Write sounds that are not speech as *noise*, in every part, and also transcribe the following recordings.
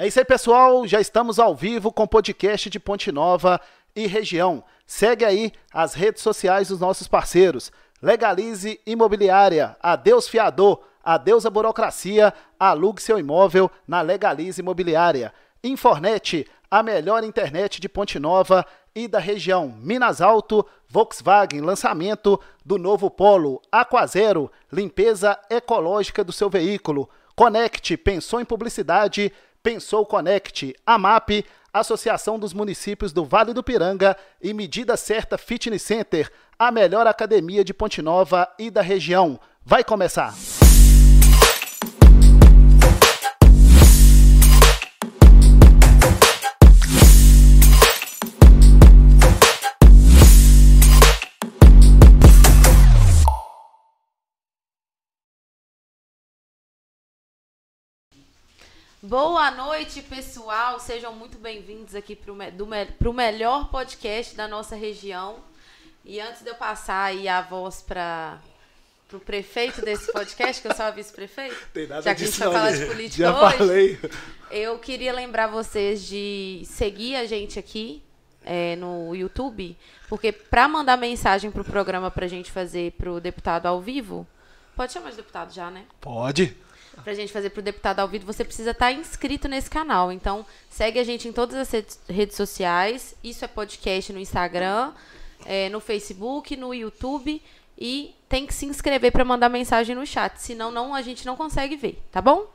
É isso aí, pessoal. Já estamos ao vivo com o podcast de Ponte Nova e região. Segue aí as redes sociais dos nossos parceiros. Legalize Imobiliária, Adeus Fiador, Adeus a Burocracia, alugue seu imóvel na Legalize Imobiliária. Infornet, a melhor internet de Ponte Nova e da região. Minas Alto, Volkswagen, lançamento do novo Polo, Aquazero, limpeza ecológica do seu veículo. Conect, pensou em publicidade, pensou Conect. AMAP, Associação dos Municípios do Vale do Piranga e Medida Certa Fitness Center, a melhor academia de Ponte Nova e da região. Vai começar! Boa noite, pessoal. Sejam muito bem-vindos aqui para o me melhor podcast da nossa região. E antes de eu passar aí a voz para o prefeito desse podcast, que eu sou a vice-prefeito, já que a gente vai falar de política já hoje, falei. eu queria lembrar vocês de seguir a gente aqui é, no YouTube, porque para mandar mensagem para o programa para a gente fazer para o deputado ao vivo, pode chamar de deputado já, né? Pode pra gente fazer pro deputado ao vivo, você precisa estar tá inscrito nesse canal. Então, segue a gente em todas as redes sociais. Isso é podcast no Instagram, é, no Facebook, no YouTube. E tem que se inscrever para mandar mensagem no chat. Senão, não, a gente não consegue ver, tá bom?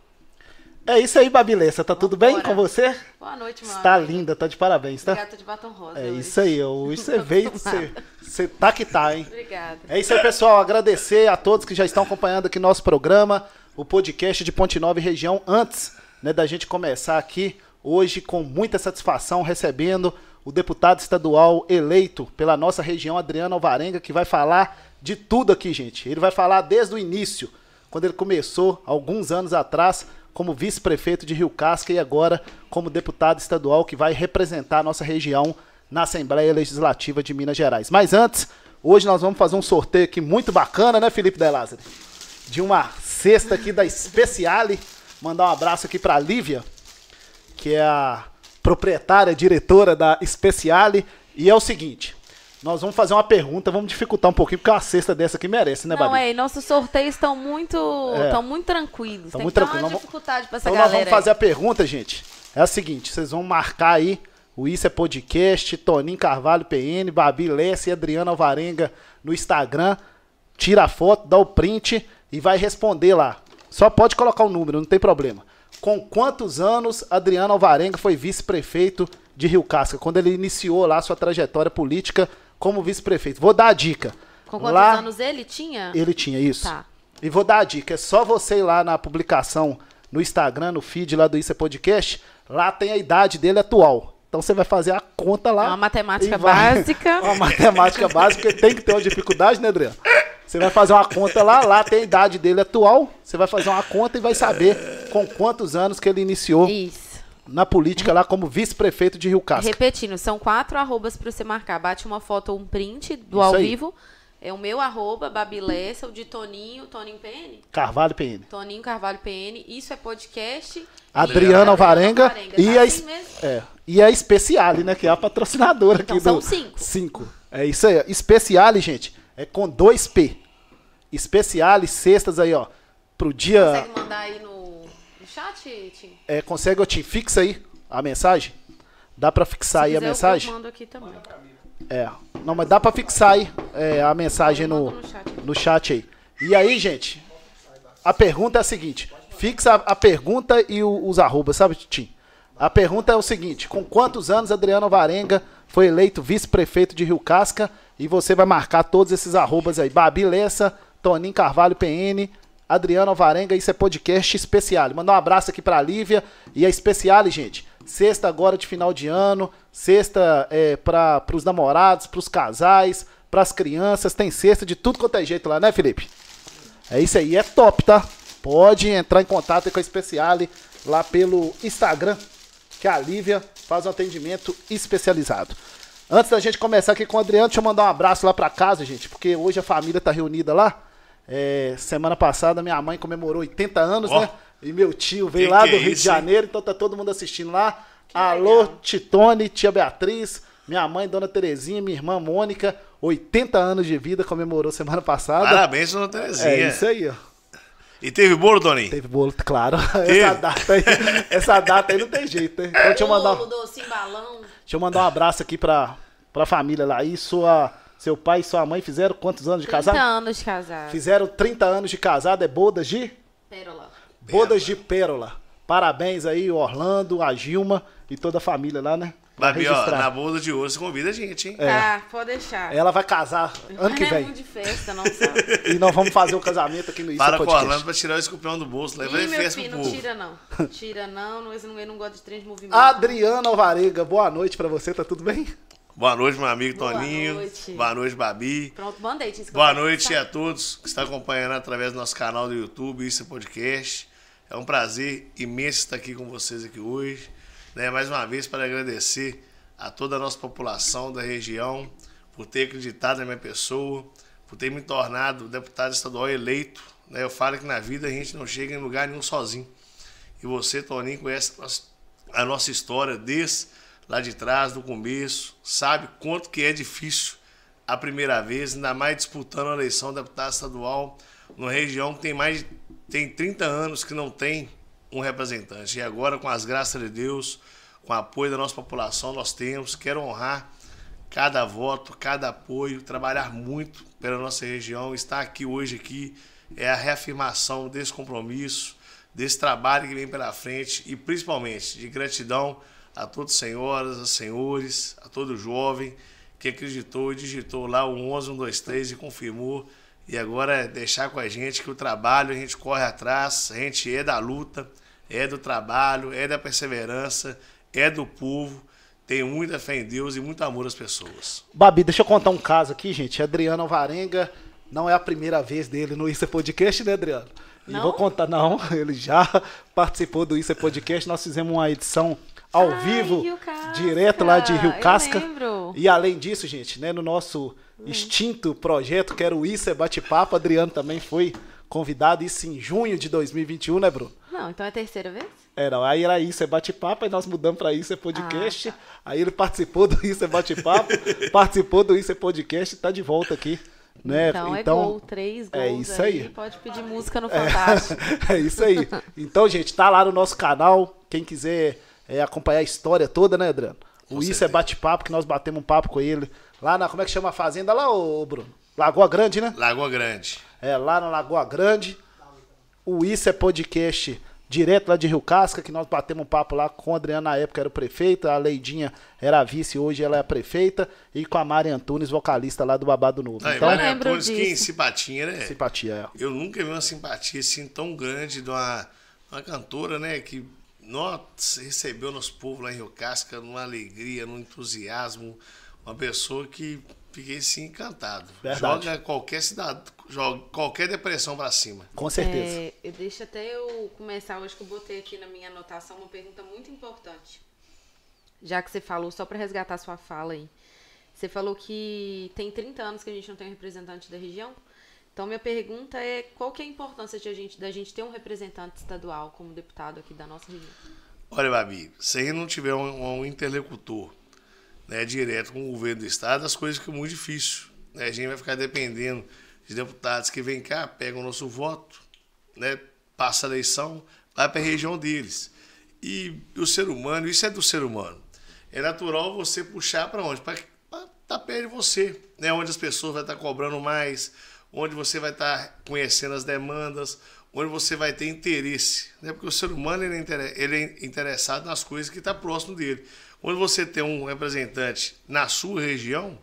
É isso aí, Babilessa. Tá tudo bem com você? Boa noite, mano. Está linda, tá de parabéns, tá? Obrigada, de batom rosa. É hoje. isso aí, hoje *laughs* você veio, você, você tá que tá, hein? Obrigada. É isso aí, pessoal. Agradecer a todos que já estão acompanhando aqui nosso programa o podcast de Ponte Nova e região antes né, da gente começar aqui hoje com muita satisfação recebendo o deputado estadual eleito pela nossa região, Adriano Alvarenga, que vai falar de tudo aqui, gente. Ele vai falar desde o início, quando ele começou, alguns anos atrás, como vice-prefeito de Rio Casca e agora como deputado estadual que vai representar a nossa região na Assembleia Legislativa de Minas Gerais. Mas antes, hoje nós vamos fazer um sorteio aqui muito bacana, né, Felipe De Lázaro? De uma cesta aqui da Speciale. Mandar um abraço aqui para a Lívia, que é a proprietária, diretora da Speciale. E é o seguinte, nós vamos fazer uma pergunta, vamos dificultar um pouquinho, porque uma cesta dessa aqui merece, né, Babi? Não, é, nossos sorteios estão muito, estão é. muito tranquilos. Tão Tem muito que tranquilo. uma dificuldade para essa então galera. nós vamos fazer a pergunta, gente. É a seguinte, vocês vão marcar aí o Isso é Podcast, Toninho Carvalho PN, Babi Lessa e Adriana Alvarenga no Instagram. Tira a foto, dá o print e vai responder lá. Só pode colocar o um número, não tem problema. Com quantos anos Adriano Alvarenga foi vice-prefeito de Rio Casca, quando ele iniciou lá sua trajetória política como vice-prefeito? Vou dar a dica. Com quantos lá, anos ele tinha? Ele tinha, isso. Tá. E vou dar a dica, é só você ir lá na publicação no Instagram, no feed lá do Isso é Podcast, lá tem a idade dele atual. Então você vai fazer a conta lá. É uma matemática básica. *laughs* uma matemática básica, tem que ter uma dificuldade, né, Adriano? Você vai fazer uma conta lá, lá tem a idade dele atual. Você vai fazer uma conta e vai saber com quantos anos que ele iniciou Isso. na política lá como vice-prefeito de Rio Casca. Repetindo, são quatro arrobas para você marcar. Bate uma foto ou um print do Isso ao aí. vivo. É o meu arroba, Babilessa, o de Toninho, Toninho PN? Carvalho PN. Toninho Carvalho PN. Isso é podcast. Adriana Alvarenga Alvarenga. e, Tá a, assim é, e a Speciale, né, que é a patrocinadora Então aqui são do... cinco. Cinco. É isso aí. Speciale, gente, é com dois P. Speciale, cestas aí, ó, pro dia... Consegue mandar aí no, no chat, Tim? É, consegue, eu te fixa aí a mensagem? Dá pra fixar Se aí a quiser, eu- mensagem? Eu mando aqui também. É. Não, mas dá pra fixar aí é, a mensagem no, no chat. no chat aí. E aí, gente, a pergunta é a seguinte. Fixa a, a pergunta e o- os arrobas, sabe, Tim? A pergunta é o seguinte. Com quantos anos Adriano Varenga foi eleito vice-prefeito de Rio Casca? E você vai marcar todos esses arrobas aí. Babi Lessa, Toninho Carvalho PN, Adriano Alvarenga, isso é podcast especial. Mandar um abraço aqui pra Lívia e a especial, gente. Sexta agora de final de ano, sexta é, para os namorados, pros casais, pras crianças, tem sexta de tudo quanto é jeito lá, né, Felipe? É isso aí, é top, tá? Pode entrar em contato com a Speciale lá pelo Instagram, que a Lívia faz um atendimento especializado. Antes da gente começar aqui com o Adriano, deixa eu mandar um abraço lá pra casa, gente, porque hoje a família tá reunida lá. É, semana passada minha mãe comemorou 80 anos, Ó. né? E meu tio veio lá do é Rio de isso, Janeiro, então tá todo mundo assistindo lá. Que Alô, legal. Titone, tia Beatriz, minha mãe, dona Terezinha, minha irmã Mônica, 80 anos de vida, comemorou semana passada. Parabéns, dona Terezinha. é isso aí, ó. E teve bolo, Toninho? Teve bolo, claro. *laughs* Teve? Essa data aí, essa data aí não tem jeito, né? Então, deixa eu mandar, Bolo, docinho, balão. deixa eu mandar um abraço aqui pra, pra família lá. E sua, seu pai e sua mãe fizeram quantos anos de 30 casado? anos de casado. Fizeram 30 anos de casado, é bodas de? Pérola. Bodas de Pérola. Parabéns aí, Orlando, a Gilma e toda a família lá, né? Babi, ó, na boda de hoje você convida a gente, hein? É. Tá, pode deixar. Ela vai casar ano que Não é vem. muito de festa, não sabe? *laughs* E nós vamos fazer o casamento aqui no Isso Para é com. Orlando pra tirar o escorpião do bolso. Leva Ih, meu festa filho, pro não povo. tira não. Tira não, não, não, ele não gosta de trem de movimento. Adriana Alvarenga, boa noite pra você, tá tudo bem? Boa noite, meu amigo Boa Toninho. noite. Boa noite, Babi. Pronto, mandei. te. Boa noite a todos que estão acompanhando através do nosso canal do YouTube, Isso é Podcast. É um prazer imenso estar aqui com vocês aqui hoje. Né? Mais uma vez para agradecer a toda a nossa população da região por ter acreditado na minha pessoa, por ter me tornado deputado estadual eleito. Né? Eu falo que na vida a gente não chega em lugar nenhum sozinho. E você, Toninho, conhece a nossa- história desde lá de trás, do começo, sabe quanto que é difícil a primeira vez, ainda mais disputando a eleição de deputado estadual numa região que tem mais de, tem 30 anos que não tem um representante. E agora, com as graças de Deus, com o apoio da nossa população, nós temos. Quero honrar cada voto, cada apoio, trabalhar muito pela nossa região. Estar aqui hoje aqui é a reafirmação desse compromisso, desse trabalho que vem pela frente e principalmente de gratidão a todas as senhoras, a senhores, a todo jovem que acreditou e digitou lá o 11, 123 e confirmou. E agora é deixar com a gente que o trabalho a gente corre atrás, a gente é da luta, é do trabalho, é da perseverança, é do povo. Tenho muita fé em Deus e muito amor às pessoas. Babi, deixa eu contar um caso aqui, gente. Adriano Alvarenga, não é a primeira vez dele no Isso é Podcast, né, Adriano? E Não? vou contar, não, *laughs* ele já participou do Isso é Podcast. Nós fizemos uma edição ao Ai, vivo, Rio Casca, direto lá de Rio eu Casca. lembro. E além disso, gente, né, no nosso extinto projeto, que era o Isso é Bate-Papo, Adriano também foi convidado, isso em junho de 2021, né, Bruno? Não, então é a terceira vez? Era, aí era Isso é Bate-Papo, aí nós mudamos pra Isso é Podcast. Ah, tá. Aí ele participou do Isso é Bate-Papo, *laughs* participou do Isso é Podcast e tá de volta aqui. Né? Então, é gol, três gols é isso aí. Pode pedir *laughs* música no Fantástico. *laughs* É isso aí. Então, gente, tá lá no nosso canal. Quem quiser é, acompanhar a história toda, né, Adriano? O Com Isso é. Bate-Papo, que nós batemos um papo com ele. Lá na. Como é que chama a fazenda lá, ô, Bruno? Lagoa Grande, né? Lagoa Grande. É, lá na Lagoa Grande. O Isso é Podcast direto lá de Rio Casca, que nós batemos um papo lá com a Adriana na época era o prefeito, a Leidinha era a vice, hoje ela é a prefeita, e com a Mari Antunes, vocalista lá do Babado Novo. Aí, Então, lembro Antunes, que disso. simpatia, né? simpatia. é. Eu nunca vi uma simpatia assim tão grande de uma, uma cantora, né? Que nossa, recebeu nosso povo lá em Rio Casca numa alegria, num entusiasmo. Uma pessoa que fiquei assim encantado. Verdade. Joga qualquer cidadão, joga qualquer depressão pra cima. Com certeza. É, eu deixa até eu começar hoje que eu botei aqui na minha anotação uma pergunta muito importante. Já que você falou, só para resgatar sua fala aí. Você falou que tem 30 anos que a gente não tem um representante da região. Então, minha pergunta é qual que é a importância de a gente, da gente ter um representante estadual como deputado aqui da nossa região? Olha, Babi, se a gente não tiver um, um interlocutor né, direto com o governo do estado, as coisas ficam muito difíceis. né? A gente vai ficar dependendo de deputados que vêm cá, pegam o nosso voto, né, passa a eleição, vai para a região deles. E o ser humano, isso é do ser humano. É natural você puxar para onde? Para tá perto de você, né? onde as pessoas vão estar cobrando mais, onde você vai estar conhecendo as demandas, onde você vai ter interesse. Né? Porque o ser humano ele é, é interessado nas coisas que está próximo dele. Quando você tem um representante na sua região,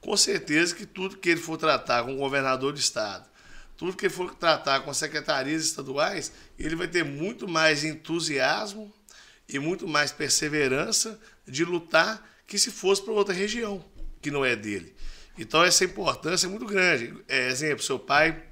com certeza que tudo que ele for tratar com o governador do estado, tudo que ele for tratar com as secretarias estaduais, ele vai ter muito mais entusiasmo e muito mais perseverança de lutar que se fosse para outra região que não é dele. Então essa importância é muito grande. É, exemplo, seu pai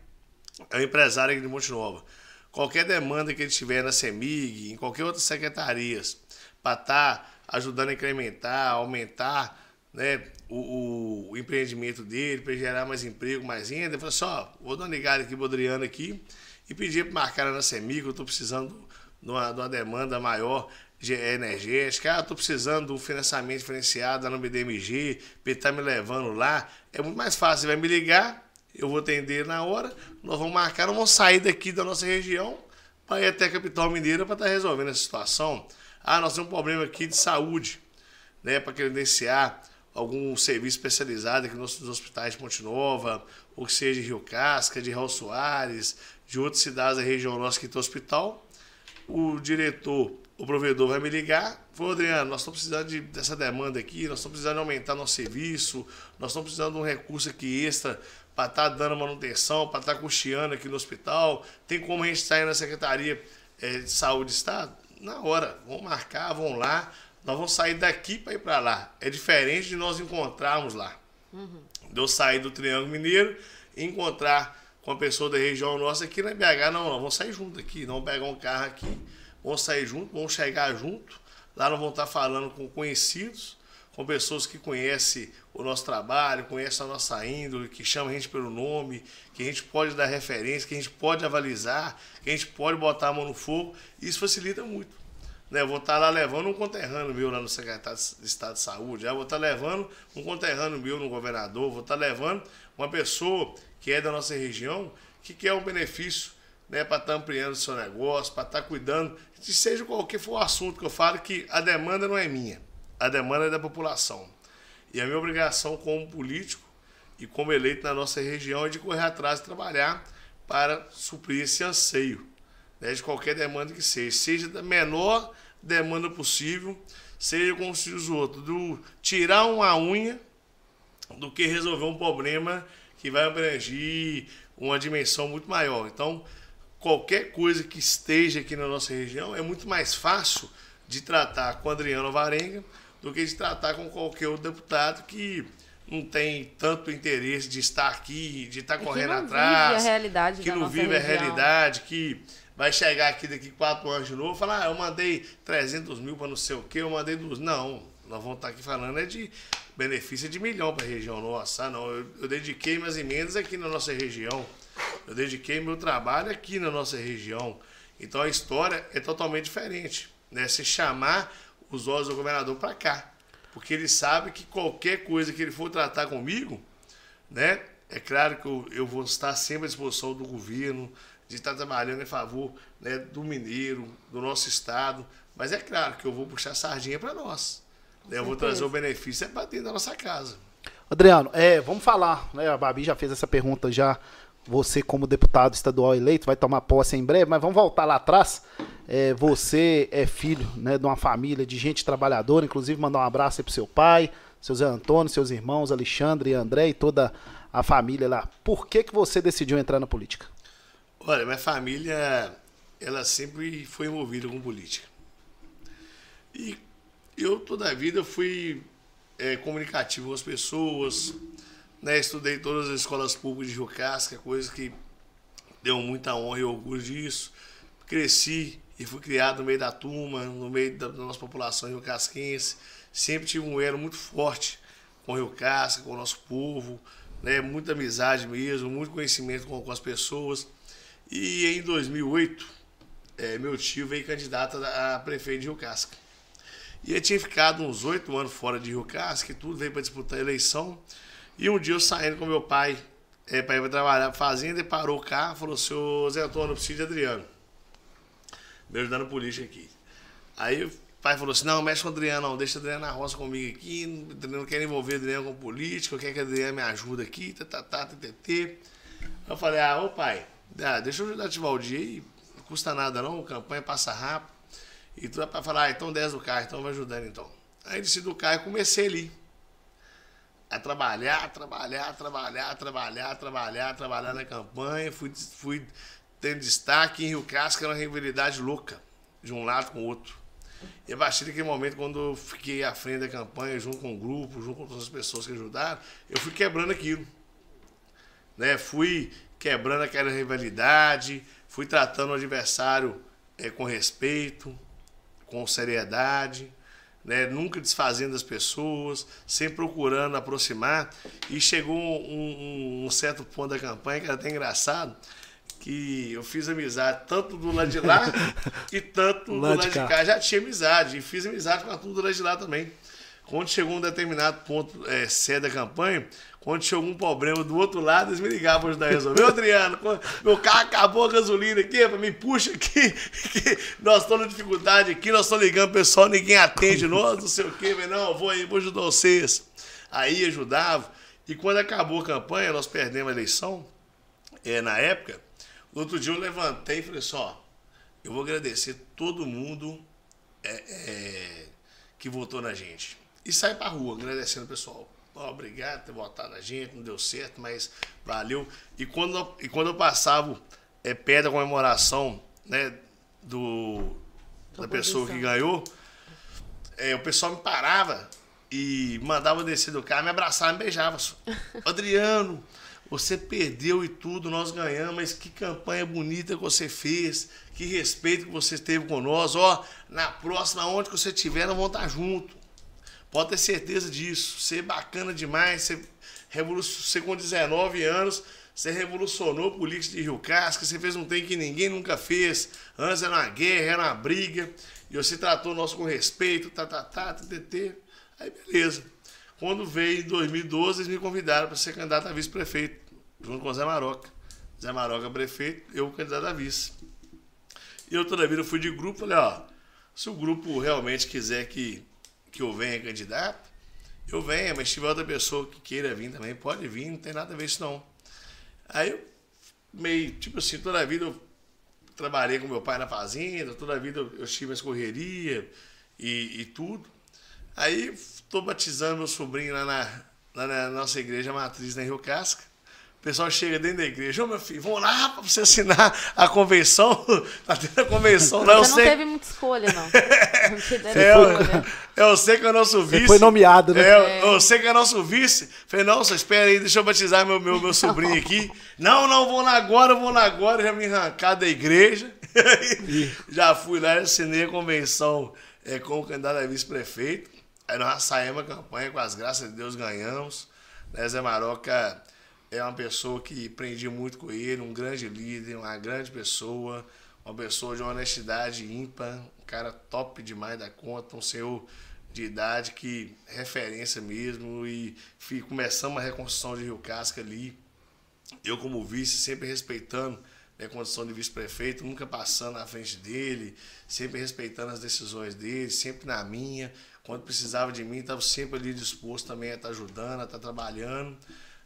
é um empresário aqui de Monte Nova. Qualquer demanda que ele tiver na CEMIG, em qualquer outra secretarias, para estar ajudando a incrementar, aumentar né, o, o- empreendimento dele, para gerar mais emprego, mais renda, ele fala assim, ó, vou dar uma ligada aqui pro Adriano aqui, e pedir para marcar na CEMIG, eu estou precisando de uma, de uma demanda maior de energética, ah, estou precisando de um financiamento diferenciado no BDMG, ele está me levando lá. É muito mais fácil, você vai me ligar, eu vou atender na hora, nós vamos marcar, nós vamos sair daqui da nossa região para ir até a capital mineira para estar tá resolvendo essa situação. Ah, nós temos um problema aqui de saúde, né, para credenciar algum serviço especializado aqui nos hospitais de Ponte Nova, ou que seja de Rio Casca, de Raul Soares, de outras cidades da região nossa que tem hospital. O diretor, o provedor vai me ligar, falou, Adriano, nós estamos precisando de, dessa demanda aqui, nós estamos precisando aumentar nosso serviço, nós estamos precisando de um recurso aqui extra para estar tá dando manutenção, para estar tá custeando aqui no hospital. Tem como a gente sair na Secretaria é, de Saúde do Estado? Na hora, vão marcar, vão lá, nós vamos sair daqui para ir para lá. É diferente de nós encontrarmos lá. Uhum. De eu sair do Triângulo Mineiro e encontrar com a pessoa da região nossa aqui na BH, não, não, vamos sair junto aqui, não pegar um carro aqui, vamos sair junto, vamos chegar junto. Lá nós vamos estar falando com conhecidos, com pessoas que conhecem o nosso trabalho, conhecem a nossa índole, que chamam a gente pelo nome, que a gente pode dar referência, que a gente pode avalizar, que a gente pode botar a mão no fogo. Isso facilita muito. Né? Vou estar lá levando um conterrâneo meu lá no secretário de Estado de Saúde, eu vou estar levando um conterrâneo meu no governador, vou estar levando uma pessoa que é da nossa região, que quer um benefício né, para estar ampliando o seu negócio, para estar cuidando, de seja qualquer for o assunto que eu falo, que a demanda não é minha, a demanda da população. E a minha obrigação como político e como eleito na nossa região é de correr atrás e trabalhar para suprir esse anseio né, de qualquer demanda que seja, seja da menor demanda possível, seja como se diz o outro, do tirar uma unha do que resolver um problema que vai abranger uma dimensão muito maior. Então, qualquer coisa que esteja aqui na nossa região é muito mais fácil de tratar com Adriano Varenga do que de tratar com qualquer outro deputado que não tem tanto interesse de estar aqui, de estar correndo que não atrás, vive a realidade que não vive a realidade, que vai chegar aqui daqui quatro anos de novo, falar, ah, eu mandei 300 mil para não sei o quê, eu mandei duas. Não, nós vamos estar aqui falando é de benefício de milhão para a região nossa. Não, eu, eu dediquei minhas emendas aqui na nossa região. Eu dediquei meu trabalho aqui na nossa região. Então a história é totalmente diferente. Né? Se chamar os olhos do governador para cá. Porque ele sabe que qualquer coisa que ele for tratar comigo, né? É claro que eu, eu vou estar sempre à disposição do governo, de estar trabalhando em favor né, do mineiro, do nosso estado. Mas é claro que eu vou puxar a sardinha para nós. Né? Eu vou trazer o benefício é para dentro da nossa casa. Adriano, é, vamos falar, né? A Babi já fez essa pergunta já. Você, como deputado estadual eleito, vai tomar posse em breve, mas vamos voltar lá atrás. É, você é filho né, de uma família de gente trabalhadora, inclusive mandar um abraço aí pro seu pai, seu Zé Antônio, seus irmãos Alexandre e André e toda a família lá. Por que, que você decidiu entrar na política? Olha, minha família, ela sempre foi envolvida com política. E eu toda a vida fui é, comunicativo com as pessoas, né? estudei todas as escolas públicas de Rio Casca, coisa que deu muita honra e orgulho disso. Cresci e fui criado no meio da turma, no meio da, da nossa população rio casquense. Sempre tive um elo muito forte com o Rio Casca, com o nosso povo, né? muita amizade mesmo, muito conhecimento com, com as pessoas. E em 2008, é, meu tio veio candidato a prefeito de Rio Casca. E ele tinha ficado uns oito anos fora de Rio Casca e tudo, veio para disputar a eleição. E um dia eu saindo com meu pai é, para ir trabalhar na fazenda, ele parou o carro e falou: Senhor Zé Antônio, eu preciso de Adriano. Me ajudando política aqui. Aí o pai falou assim: Não, mexe com o Adriano, não, deixa o Adriano na roça comigo aqui. Não quero envolver o Adriano com política, eu quero que o Adriano me ajude aqui, tá, tá, tá, tá, Eu falei: Ah, ô pai, deixa eu ajudar a Tivaldir aí, não custa nada não, campanha passa rápido. E tu vai falar, ah, então 10 do carro, então vai ajudando então. Aí desci do carro e comecei ali. A trabalhar, trabalhar, trabalhar, trabalhar, trabalhar, trabalhar na campanha. Fui, fui tendo destaque em Rio Casca, era uma rivalidade louca, de um lado com o outro. E a partir daquele momento, quando eu fiquei à frente da campanha, junto com o grupo, junto com todas as pessoas que ajudaram, eu fui quebrando aquilo. Né? Fui quebrando aquela rivalidade, fui tratando o adversário é, com respeito, com seriedade, né? nunca desfazendo as pessoas, sempre procurando aproximar. E chegou um, um, um certo ponto da campanha que era até engraçado. que eu fiz amizade tanto do lado de lá *laughs* e tanto do lado de cá. cá. Já tinha amizade e fiz amizade com a turma do lado de lá também. Quando chegou um determinado ponto é, da campanha, quando chegou um problema do outro lado, eles me ligavam para ajudar a resolver. Adriano, meu carro acabou a gasolina aqui, me puxa aqui, *laughs* que nós estamos em dificuldade aqui, nós estamos ligando pessoal, ninguém atende *laughs* nós, não sei o quê. Mas não, vou aí, vou ajudar vocês. Aí ajudava. E quando acabou a campanha, nós perdemos a eleição, é, na época, no outro dia eu levantei e falei só, assim, eu vou agradecer todo mundo é, é, que votou na gente. E saí pra rua agradecendo o pessoal. Oh, obrigado por ter votado na gente, não deu certo, mas valeu. E quando, e quando eu passava é, perto da comemoração né, do, da pessoa que ganhou, é, o pessoal me parava e mandava descer do carro, me abraçava, me beijava. *laughs* Adriano, você perdeu e tudo, nós ganhamos, mas que campanha bonita que você fez, que respeito que você teve com nós. Ó, na próxima, onde que você estiver, nós vamos estar juntos. Pode ter certeza disso. É bacana demais, você, você com 19 anos, você revolucionou a política de Rio Casca, você fez um trem que ninguém nunca fez. Antes era uma guerra, era uma briga, e você tratou nós com respeito, tá, tá, tá, tá, tá, tá. Aí beleza. Quando veio em 2012, eles me convidaram para ser candidato a vice-prefeito, junto com o Zé Maroca. Zé Maroca prefeito, eu candidato a vice. E eu toda vida fui de grupo, falei, ó, se o grupo realmente quiser que, que eu venha candidato, eu venha, mas se tiver outra pessoa que queira vir também, pode vir, não tem nada a ver isso não. Aí eu meio, tipo assim, toda a vida eu trabalhei com meu pai na fazenda, toda a vida eu, eu tive as correria e, e tudo. Aí estou batizando meu sobrinho lá na, lá na nossa igreja matriz na Rio Casca. O pessoal chega dentro da igreja, ô meu filho, vamos lá para você assinar a convenção. *laughs* Tá tendo a convenção, não. Você não sei... teve muita escolha, não. *laughs* é, eu, eu sei que é o nosso vice. Você foi nomeado, né? É, eu, eu sei que é nosso vice. Falei, não, só espera aí, deixa eu batizar meu, meu, meu sobrinho aqui. *laughs* não, não, vou lá agora, vou lá agora, já me arrancar da igreja. já fui lá assinei a convenção é, com o candidato a vice-prefeito. Aí nós saímos a campanha, com as graças de Deus ganhamos. Né? Zé Maroca é uma pessoa que aprendi muito com ele, um grande líder, uma grande pessoa, uma pessoa de honestidade ímpar, um cara top demais da conta, um senhor de idade que referência mesmo e começamos a reconstrução de Rio Casca ali. Eu como vice sempre respeitando a condição de vice-prefeito, nunca passando à frente dele, sempre respeitando as decisões dele, sempre na minha. Quando precisava de mim, estava sempre ali disposto também a estar tá ajudando, a estar tá trabalhando.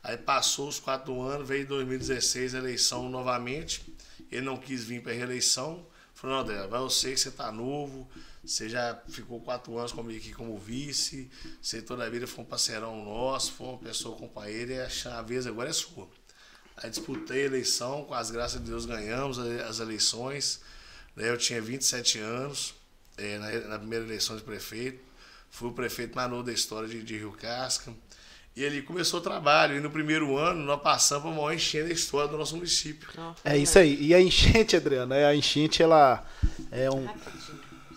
Aí passou os quatro anos, veio 2016 a eleição novamente. Ele não quis vir para a reeleição. Falou, não, André, vai você que você está novo, você já ficou quatro anos comigo aqui como vice, você toda a vida foi um parceirão nosso, foi uma pessoa companheira e a vez agora é sua. Aí disputei a eleição, com as graças de Deus ganhamos as eleições. Né? Eu tinha 27 anos, é, na primeira eleição de prefeito. Fui o prefeito mais novo da história de Rio Casca. E ele começou o trabalho. E no primeiro ano, nós passamos a maior enchente da história do nosso município. é isso aí. E a enchente, Adriana, é, a enchente, ela é um.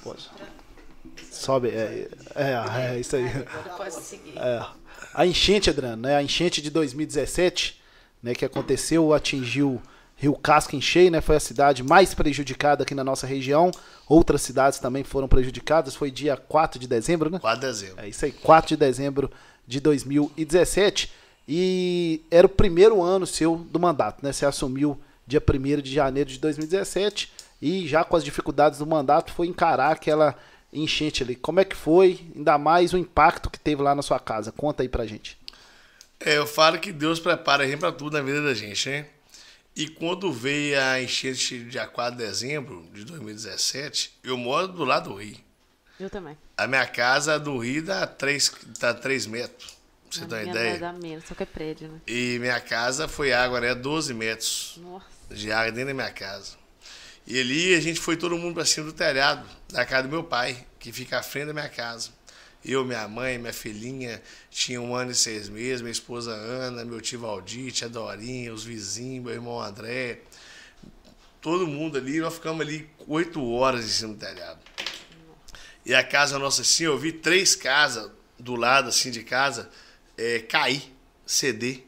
Pode. Sobe. É, é, é isso aí. É. A enchente, Adriana, né? A enchente de 2017, né, que aconteceu, atingiu Rio Casca em cheio, né? Foi a cidade mais prejudicada aqui na nossa região. Outras cidades também foram prejudicadas. Foi dia 4 de dezembro, né? 4 de dezembro. É isso aí, 4 de dezembro de 2017. E era o primeiro ano seu do mandato, né? Você assumiu dia 1 de janeiro de 2017 e já com as dificuldades do mandato foi encarar aquela enchente ali. Como é que foi? Ainda mais o impacto que teve lá na sua casa. Conta aí pra gente. É, eu falo que Deus prepara a gente pra tudo na vida da gente, né? E quando veio a enchente dia 4 de dezembro de 2017, eu moro do lado do rio. Eu também. A minha casa do rio dá 3, dá 3 metros. Pra você ter uma ideia? Dá menos, só que é prédio, né? E minha casa foi água, né? 12 metros Nossa. de água dentro da minha casa. E ali a gente foi todo mundo para cima do telhado da casa do meu pai, que fica à frente da minha casa. Eu, minha mãe, minha filhinha, tinha um ano e seis meses, minha esposa Ana, meu tio Valdir, tia Dorinha, os vizinhos, meu irmão André. Todo mundo ali, nós ficamos ali oito horas em cima do telhado. E a casa nossa assim, eu vi três casas do lado assim de casa é, cair, ceder.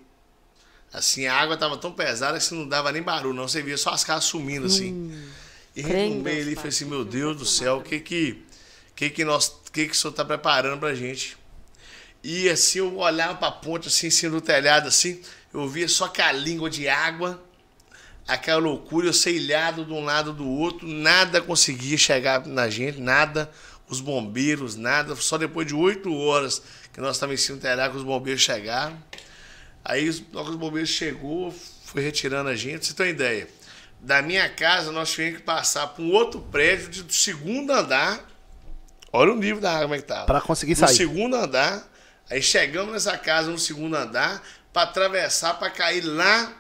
Assim, a água tava tão pesada que você não dava nem barulho, não. Você via só as casas sumindo, assim. Hum, e Deus, ali, pai. falei assim, meu Deus do céu, o que que, que que nós, que que o senhor tá preparando pra gente? E assim, eu olhava pra ponte, assim, em cima do telhado, assim, eu via só que a língua de água, aquela loucura, eu sei ilhado de um lado do outro, nada conseguia chegar na gente, nada, os bombeiros, nada, só depois de oito horas que nós estávamos em cima do telhado que os bombeiros chegaram. Aí hora que os bombeiros chegou, foi retirando a gente, você tem uma ideia. Da minha casa, nós tivemos que passar por um outro prédio de- do segundo andar. Olha o nível da água como é que tava. Pra conseguir No sair. segundo andar. Aí chegamos nessa casa no segundo andar para atravessar, para cair lá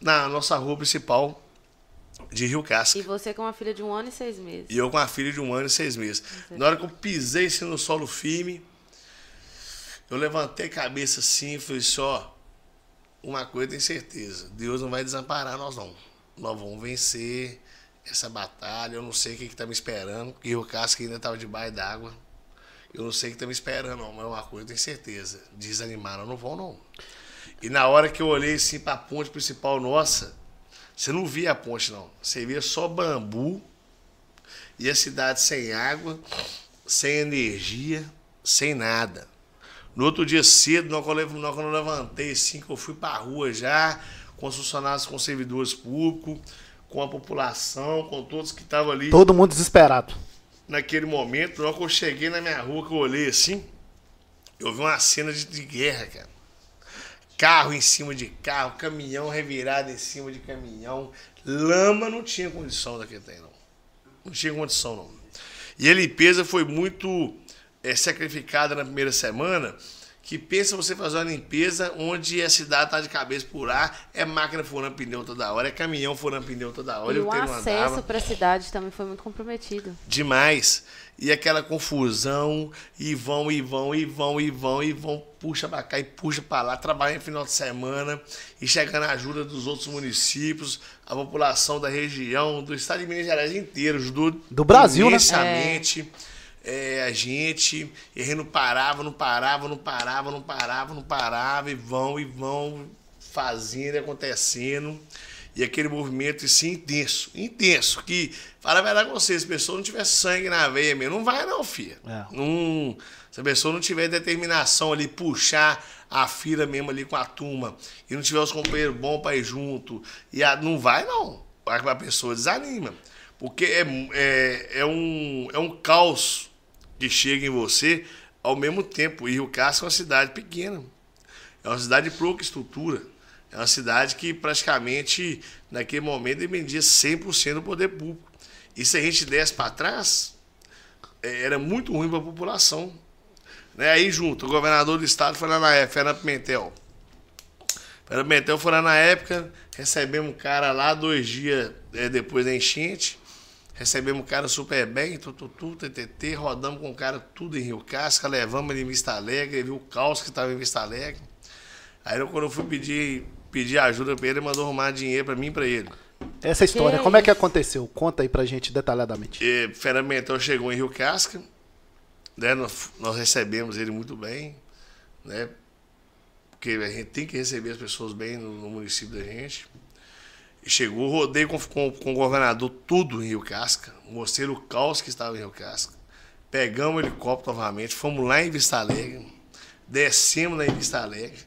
na nossa rua principal de Rio Casca. E você com uma filha de um ano e seis meses. E eu com a filha de um ano e seis meses. Na hora que eu pisei assim no solo firme, eu levantei a cabeça assim e falei só, uma coisa eu tenho certeza, Deus não vai desamparar nós não. Nós vamos vencer essa batalha, eu não sei o que está me esperando, porque o casco ainda estava debaixo d'água. Eu não sei o que está me esperando, não, mas uma coisa eu tenho certeza. Desanimar eu não vou, não. E na hora que eu olhei assim para a ponte principal nossa, você não via a ponte, não. Você via só bambu, e a cidade sem água, sem energia, sem nada. No outro dia cedo, nós, quando eu levantei assim, que eu fui para a rua já, com os funcionários, com os servidores públicos, com a população, com todos que estavam ali Todo mundo desesperado. naquele momento, hora que eu cheguei na minha rua, que eu olhei assim, eu vi uma cena de, de guerra, cara. Carro em cima de carro, caminhão revirado em cima de caminhão. Lama não tinha condição daquele trem, não. Não tinha condição, não. E a limpeza foi muito eh, sacrificada na primeira semana, que pensa você fazer uma limpeza onde a cidade tá de cabeça por ar, é máquina furando pneu toda hora, é caminhão furando pneu toda hora. E o acesso para a cidade também foi muito comprometido. demais. E aquela confusão, e vão, e vão, e vão, e vão, e vão, puxa pra cá e puxa pra lá, trabalha no final de semana, e chegando a ajuda dos outros municípios, a população da região, do estado de Minas Gerais inteiro, ajudou Do Brasil, né? imensamente. É, a gente, e não parava, não parava, não parava, não parava, não parava, e vão, e vão fazendo, e acontecendo. E aquele movimento assim, intenso, intenso, que, fala a verdade com vocês, se a pessoa não tiver sangue na veia mesmo, não vai não, filha. É. Não, se a pessoa não tiver determinação ali, puxar a fila mesmo ali com a turma, e não tiver os companheiros bons para ir junto, e a- não vai não. A pessoa desanima. Porque é, é, é, um, é um caos que chega em você ao mesmo tempo. E Rio Casco é uma cidade pequena. É uma cidade de pouca estrutura. É uma cidade que praticamente, naquele momento, dependia 100% do poder público. E se a gente desse para trás, eh, era muito ruim para a população. Né? Aí junto, o governador do estado foi lá na época, Fernando Pimentel. Fernando Pimentel foi lá na época, recebemos um cara lá dois dias eh, depois da enchente. Recebemos o cara super bem, tututu, TTT, rodamos com o cara tudo em Rio Casca, levamos ele em Vista Alegre, viu o caos que estava em Vista Alegre. Aí eu, quando eu fui pedir, pedir ajuda para ele, ele mandou arrumar dinheiro para mim e para ele. Essa história, Que como é que aconteceu? Conta aí pra gente detalhadamente. E Fernando Pimentel chegou em Rio Casca, né? Nós, nós recebemos ele muito bem, né? Porque a gente tem que receber as pessoas bem no, no município da gente. E chegou, rodei com, com, com o governador tudo em Rio Casca, mostrei o caos que estava em Rio Casca. Pegamos o helicóptero novamente, fomos lá em Vista Alegre, descemos lá em Vista Alegre.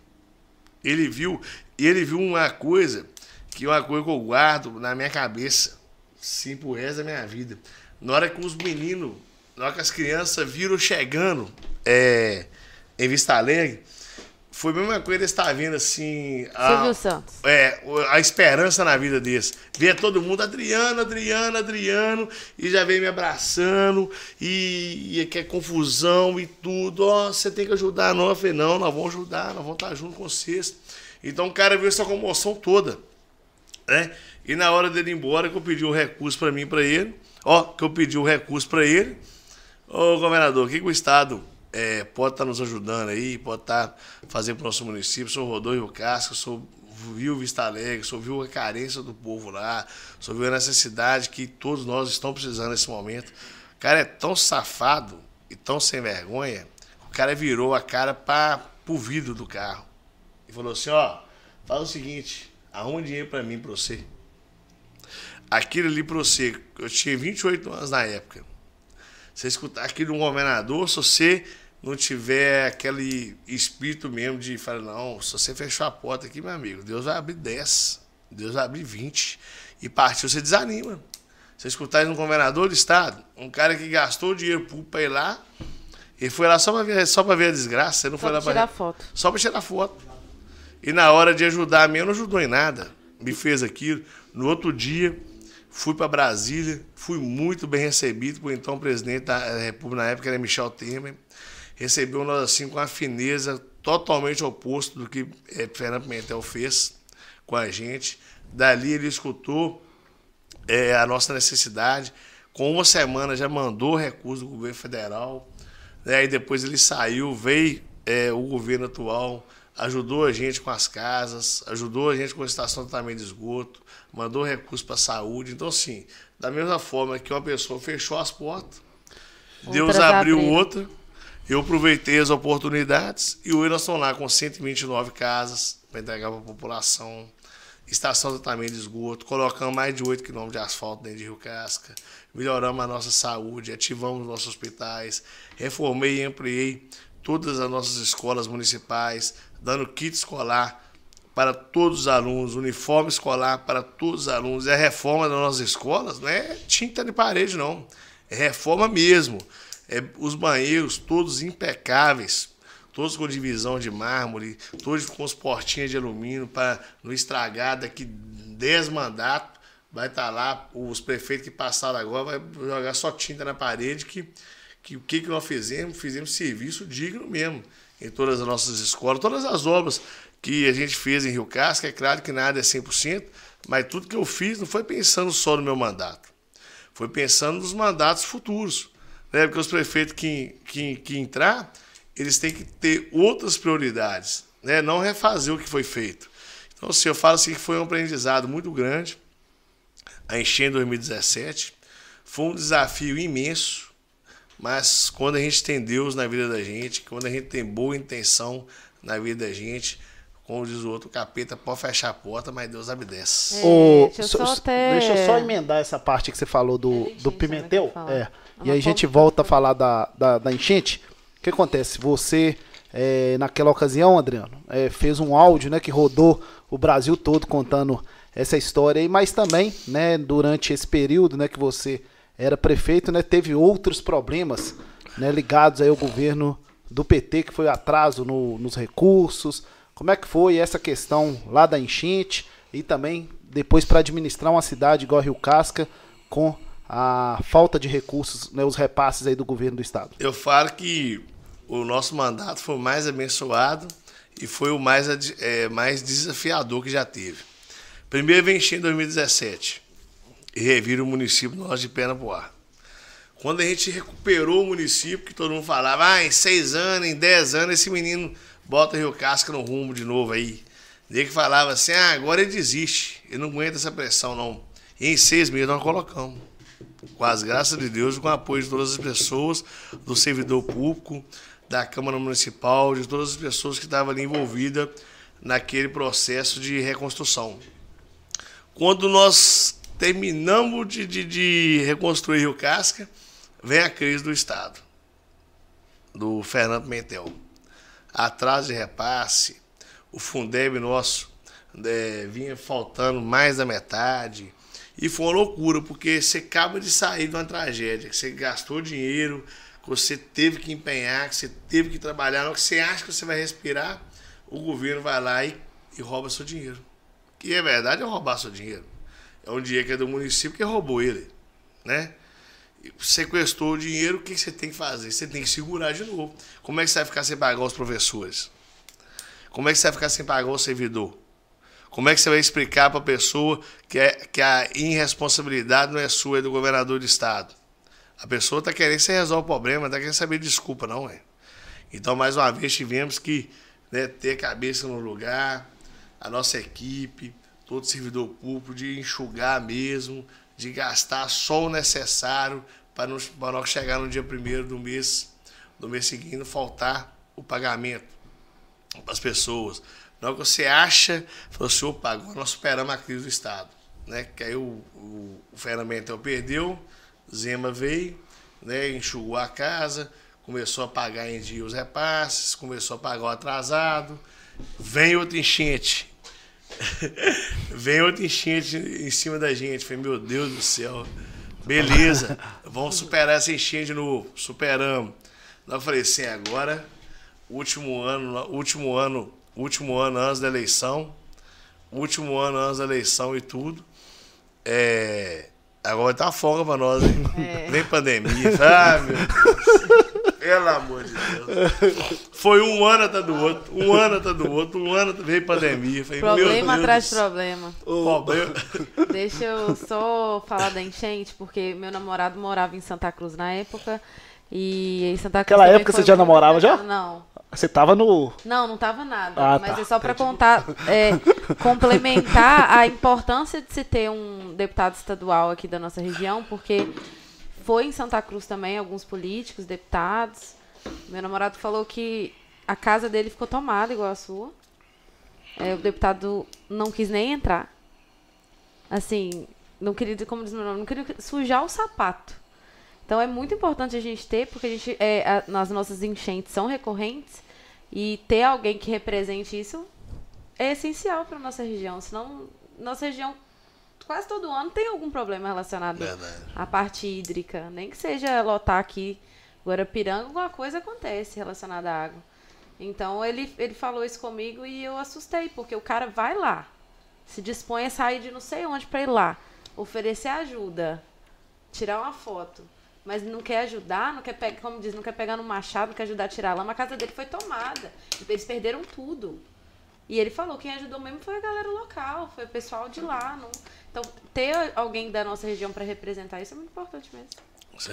Ele viu, e ele viu uma coisa, que é uma coisa que eu guardo na minha cabeça, sim, pro resto da minha vida. Na hora que os meninos, na hora que as crianças viram chegando é, em Vista Alegre, foi a mesma coisa eles estar vendo assim. a- Silvio Santos. é, a esperança na vida deles. Vê todo mundo, Adriano, Adriano, Adriano, e já vem me abraçando, e, e que é confusão e tudo. Ó, você tem que ajudar, não. Eu falei, não, nós vamos ajudar, nós vamos estar junto com vocês. Então o cara viu essa comoção toda. Né? E na hora dele ir embora, que eu pedi o recurso para mim para ele, ó, que eu pedi o recurso para ele, ô governador, o que, que o Estado é, pode estar nos ajudando aí, pode estar fazendo para o nosso município? O senhor rodou Rio Casca, senhor viu Vista Alegre, senhor viu a carência do povo lá, senhor viu a necessidade que todos nós estamos precisando nesse momento. O cara é tão safado e tão sem vergonha, o cara virou a cara para o vidro do carro falou assim, ó, faz o seguinte, arruma dinheiro para mim, para você. Aquilo ali para você, eu tinha 28 anos na época. Você escutar aquilo de um governador, se você não tiver aquele espírito mesmo de falar, não, se você fechou a porta aqui, meu amigo, Deus vai abrir 10, Deus vai abrir 20. E partiu, você desanima. Você escutar isso um governador do estado, um cara que gastou dinheiro público para ir lá, e foi lá só para ver, só ver a desgraça, você não Só foi lá pra tirar foto. Só para tirar foto. E na hora de ajudar mesmo, não ajudou em nada. Me fez aquilo. No outro dia, fui para Brasília, fui muito bem recebido por então presidente da República na época, era Michel Temer. Recebeu nós assim com uma fineza totalmente oposto do que eh, Fernando Pimentel fez com a gente. Dali ele escutou eh, a nossa necessidade. Com uma semana já mandou recurso do governo federal. Né? Depois ele saiu, veio eh, o governo atual, ajudou a gente com as casas, ajudou a gente com a estação de tratamento de esgoto, mandou recurso para a saúde. Então, assim, da mesma forma que uma pessoa fechou as portas, Deus Outras abriu abriram. outra, eu aproveitei as oportunidades e hoje nós estamos lá com 129 casas para entregar para a população, estação de tratamento de esgoto, colocamos mais de 8 quilômetros de asfalto dentro de Rio Casca, melhoramos a nossa saúde, ativamos os nossos hospitais, reformei e ampliei todas as nossas escolas municipais, dando kit escolar para todos os alunos, uniforme escolar para todos os alunos. E a reforma das nossas escolas não é tinta de parede, não. É reforma mesmo. É os banheiros todos impecáveis, todos com divisão de mármore, todos com as portinhas de alumínio para não estragar. Daqui 10 mandatos vai estar lá, os prefeitos que passaram agora vai jogar só tinta na parede que que o que, que nós fizemos? Fizemos serviço digno mesmo em todas as nossas escolas, todas as obras que a gente fez em Rio Casca, é claro que nada é 100%, mas tudo que eu fiz não foi pensando só no meu mandato, foi pensando nos mandatos futuros, né? porque os prefeitos que, que, que entrar, eles têm que ter outras prioridades, né? não refazer o que foi feito. Então, assim, eu falo assim que foi um aprendizado muito grande, a encher em 2017, foi um desafio imenso, mas quando a gente tem Deus na vida da gente, quando a gente tem boa intenção na vida da gente, como diz o outro, o capeta pode fechar a porta, mas Deus obedece. É, Ô, deixa eu só até- deixa eu só emendar essa parte que você falou do, do né, pimentel. É. E aí a gente volta a falar da, da, da enchente. O que acontece? Você, é, naquela ocasião, Adriano, é, fez um áudio né, que rodou o Brasil todo contando essa história aí, mas também, né, durante esse período né, que você era prefeito, né, teve outros problemas né, ligados aí ao governo do PT, que foi o atraso no- nos recursos. Como é que foi essa questão lá da enchente e também depois para administrar uma cidade igual Rio Casca com a falta de recursos, né, os repasses aí do governo do estado? Eu falo que o nosso mandato foi o mais abençoado e foi o mais, é, mais desafiador que já teve. Primeiro vem encher em 2017 revira o município nosso de perna pro ar. Quando a gente recuperou o município, que todo mundo falava, ah, em seis anos, em dez anos, esse menino bota Rio Casca no rumo de novo aí. Daí que falava assim, ah, agora ele desiste, ele não aguenta essa pressão não. E em seis meses nós colocamos com as graças de Deus, com o apoio de todas as pessoas, do servidor público, da Câmara Municipal, de todas as pessoas que estavam ali envolvidas naquele processo de reconstrução. Quando nós terminamos de, de, de reconstruir Rio Casca, vem a crise do Estado, do Fernando Pimentel. Atraso de repasse, o Fundeb nosso né, vinha faltando mais da metade. E foi uma loucura, porque você acaba de sair de uma tragédia, que você gastou dinheiro, que você teve que empenhar, que você teve que trabalhar, hora que você acha que você vai respirar, o governo vai lá e, e rouba seu dinheiro. Que é verdade é roubar seu dinheiro. É um dinheiro que é do município que roubou ele, né? Sequestrou o dinheiro, o que você tem que fazer? Você tem que segurar de novo. Como é que você vai ficar sem pagar os professores? Como é que você vai ficar sem pagar o servidor? Como é que você vai explicar para a pessoa que, é, que a irresponsabilidade não é sua, é do governador do estado? A pessoa está querendo que você resolva o problema, não está querendo saber de desculpa, não é? Então, mais uma vez, tivemos que né, ter a cabeça no lugar, a nossa equipe, todo servidor público, de enxugar mesmo, de gastar só o necessário para não, para não chegar no dia primeiro do mês, do mês seguinte, faltar o pagamento para as pessoas. Hora que você acha, falou assim, opa, agora nós superamos a crise do Estado. Né? Que aí o, o, o Fernando Mentel perdeu, Zema veio, né? enxugou a casa, começou a pagar em dia os repasses, começou a pagar o atrasado, vem outra enchente. *laughs* vem outra enchente em cima da gente. Falei, meu Deus do céu. Beleza, vamos superar essa enchente de novo. Superamos. Eu falei assim, agora, último ano, último ano, último ano antes da eleição, último ano antes da eleição e tudo. É, agora tá folga pra nós, hein? É. Vem pandemia. Ah, meu Deus. *laughs* Pelo amor de Deus. Foi um ano atrás do outro, um ano atrás do outro, um ano veio pandemia. Falei, problema atrás de problema. problema. Deixa eu só falar da enchente, porque meu namorado morava em Santa Cruz na época. E em Santa Cruz. Naquela época você já namorava já? Não. Você tava no. Não, não tava nada. Ah, mas tá. é só para contar, é, complementar a importância de se ter um deputado estadual aqui da nossa região, porque foi em Santa Cruz também, alguns políticos, deputados. Meu namorado falou que a casa dele ficou tomada igual a sua. É, o deputado não quis nem entrar. Assim, não queria, como diz meu nome, não queria sujar o sapato. Então é muito importante a gente ter, porque a gente, é, a, as nossas enchentes são recorrentes e ter alguém que represente isso é essencial para nossa região. Senão, nossa região quase todo ano tem algum problema relacionado Verdade. à parte hídrica. Nem que seja lotar aqui Guarapiranga, alguma coisa acontece relacionada à água. Então ele, ele falou isso comigo e eu assustei, porque o cara vai lá, se dispõe a sair de não sei onde para ir lá, oferecer ajuda, tirar uma foto, mas não quer ajudar, não quer pegar, como diz, não quer pegar no machado, não quer ajudar a tirar a lama, a casa dele foi tomada. Eles perderam tudo. E ele falou, quem ajudou mesmo foi a galera local, foi o pessoal de lá. Não... Então, ter alguém da nossa região para representar isso é muito importante mesmo.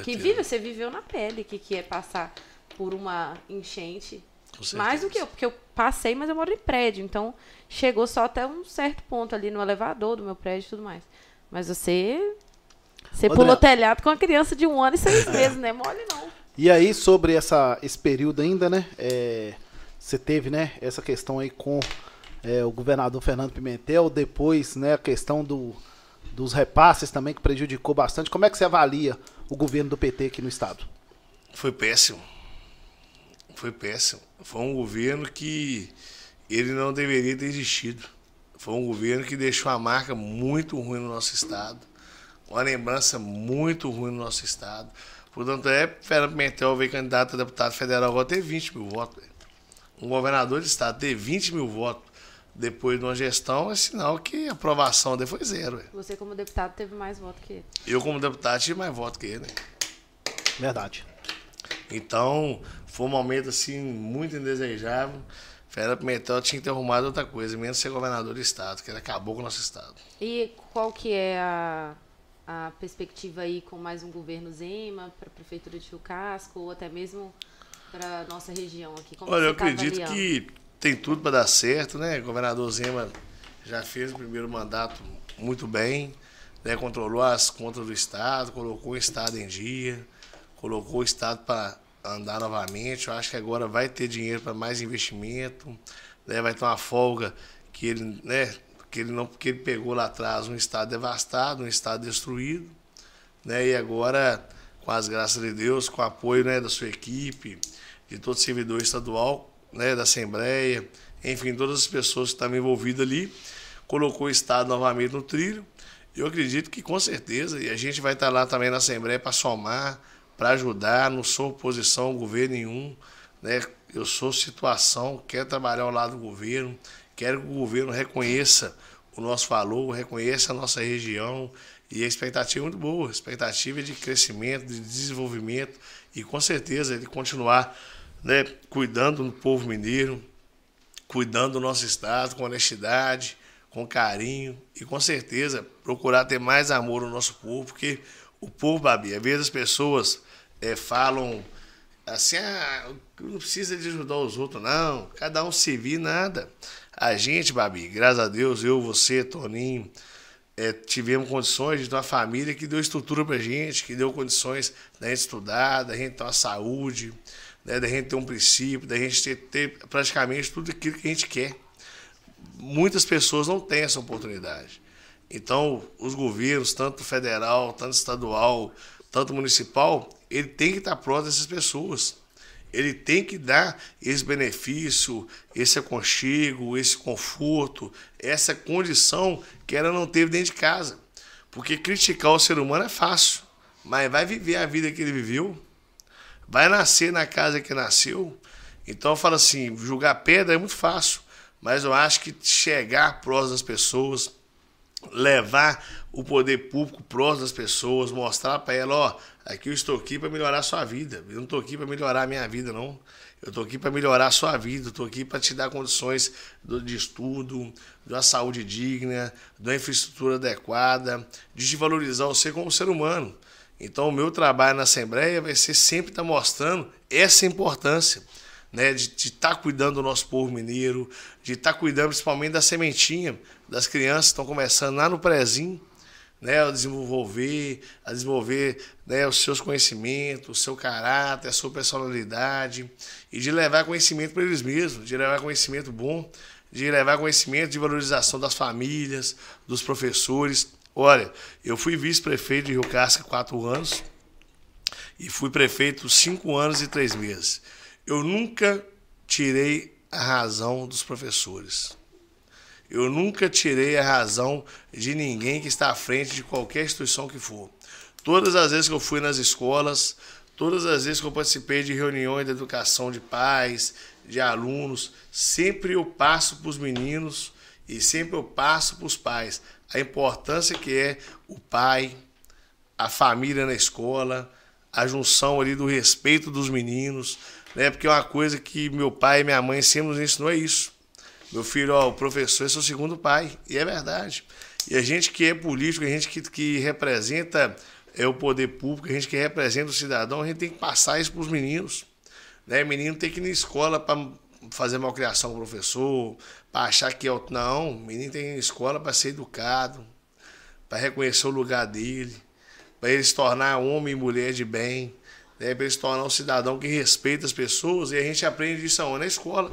Que vive, você viveu na pele que, que é passar por uma enchente. Mais do que eu, porque eu passei, mas eu moro em prédio. Então, chegou só até um certo ponto ali no elevador do meu prédio e tudo mais. Mas você. Você André, pulou telhado com uma criança de um ano e seis *laughs* meses, né? Mole não. E aí, sobre essa, esse período ainda, né? É, você teve, né, essa questão aí com é, o governador Fernando Pimentel, depois, né, a questão do, dos repasses também, que prejudicou bastante. Como é que você avalia o governo do PT aqui no estado? Foi péssimo. Foi péssimo. Foi um governo que ele não deveria ter existido. Foi um governo que deixou uma marca muito ruim no nosso estado, uma lembrança muito ruim no nosso estado. Portanto, é, Fernando Pimentel veio candidato a deputado federal, agora ter 20 mil votos um governador de estado ter 20 mil votos depois de uma gestão é sinal que a aprovação dele foi zero. Você, como deputado, teve mais votos que ele. Eu, como deputado, tive mais votos que ele. Verdade. Então, foi um momento assim muito indesejável. Fera Pimentel tinha que ter arrumado outra coisa, menos ser governador do estado, que ele acabou com o nosso estado. E qual que é a, a perspectiva aí com mais um governo Zema, para a prefeitura de Rio Casco, ou até mesmo para nossa região aqui? Como Olha, eu tá acredito avaliando? que tem tudo para dar certo, né? O governador Zema já fez o primeiro mandato muito bem, né? controlou as contas do Estado, colocou o Estado em dia, colocou o Estado para andar novamente. Eu acho que agora vai ter dinheiro para mais investimento, né? vai ter uma folga que ele, né? que ele não que ele pegou lá atrás um estado devastado, um estado destruído, né? E agora, com as graças de Deus, com o apoio né, da sua equipe, de todo servidor estadual, né, da Assembleia, enfim, todas as pessoas que estavam envolvidas ali, colocou o Estado novamente no trilho. Eu acredito que com certeza, e a gente vai estar lá também na Assembleia para somar, para ajudar, não sou oposição ao governo nenhum, né? eu sou situação, quero trabalhar ao lado do governo, quero que o governo reconheça o nosso valor, reconheça a nossa região, e a expectativa é muito boa, a expectativa é de crescimento, de desenvolvimento, e com certeza ele continuar né, cuidando do povo mineiro, cuidando do nosso estado com honestidade, com carinho e com certeza procurar ter mais amor no nosso povo, porque o povo, Babi, às vezes as pessoas é, falam assim, ah, não precisa de ajudar os outros, não, cada um se vir, nada. A gente, Babi, graças a Deus, eu, você, Toninho, é, tivemos condições de ter uma família que deu estrutura pra gente, que deu condições da gente estudar, da gente ter uma saúde, né, da gente ter um princípio, da gente ter, ter praticamente tudo aquilo que a gente quer. muitas pessoas não têm essa oportunidade. Então, os governos, tanto federal, tanto estadual, tanto municipal, ele tem que estar próximo dessas pessoas. Ele tem que dar esse benefício, esse aconchego, esse conforto, essa condição que ela não teve dentro de casa. Porque criticar o ser humano é fácil, mas vai viver a vida que ele viveu, vai nascer na casa que nasceu. Então eu falo assim, julgar pedra é muito fácil, mas eu acho que chegar próximo das pessoas, levar o poder público próximo das pessoas, mostrar para ela, ó, aqui eu estou aqui para melhorar a sua vida. Eu não estou aqui para melhorar a minha vida, não. Eu estou aqui para melhorar a sua vida, estou aqui para te dar condições de estudo, de uma saúde digna, de uma infraestrutura adequada, de te valorizar você como ser humano. Então, o meu trabalho na Assembleia vai ser sempre estar tá mostrando essa importância né, de estar tá cuidando do nosso povo mineiro, de estar tá cuidando principalmente da sementinha, das crianças que estão começando lá no prezinho, né, a desenvolver, a desenvolver né, os seus conhecimentos, o seu caráter, a sua personalidade, e de levar conhecimento para eles mesmos, de levar conhecimento bom, de levar conhecimento de valorização das famílias, dos professores. Olha, eu fui vice-prefeito de Rio Casca quatro anos e fui prefeito cinco anos e três meses. Eu nunca tirei a razão dos professores. Eu nunca tirei a razão de ninguém que está à frente de qualquer instituição que for. Todas as vezes que eu fui nas escolas, todas as vezes que eu participei de reuniões de educação de pais, de alunos, sempre eu passo para os meninos e sempre eu passo para os pais a importância que é o pai, a família na escola, a junção ali do respeito dos meninos, né? Porque é uma coisa que meu pai e minha mãe sempre nos ensinou é isso. Meu filho, ó, o professor é seu segundo pai. E é verdade. E a gente que é político, a gente que, que representa é, o poder público, a gente que representa o cidadão, a gente tem que passar isso para os meninos. Né? Menino tem que ir na escola para fazer malcriação com o professor, para achar que é. Não, o menino tem escola para ser educado, para reconhecer o lugar dele, para ele se tornar homem e mulher de bem, né? para ele se tornar um cidadão que respeita as pessoas, e a gente aprende isso aonde? Na escola.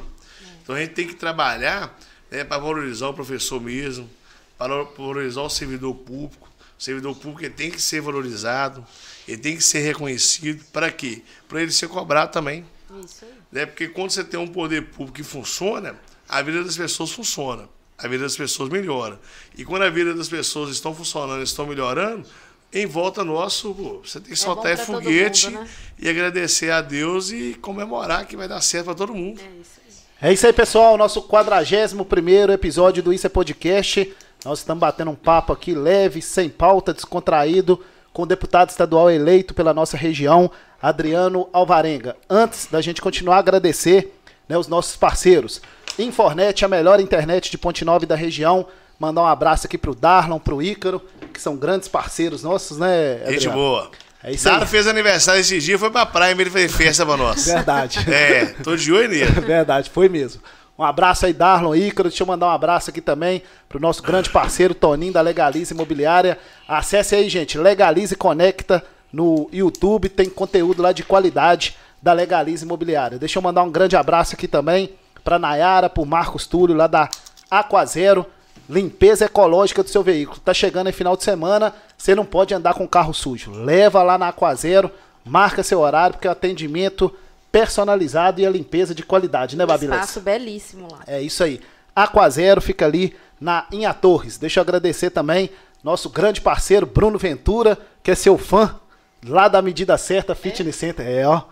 Então a gente tem que trabalhar né, para valorizar o professor mesmo, para valorizar o servidor público. O servidor público tem que ser valorizado, ele tem que ser reconhecido. Para quê? Para ele ser cobrado também. Isso aí. Né? Porque quando você tem um poder público que funciona, a vida das pessoas funciona. A vida das pessoas melhora. E quando a vida das pessoas estão funcionando, estão melhorando, em volta nosso, pô, você tem que é soltar foguete mundo, né? e agradecer a Deus e comemorar que vai dar certo para todo mundo. É isso. É isso aí, pessoal. Nosso 41 episódio do Isso é Podcast. Nós estamos batendo um papo aqui leve, sem pauta, descontraído, com o deputado estadual eleito pela nossa região, Adriano Alvarenga. Antes da gente continuar, agradecer né, os nossos parceiros. Infornet, a melhor internet de Ponte Nova da região. Mandar um abraço aqui pro Darlon, pro Ícaro, que são grandes parceiros nossos, né? Adriano? Gente boa. É isso Dado aí. fez aniversário esse dia, foi pra praia, ele fez festa pra nós. *laughs* Verdade. É, tô de olho nele. *laughs* Verdade, foi mesmo. Um abraço aí, Darlon Ícaro. Deixa eu mandar um abraço aqui também pro nosso grande parceiro Toninho da Legalize Imobiliária. Acesse aí, gente, Legalize Conecta no YouTube, tem conteúdo lá de qualidade da Legalize Imobiliária. Deixa eu mandar um grande abraço aqui também pra Nayara, pro Marcos Túlio lá da Aquazero limpeza ecológica do seu veículo. Tá chegando em final de semana, você não pode andar com carro sujo. Leva lá na Aquazero, marca seu horário, porque é atendimento personalizado e a limpeza de qualidade, né, Babilés? Espaço belíssimo lá. É isso aí. Aquazero fica ali na Inha Torres. Deixa eu agradecer também nosso grande parceiro Bruno Ventura, que é seu fã lá da Medida Certa Fitness é? Center. É, ó.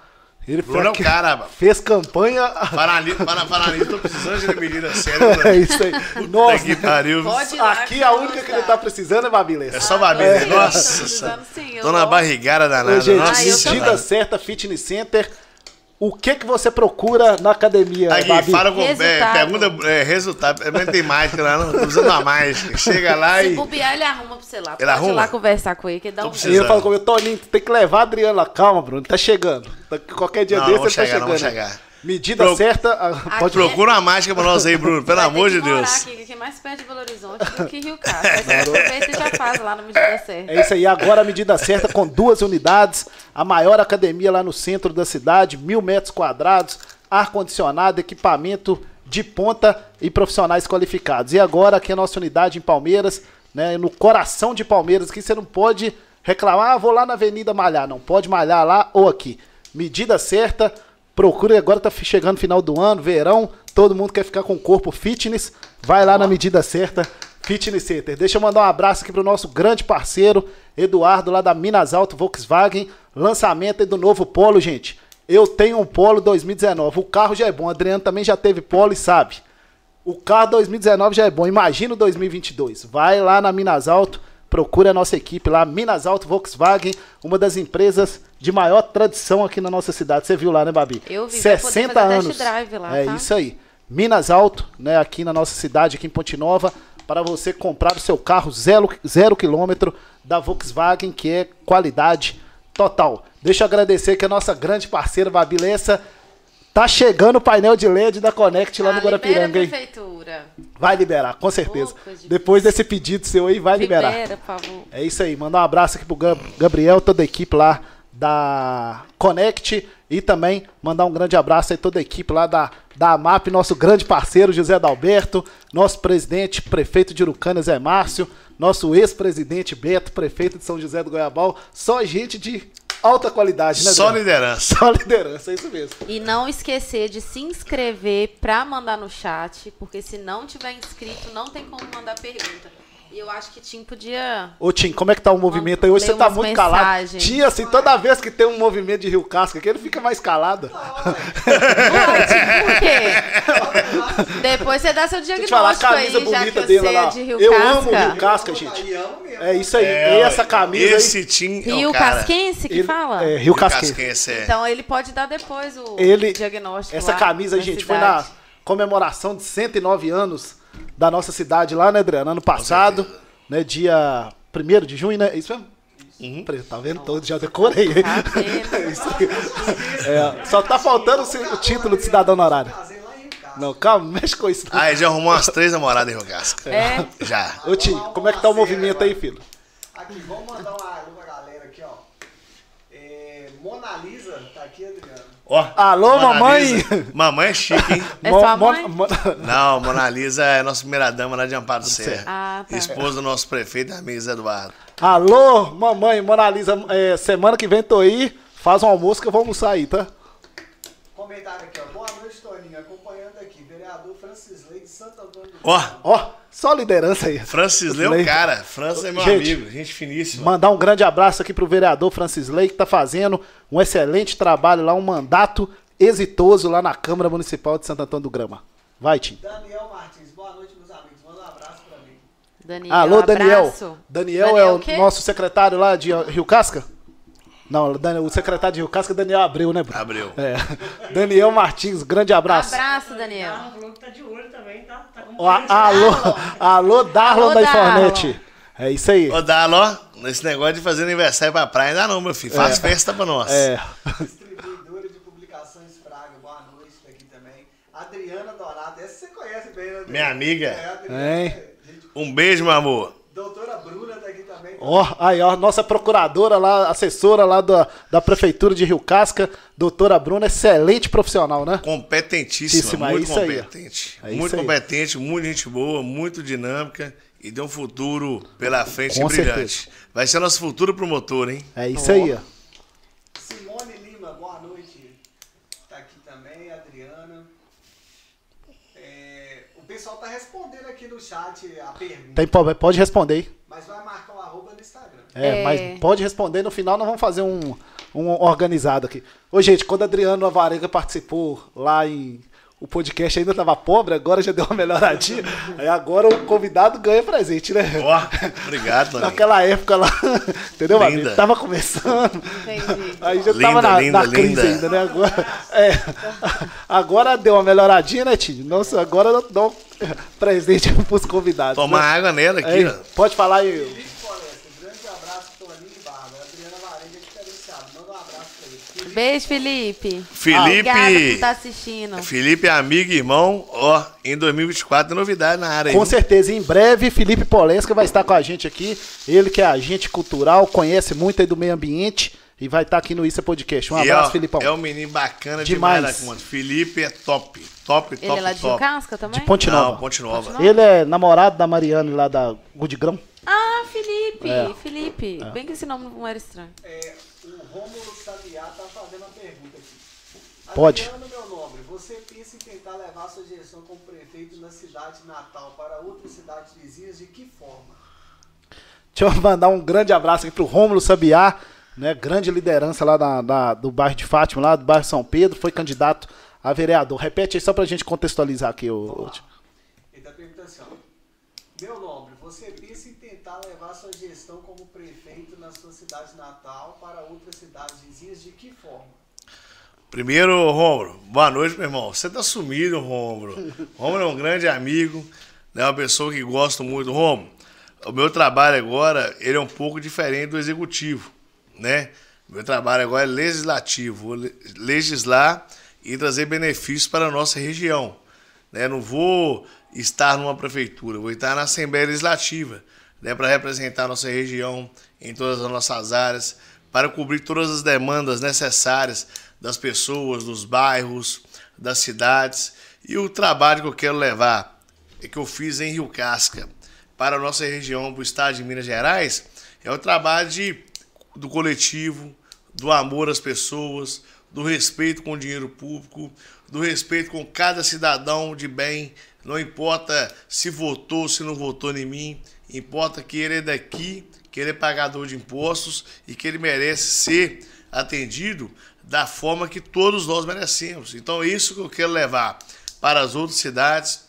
Ele Bruno é o cara, mano. Fez campanha. Paralisa, para, paralisa, tô precisando de medida séria. *laughs* É isso aí. Nossa, que pariu. Aqui a única que ele tá precisando é Babilês. É só Babilês. É. Nossa. Sim, Tô na barrigada danada. Ô, gente, Nossa. medida certa Fitness Center. O que que você procura na academia, Aqui, Babi? fala com, é, pergunta, é, resultado, é, não tem mágica lá, não, tô usando uma mágica. Chega lá Se e... Se bobear, ele arruma pra você lá. Ele Pode arruma? ir lá conversar com ele, que dá um... E eu falo comigo, Toninho, tem que levar a Adriana. Calma, Bruno, tá chegando. Qualquer dia não, desse ele tá chegar, tá chegando. Não, chegar. Medida Pro... certa. Pode... Procura uma mágica pra nós aí, Bruno, pelo amor de Deus. Aqui, que é mais perto de Belo Horizonte do que Rio Castro. *laughs* Você já faz lá na medida certa. É isso aí, agora a medida certa com duas unidades, a maior academia lá no centro da cidade, mil metros quadrados, ar-condicionado, equipamento de ponta e profissionais qualificados. E agora aqui a nossa unidade em Palmeiras, né, no coração de Palmeiras, que você não pode reclamar, ah, vou lá na Avenida malhar. Não pode malhar lá ou aqui. Medida certa, procure, agora tá chegando final do ano, verão, todo mundo quer ficar com o corpo fitness, vai lá na medida certa, Fitness Center. Deixa eu mandar um abraço aqui pro nosso grande parceiro, Eduardo, lá da Minas Alto Volkswagen, lançamento do novo Polo, gente. Eu tenho um Polo 2019, o carro já é bom, Adriano também já teve Polo e sabe. O carro 2019 já é bom, imagina o 2022. Vai lá na Minas Alto, procure a nossa equipe lá, Minas Alto Volkswagen, uma das empresas de maior tradição aqui na nossa cidade. Você viu lá, né, Babi? Eu vi, 60 vai poder fazer anos. lá, é tá? isso aí. Minas Alto, né, aqui na nossa cidade, aqui em Ponte Nova, para você comprar o seu carro zero, zero quilômetro da Volkswagen, que é qualidade total. Deixa eu agradecer que a nossa grande parceira, Babi Lessa, tá chegando o painel de LED da Connect lá Ah, no libera, Guarapiranga, hein? prefeitura. Vai liberar, com certeza. De Depois desse pedido seu aí, vai liberar. Libera, por favor. É isso aí. Mandar um abraço aqui pro Gab- Gabriel, toda a equipe lá da Connect. E também mandar um grande abraço aí toda a equipe lá da, da AMAP, nosso grande parceiro José Dalberto, nosso presidente, prefeito de Urucânia, Zé Márcio, nosso ex-presidente Beto, prefeito de São José do Goiabal. Só gente de alta qualidade, né? Só Adriano? liderança. Só liderança, é isso mesmo. E não esquecer de se inscrever pra mandar no chat, porque se não tiver inscrito, não tem como mandar pergunta. E eu acho que Tim podia. Ô Tim, como é que tá o movimento aí? Hoje você tá muito calado. mensagens. Tim, assim, toda vez que tem um movimento de Rio Casca aqui, ele fica mais calado. Ué, Tim, por quê? *laughs* Depois você dá seu te falar, a diagnóstico camisa aí, já que bonita você dele é lá. de Rio Eu Casca. amo o Rio Casca, gente. É isso aí. É, e essa camisa Esse aí. time é Rio o cara. Casquense que ele- fala? É, Rio Rio Casquense. Casquense, é. Então ele pode dar depois o Ele, diagnóstico. essa lá camisa, gente, foi na cidade. comemoração de 109 anos da nossa cidade lá, né, Adriano? Ano passado, né, dia 1 de junho, né? Isso mesmo? Uhum. Tá vendo todo? Já decorei. Tá? É aí. *laughs* É, só tá faltando o título de cidadão honorário. Não, calma, *laughs* mexe com isso. não. Ah, ele já arrumou umas três namoradas em Rio Casca. É. Já. Ô, Tim, como é que tá o movimento aí, filho? Aqui, vamos mandar um alô pra galera aqui, ó. É, Mona Lisa tá aqui, Adriano. Ó. Alô, Mona mamãe? Lisa. Mamãe é chique, hein? É sua Mo- mãe? mo- Não, Mona Lisa é nossa primeira dama lá de Amparo Serra. Ah, tá. Esposa do nosso prefeito, amigo Zé Eduardo. Alô, mamãe, Mona Lisa, é, semana que vem tô aí, faz um almoço que eu vou almoçar aí, tá? Comentário aqui, ó. Boa noite, Toninho. Acompanhando aqui, vereador Francis Leite de Santo Antônio do Ó, Ó, só liderança aí. Francis Lê é Lei. o cara. Francis é meu Gente, amigo, gente finíssima. Mandar um grande abraço aqui pro vereador Francis Lei, que tá fazendo um excelente trabalho lá, um mandato exitoso lá na Câmara Municipal de Santo Antônio do Grama. Vai, Tim. Daniel Martins. Boa noite, meus amigos. Manda um abraço pra mim. Daniel, Alô, Daniel. abraço. Daniel, é o quê? nosso secretário lá de Rio Casca? Não, o secretário de Rio Casca é Daniel Abreu, né, Bruno? Abreu. É. Daniel Martins, grande abraço. Abraço, Daniel. Falou que tá de olho também, tá? Tá com alô, alô, Darlon Alô, da Darlon. Infornet. É isso aí. Ô, Dalo, ó, nesse negócio de fazer aniversário pra praia, ainda não, meu filho. Faz festa pra nós. É. Distribuidora de publicações Fraga. Boa noite aqui também. Adriana Donato. Essa você conhece bem, né, Adriana? Minha amiga. É, Adriana. Um beijo, meu amor. doutora Bruna Ó, aí, ó, nossa procuradora lá, assessora lá da, da Prefeitura de Rio Casca, doutora Bruna, excelente profissional, né? Competentíssima, Tíssima, é muito isso aí, ó. competente. É muito isso aí. competente, muito gente boa, muito dinâmica e tem um futuro pela frente Com brilhante. Vai ser nosso futuro promotor, hein? É isso aí, ó. Simone Lima, boa noite. Tá aqui também, Adriana. É, o pessoal tá respondendo aqui no chat a pergunta, Tem, pode pode responder aí. mas vai marcar um arroba no Instagram. É, É. mas pode responder no final, nós vamos fazer um, um organizado aqui. Ô, gente, quando Adriano Avarega participou lá em. O podcast ainda tava pobre, agora já deu uma melhoradinha. *laughs* Aí agora o convidado ganha presente, né? Ó, obrigado, *laughs* Toninho. Naquela época lá, *laughs* entendeu, Linda. amigo? Tava começando. Entendi. Aí já Linda, tava na, linda, na crise linda. ainda, né? Agora, é, agora deu uma melhoradinha, né, Tio? Nossa, agora eu dou um presente pros convidados. Tomar né? água nela aqui, ó. pode falar aí. Felipe Floresta, grande abraço, Toninho e Bárbara. Adriana Varenga diferenciado. Manda um abraço pra ele. Felipe, Beijo, Felipe. Felipe. Obrigada por estar assistindo. Felipe é amigo e irmão, ó, em 2024 tem novidade na área aí. Com certeza, em breve, Felipe Polesca vai estar com a gente aqui. Ele que é agente cultural, conhece muito aí do meio ambiente e vai estar aqui no Isso é Podcast. Um E, abraço, ó, Filipão. É um menino bacana Demais. demais, da conta. Felipe é top. Top, top, Ele é lá de. Casca também? De Ponte Não, Nova. Ponte Nova. Ponte Nova. Ele é namorado da Mariane lá da Gudigrão. Ah, Felipe! É. Felipe. Bem que esse nome não era estranho. É, o Rômulo Sabiá tá fazendo uma pergunta aqui. Pode. Adriano, meu nome, você pensa em tentar levar sua gestão como prefeito na cidade natal para outras cidades vizinhas de que forma? Deixa eu mandar um grande abraço aqui pro Rômulo Sabiá, né? Grande liderança lá da, da- do bairro de Fátima, lá do bairro São Pedro, foi candidato a vereador. Repete aí só pra gente contextualizar aqui, o. Ele está perguntando assim, ó. Meu nome, você pensa em tentar levar sua gestão como prefeito na sua cidade natal para outras cidades vizinhas de que forma? Primeiro, Rômulo, boa noite, meu irmão. Você tá sumido, Rômulo. Rômulo é um grande amigo, né? uma pessoa que gosto muito. Rômulo, o meu trabalho agora, ele é um pouco diferente do executivo, né? Meu trabalho agora é legislativo, vou le- legislar e trazer benefícios para a nossa região. Né? Não vou estar numa prefeitura, vou estar na Assembleia Legislativa, né? para representar a nossa região em todas as nossas áreas, para cobrir todas as demandas necessárias das pessoas, dos bairros, das cidades. E o trabalho que eu quero levar, é que eu fiz em Rio Casca, para a nossa região, para o estado de Minas Gerais, é o trabalho de, do coletivo, do amor às pessoas, do respeito com o dinheiro público, do respeito com cada cidadão de bem, não importa se votou, se não votou em mim, importa que ele é daqui, que ele é pagador de impostos e que ele merece ser atendido da forma que todos nós merecemos. Então isso que eu quero levar para as outras cidades,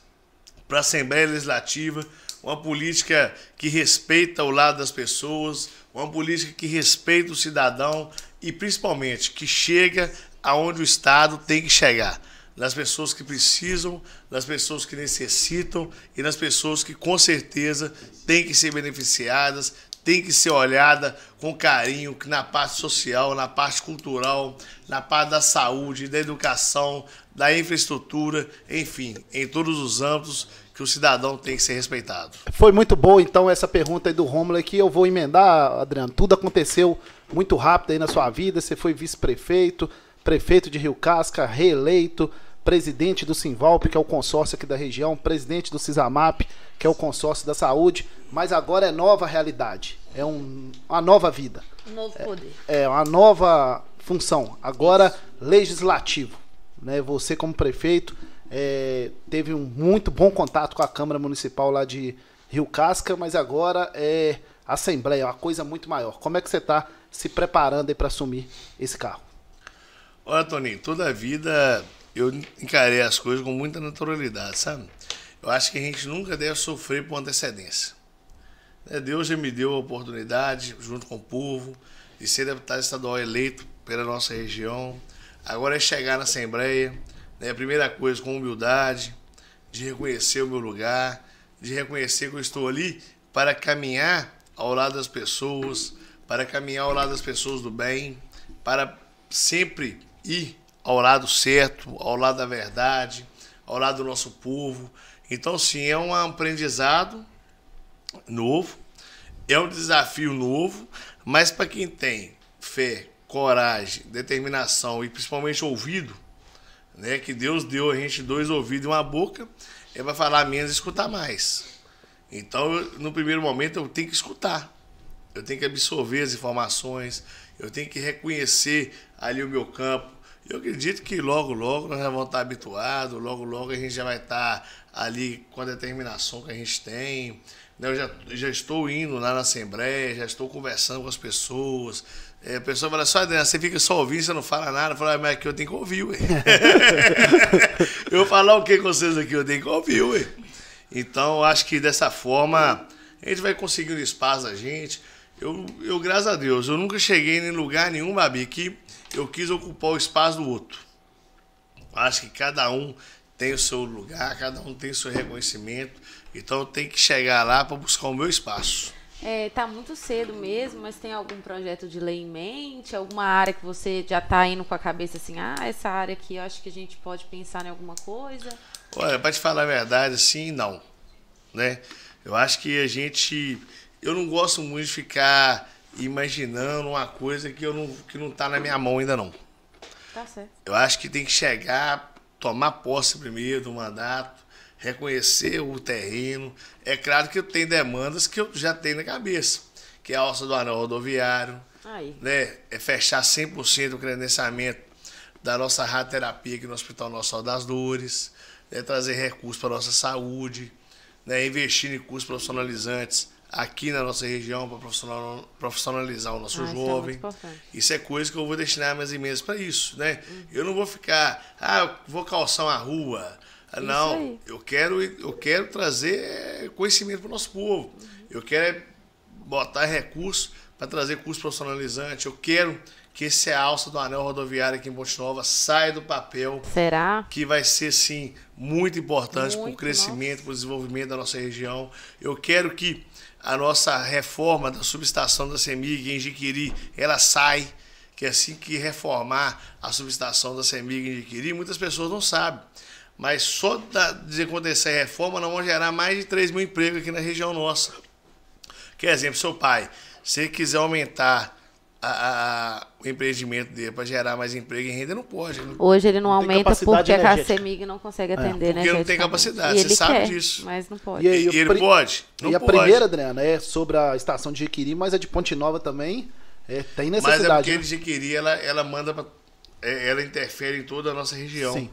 para a Assembleia Legislativa, uma política que respeita o lado das pessoas, uma política que respeita o cidadão e principalmente que chega aonde o Estado tem que chegar. Nas pessoas que precisam, nas pessoas que necessitam e nas pessoas que com certeza têm que ser beneficiadas, tem que ser olhada com carinho na parte social, na parte cultural, na parte da saúde, da educação, da infraestrutura, enfim, em todos os âmbitos que o cidadão tem que ser respeitado. Foi muito boa, então, essa pergunta aí do Rômulo aqui. Eu vou emendar, Adriano. Tudo aconteceu muito rápido aí na sua vida. Você foi vice-prefeito, prefeito de Rio Casca, reeleito, presidente do Simvalp, que é o consórcio aqui da região, presidente do Cisamap, que é o consórcio da saúde. Mas agora é nova realidade. É um, uma nova vida. Um novo poder. É uma nova função. Agora, legislativo. Né? Você, como prefeito, é, teve um muito bom contato com a Câmara Municipal lá de Rio Casca, mas agora é Assembleia, é uma coisa muito maior. Como é que você está se preparando para assumir esse carro? Olha, Toninho, toda a vida eu encarei as coisas com muita naturalidade, sabe? Eu acho que a gente nunca deve sofrer por antecedência. Né, Deus já me deu a oportunidade, junto com o povo, de ser deputado estadual eleito pela nossa região. Agora é chegar na Assembleia, né, primeira coisa com humildade, de reconhecer o meu lugar, de reconhecer que eu estou ali para caminhar ao lado das pessoas, para caminhar ao lado das pessoas do bem, para sempre ir ao lado certo, ao lado da verdade, ao lado do nosso povo. Então, sim, é um aprendizado novo, é um desafio novo, mas para quem tem fé, coragem, determinação e principalmente ouvido, né, que Deus deu a gente dois ouvidos e uma boca, é para falar menos e escutar mais. Então, eu, no primeiro momento, eu tenho que escutar. Eu tenho que absorver as informações, eu tenho que reconhecer ali o meu campo. Eu acredito que logo, logo nós já vamos estar habituados, logo, logo a gente já vai estar ali com a determinação que a gente tem. né? Eu já, já estou indo lá na Assembleia, já estou conversando com as pessoas. É, a pessoa fala só, Adriano, você fica só ouvindo, você não fala nada. Eu falo, "Ah, mas aqui eu tenho que ouvir, ué. *laughs* eu falar o que com vocês aqui? Eu tenho que ouvir, ué. Então, acho que dessa forma a gente vai conseguindo espaço da gente. Eu, eu, graças a Deus, eu nunca cheguei em lugar nenhum, Babi, que eu quis ocupar o espaço do outro. Acho que cada um tem o seu lugar, cada um tem o seu reconhecimento. Então eu tenho que chegar lá para buscar o meu espaço. É, tá muito cedo mesmo, mas tem algum projeto de lei em mente? Alguma área que você já tá indo com a cabeça assim, ah, essa área aqui eu acho que a gente pode pensar em alguma coisa? Olha, para te falar a verdade, sim, não. Né? Eu acho que a gente. Eu não gosto muito de ficar imaginando uma coisa que, eu não, que não tá na minha mão ainda não. Tá certo. Eu acho que tem que chegar, tomar posse primeiro do mandato, reconhecer o terreno. É claro que eu tenho demandas que eu já tenho na cabeça, que é a alça do anel rodoviário, Aí. né? É fechar 100% o credenciamento da nossa radioterapia aqui no Hospital Nossa das Dores, né? trazer recursos para a nossa saúde, né? investir em cursos profissionalizantes aqui na nossa região para profissional- profissionalizar o nosso Ah, isso é jovem. Isso é coisa que eu vou destinar minhas emendas para isso, né? Eu não vou ficar, ah, eu vou calçar uma rua. Isso Não, aí. eu quero, eu quero trazer eh, conhecimento para o nosso povo. Eu quero é botar recursos para trazer curso profissionalizante. Eu quero que esse alça do anel rodoviário aqui em Ponte Nova saia do papel Será? que vai ser sim muito importante para o crescimento, para o desenvolvimento da nossa região. Eu quero que a nossa reforma da subestação da CEMIG em Jiquiri, ela sai, que assim que reformar a subestação da CEMIG em Jiquiri, muitas pessoas não sabem. Mas só de acontecer a reforma, nós vamos gerar mais de 3 mil empregos aqui na região nossa. Que exemplo, seu pai, se ele quiser aumentar a- o empreendimento dele para gerar mais emprego e renda, não pode. Ele não Hoje ele não, Não aumenta porque a. CEMIG não consegue atender, né? porque não tem capacidade, E você ele sabe quer, disso. Mas não pode. E aí, E ele pri- pode? Não e a pode. primeira, Adriana, é sobre a estação de Jequiri, mas a de Ponte Nova também é, tem Mas é necessidade. porque né? ele já queria, ela, ela manda pra, é, ela interfere em toda a nossa região. Sim.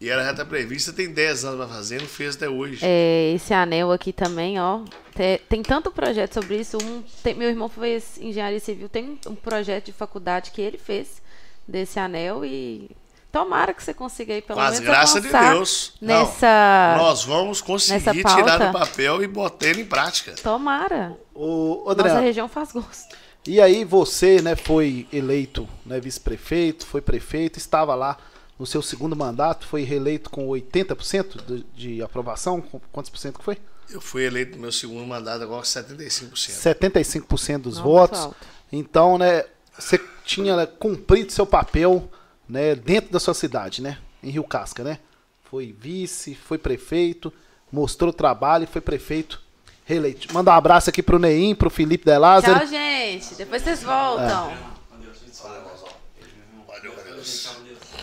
E ela já está prevista, tem 10 anos para fazer, não fez até hoje. É, esse anel aqui também, ó. te- Tem, tanto projeto sobre isso. Um, tem- meu irmão fez engenharia civil, tem um projeto de faculdade que ele fez desse anel e tomara que você consiga aí pelo Com as menos graças de Deus. Não, Nessa. Nós vamos conseguir tirar do papel e botar ele em prática. Tomara. Ô, ô, Nossa região faz gosto. e aí você né, foi eleito né, vice-prefeito, foi prefeito, estava lá no seu segundo mandato, foi reeleito com 80% de, de aprovação? Quantos por cento que foi? Eu fui eleito no meu segundo mandato agora com 75%. 75% dos Não, votos. alto. Então, né, você tinha né, cumprido seu papel né, dentro da sua cidade, né? Em Rio Casca, né? Foi vice, foi prefeito, mostrou trabalho e foi prefeito reeleito. Manda um abraço aqui pro Neim, pro Felipe De Lázaro. Tchau, gente. Depois vocês voltam. Valeu, Deus.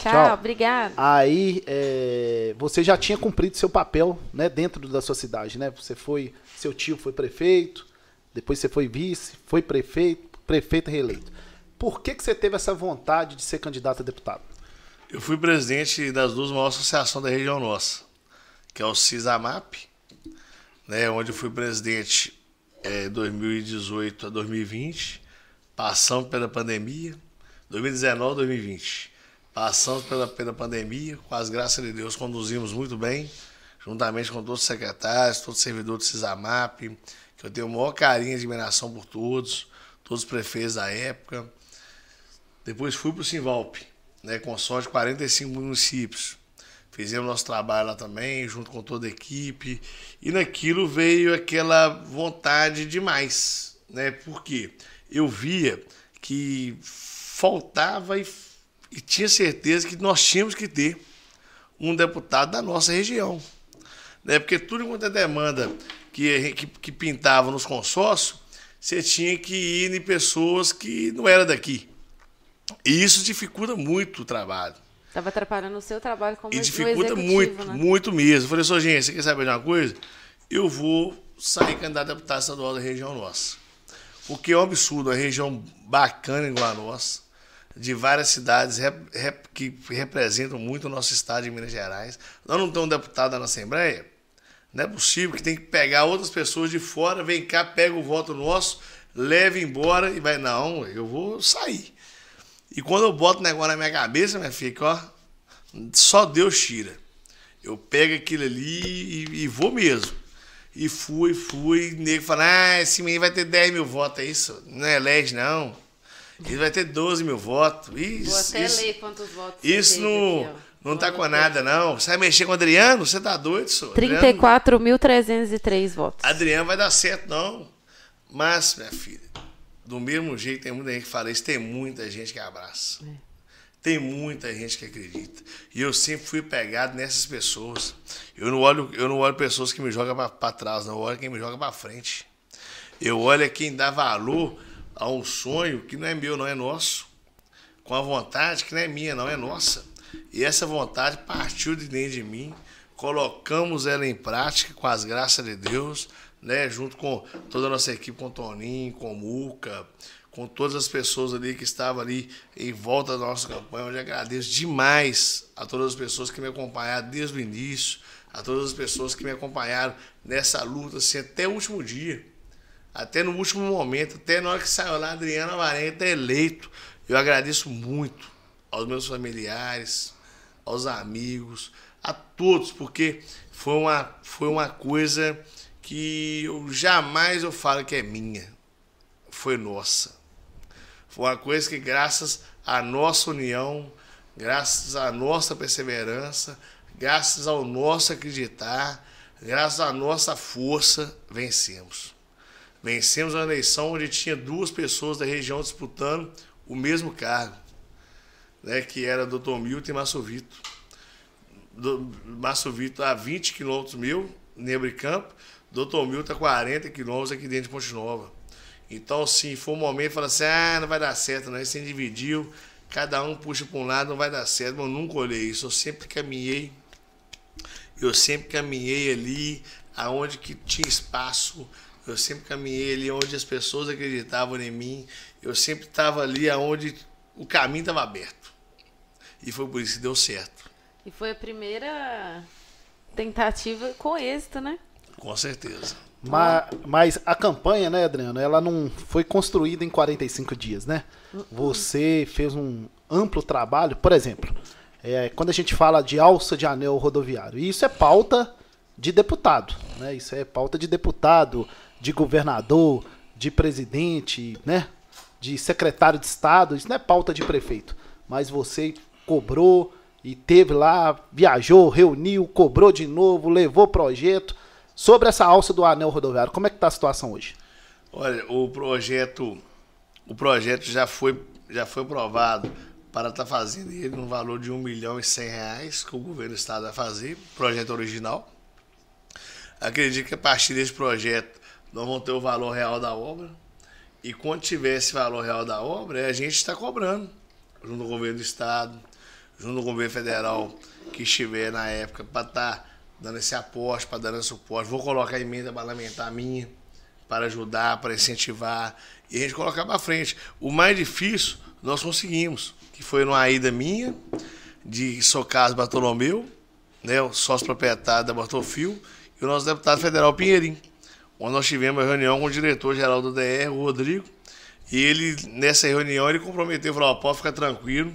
Tchau, Tchau. obrigada. Aí é, você já tinha cumprido seu papel né, dentro da sua cidade, né? Você foi, seu tio foi prefeito, depois você foi vice, foi prefeito, prefeito reeleito. Por que, que você teve essa vontade de ser candidato a deputado? Eu fui presidente das duas maiores associações da região nossa, que é o CISAMAP, né, onde eu fui presidente é, 2018 a 2020, passamos pela pandemia, 2019 a 2020. Passamos pela, pela pandemia, com as graças de Deus conduzimos muito bem, juntamente com todos os secretários, todos os servidores do CISAMAP, que eu tenho o maior carinho e admiração por todos, todos os prefeitos da época. Depois fui para o Simvalp, né, com só de 45 municípios. Fizemos nosso trabalho lá também, junto com toda a equipe. E naquilo veio aquela vontade demais. Né? Porque eu via que faltava e, e tinha certeza que nós tínhamos que ter um deputado da nossa região. Né? Porque tudo quanto é demanda que, que, que pintava nos consórcios, você tinha que ir em pessoas que não eram daqui. E isso dificulta muito o trabalho. Tava atrapalhando o seu trabalho como E dificulta muito, né? muito mesmo. Eu falei, só gente, você quer saber de uma coisa? Eu vou sair candidato a deputado estadual da região nossa. Porque é um absurdo, uma região bacana igual a nossa, de várias cidades rep- rep- que representam muito o nosso estado de Minas Gerais. Nós não temos um deputado na Assembleia? Não é possível que tem que pegar outras pessoas de fora, vem cá, pega o voto nosso, leva embora e vai. Não, eu vou sair. E quando eu boto o negócio na minha cabeça, minha filha, ó, só Deus tira. Eu pego aquilo ali e, e vou mesmo. E fui, fui, e nego fala, ah, esse menino vai ter 10 mil votos, é isso? Não é elege, não. Ele vai ter 12 mil votos. Isso, Vou até isso, ler quantos votos isso não, aqui, não tá com nada, não. Você vai mexer com o Adriano? Você tá doido, senhor? 34.303 votos. Adriano vai dar certo, não. Mas, minha filha, do mesmo jeito, tem muita gente que fala isso, tem muita gente que abraça. Tem muita gente que acredita. E eu sempre fui pegado nessas pessoas. Eu não olho, eu não olho pessoas que me jogam para trás, não. Eu olho quem me joga para frente. Eu olho quem dá valor a um sonho que não é meu, não é nosso, com a vontade que não é minha, não é nossa. E essa vontade partiu de dentro de mim, colocamos ela em prática com as graças de Deus, né, junto com toda a nossa equipe, com o Toninho, com o Muca, com todas as pessoas ali que estavam ali em volta da nossa campanha. Eu agradeço demais a todas as pessoas que me acompanharam desde o início, a todas as pessoas que me acompanharam nessa luta, assim, até o último dia, até no último momento, até na hora que saiu lá, Adriana Varenta eleito. Eu agradeço muito aos meus familiares, aos amigos, a todos, porque foi uma, foi uma coisa que eu jamais eu falo que é minha, foi nossa. Foi uma coisa que, graças à nossa união, graças à nossa perseverança, graças ao nosso acreditar, graças à nossa força, vencemos. Vencemos uma eleição onde tinha duas pessoas da região disputando o mesmo cargo, né, que era Dr. Milton e Massovito. Massovito a 20 quilômetros mil, Nebricampo, Dr. Milton a 40 quilômetros aqui dentro de Ponte Nova. Então, sim, foi um momento, fala assim, ah, não vai dar certo, não, você dividiu, cada um puxa para um lado, não vai dar certo, mas eu nunca olhei isso, eu sempre caminhei, eu sempre caminhei ali, aonde que tinha espaço, eu sempre caminhei ali onde as pessoas acreditavam em mim, eu sempre estava ali aonde o caminho estava aberto. E foi por isso que deu certo. E foi a primeira tentativa com êxito, né? Com certeza. Mas, mas, a campanha, né, Adriano, ela não foi construída em 45 dias, né? Você fez um amplo trabalho, por exemplo, é, quando a gente fala de alça de anel rodoviário, isso é pauta de deputado, né? Isso é pauta de deputado, de governador, de presidente, né? De secretário de Estado, isso não é pauta de prefeito. Mas você cobrou e teve lá, viajou, reuniu, cobrou de novo, levou projeto. Sobre essa alça do anel rodoviário, como é que está a situação hoje? Olha, o projeto, o projeto já foi, já foi aprovado para estar tá fazendo ele no valor de 1 milhão e 100 reais que o governo do estado vai fazer, projeto original. Acredito que a partir desse projeto nós vamos ter o valor real da obra. E quando tiver esse valor real da obra, a gente está cobrando, junto ao governo do estado, junto ao governo federal que estiver na época, para estar tá dando esse apoio, para dar esse suporte. Vou colocar a emenda parlamentar minha para ajudar, para incentivar e a gente colocar para frente. O mais difícil nós conseguimos, que foi numa ida minha de Socas Bartolomeu, né, o sócio proprietário da Bartolfio, e o nosso deputado federal Pinheirinho, onde nós tivemos uma reunião com o diretor-geral do DR, o Rodrigo, e ele, nessa reunião, ele comprometeu, falou, pode ficar tranquilo,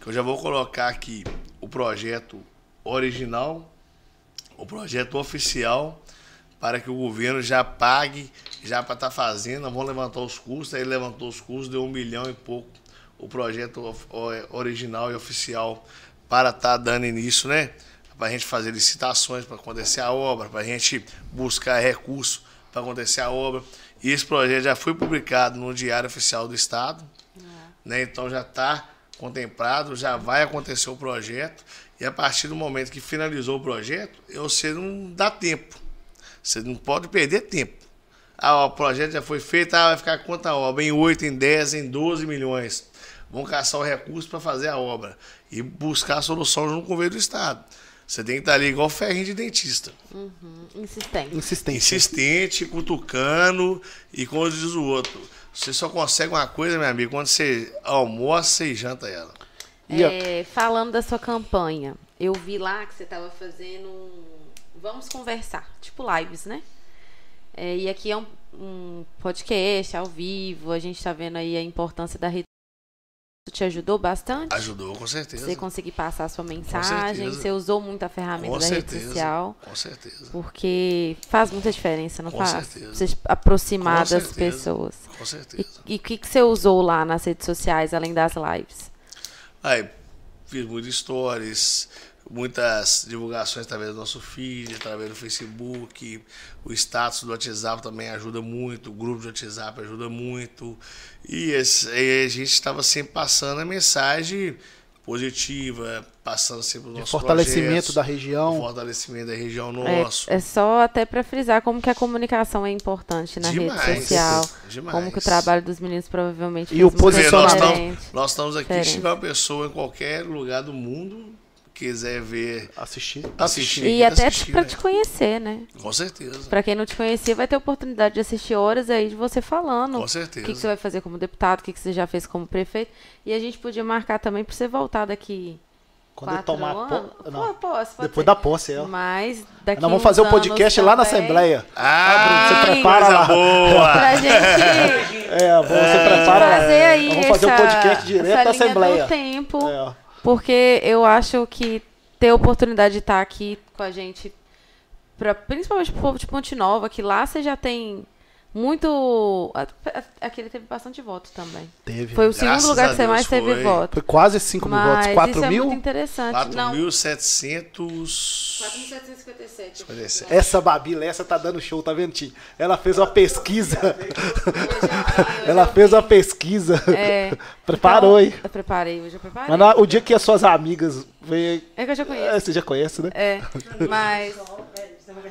que eu já vou colocar aqui o projeto original o projeto oficial para que o governo já pague, já para estar tá fazendo, vamos levantar os custos, aí levantou os custos, deu um milhão e pouco o projeto original e oficial para estar tá dando início, né? Para a gente fazer licitações para acontecer a obra, para a gente buscar recursos para acontecer a obra. E esse projeto já foi publicado no Diário Oficial do Estado, é. né? Então já está contemplado, já vai acontecer o projeto e a partir do momento que finalizou o projeto, você não dá tempo. Você não pode perder tempo. Ah, o projeto já foi feito, ah, vai ficar quanta obra? Em 8, em 10, em 12 milhões. Vão caçar o recurso para fazer a obra e buscar a solução junto com o governo do Estado. Você tem que estar ali igual ferrinho de dentista. Uhum. Insistente. Insistente. Insistente, cutucando e como diz o outro. Você só consegue uma coisa, meu amigo, quando você almoça e janta ela. É, falando da sua campanha, eu vi lá que você estava fazendo um Vamos Conversar, tipo lives, né? É, e aqui é um, um, podcast ao vivo, a gente está vendo aí a importância da rede te ajudou bastante? Ajudou, com certeza. Você conseguir passar a sua mensagem, você usou muito a ferramenta com da certeza, rede social. Com certeza. Porque faz muita diferença, não com faz? Certeza. Você aproximar com das certeza. pessoas. Com certeza. E o que, que você usou lá nas redes sociais, além das lives? Aí, fiz muitas stories, muitas divulgações através do nosso feed, através do Facebook, o status do WhatsApp também ajuda muito, o grupo do WhatsApp ajuda muito. E esse, a gente estava sempre passando a mensagem positiva, passando sempre o De nosso fortalecimento da região. fortalecimento da região É, nosso. é só até para frisar como que a comunicação é importante na Demais, rede social. demais. Como que o trabalho dos meninos provavelmente E o nós posicionamento. estamos, diferença. nós estamos aqui, se tiver uma pessoa em qualquer lugar do mundo quiser ver, Assistir. assistir. E até assistir, para né? te conhecer, né? Com certeza. Pra quem não te conhecia, vai ter oportunidade de assistir horas aí de você falando. Com O certeza. que, que você vai fazer como deputado, o que, que você já fez como prefeito. E a gente podia marcar também pra você voltar daqui Quando tomar anos. po- Pô, não, posso, pode Depois ser. da posse, é. Mas daqui Nós vamos fazer o anos podcast lá na Assembleia. Ah, Bruno, você prepara coisa lá. boa! *laughs* Pra gente É, você prepara. trazer aí Vamos fazer o essa, podcast direto linha Assembleia. do tempo. É, ó. Porque eu acho que ter a oportunidade de estar aqui com a gente, pra, principalmente pro povo de Ponte Nova, que lá você já tem muito. a- a- Aqui ele teve bastante voto também. Teve. Foi o Graças segundo lugar que você Deus mais teve foi. voto. Foi quase 5 mil votos. 4 isso é mil? muito interessante. Não, 4.757. 4.757. Essa Babi Lessa tá dando show, tá vendo, Tim? Ela fez uma pesquisa. *laughs* Ela fez uma pesquisa. É. *laughs* Preparou, hein? Então, Eu preparei, hoje eu preparei. Mas na- o dia que as suas amigas veem. É que eu já É, conheço. você já conhece, né? É, mas.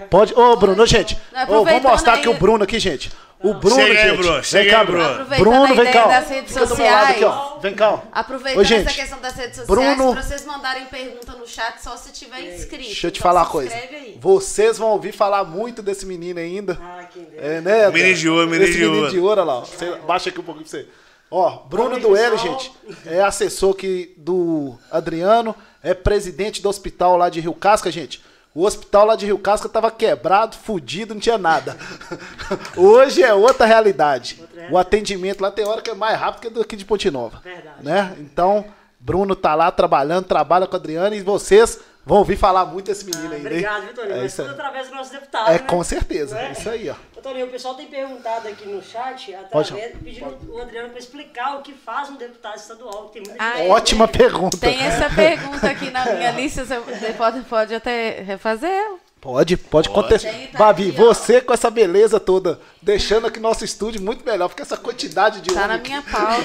Pode. Ô, Bruno, gente. Ô, vamos mostrar aqui o Bruno aqui, gente. O Bruno, Chega aí, gente. Bruno, Vem cá, Bruno. Bruno. Vem cá. das redes Fica do meu lado aqui, ó. Vem cá, ó. Aproveitando gente, essa questão das redes sociais, Bruno- pra vocês mandarem pergunta no chat só se tiver inscrito. Deixa eu te Então falar uma coisa. aí. Vocês vão ouvir falar muito desse menino ainda. Ah, quem dera. É, né? Menino de ouro, menino Esse de menino ouro. de ouro, olha lá. ó. Você, baixa aqui um pouquinho pra você. Ó, Bruno do L, gente, é assessor aqui do Adriano, é presidente do hospital lá de Rio Casca, gente. O hospital lá de Rio Casca tava quebrado, fudido, não tinha nada. *laughs* Hoje é outra realidade. O atendimento lá tem hora que é mais rápido que do aqui de Ponte Nova. Verdade. Né? Então, Bruno tá lá trabalhando, trabalha com o Adriano e vocês vão ouvir falar muito desse menino aí, né? Obrigado, viu, Toninho? É Mas isso tudo aí. através do nosso deputado, É, né? com certeza. É isso aí, ó. Ô, Toninho, o pessoal tem perguntado aqui no chat, Pode. através, pedindo o Adriano para explicar o que faz um deputado estadual. Tem muita Ah, gente- é. Ótima pergunta. Tem essa *laughs* pergunta aqui na minha lista, você pode, pode até refazer ela. Pode, pode, contestar. Tem, tá Babi, você com essa beleza toda, deixando aqui nosso estúdio muito melhor, porque essa quantidade de Tá homem na aqui- minha pauta.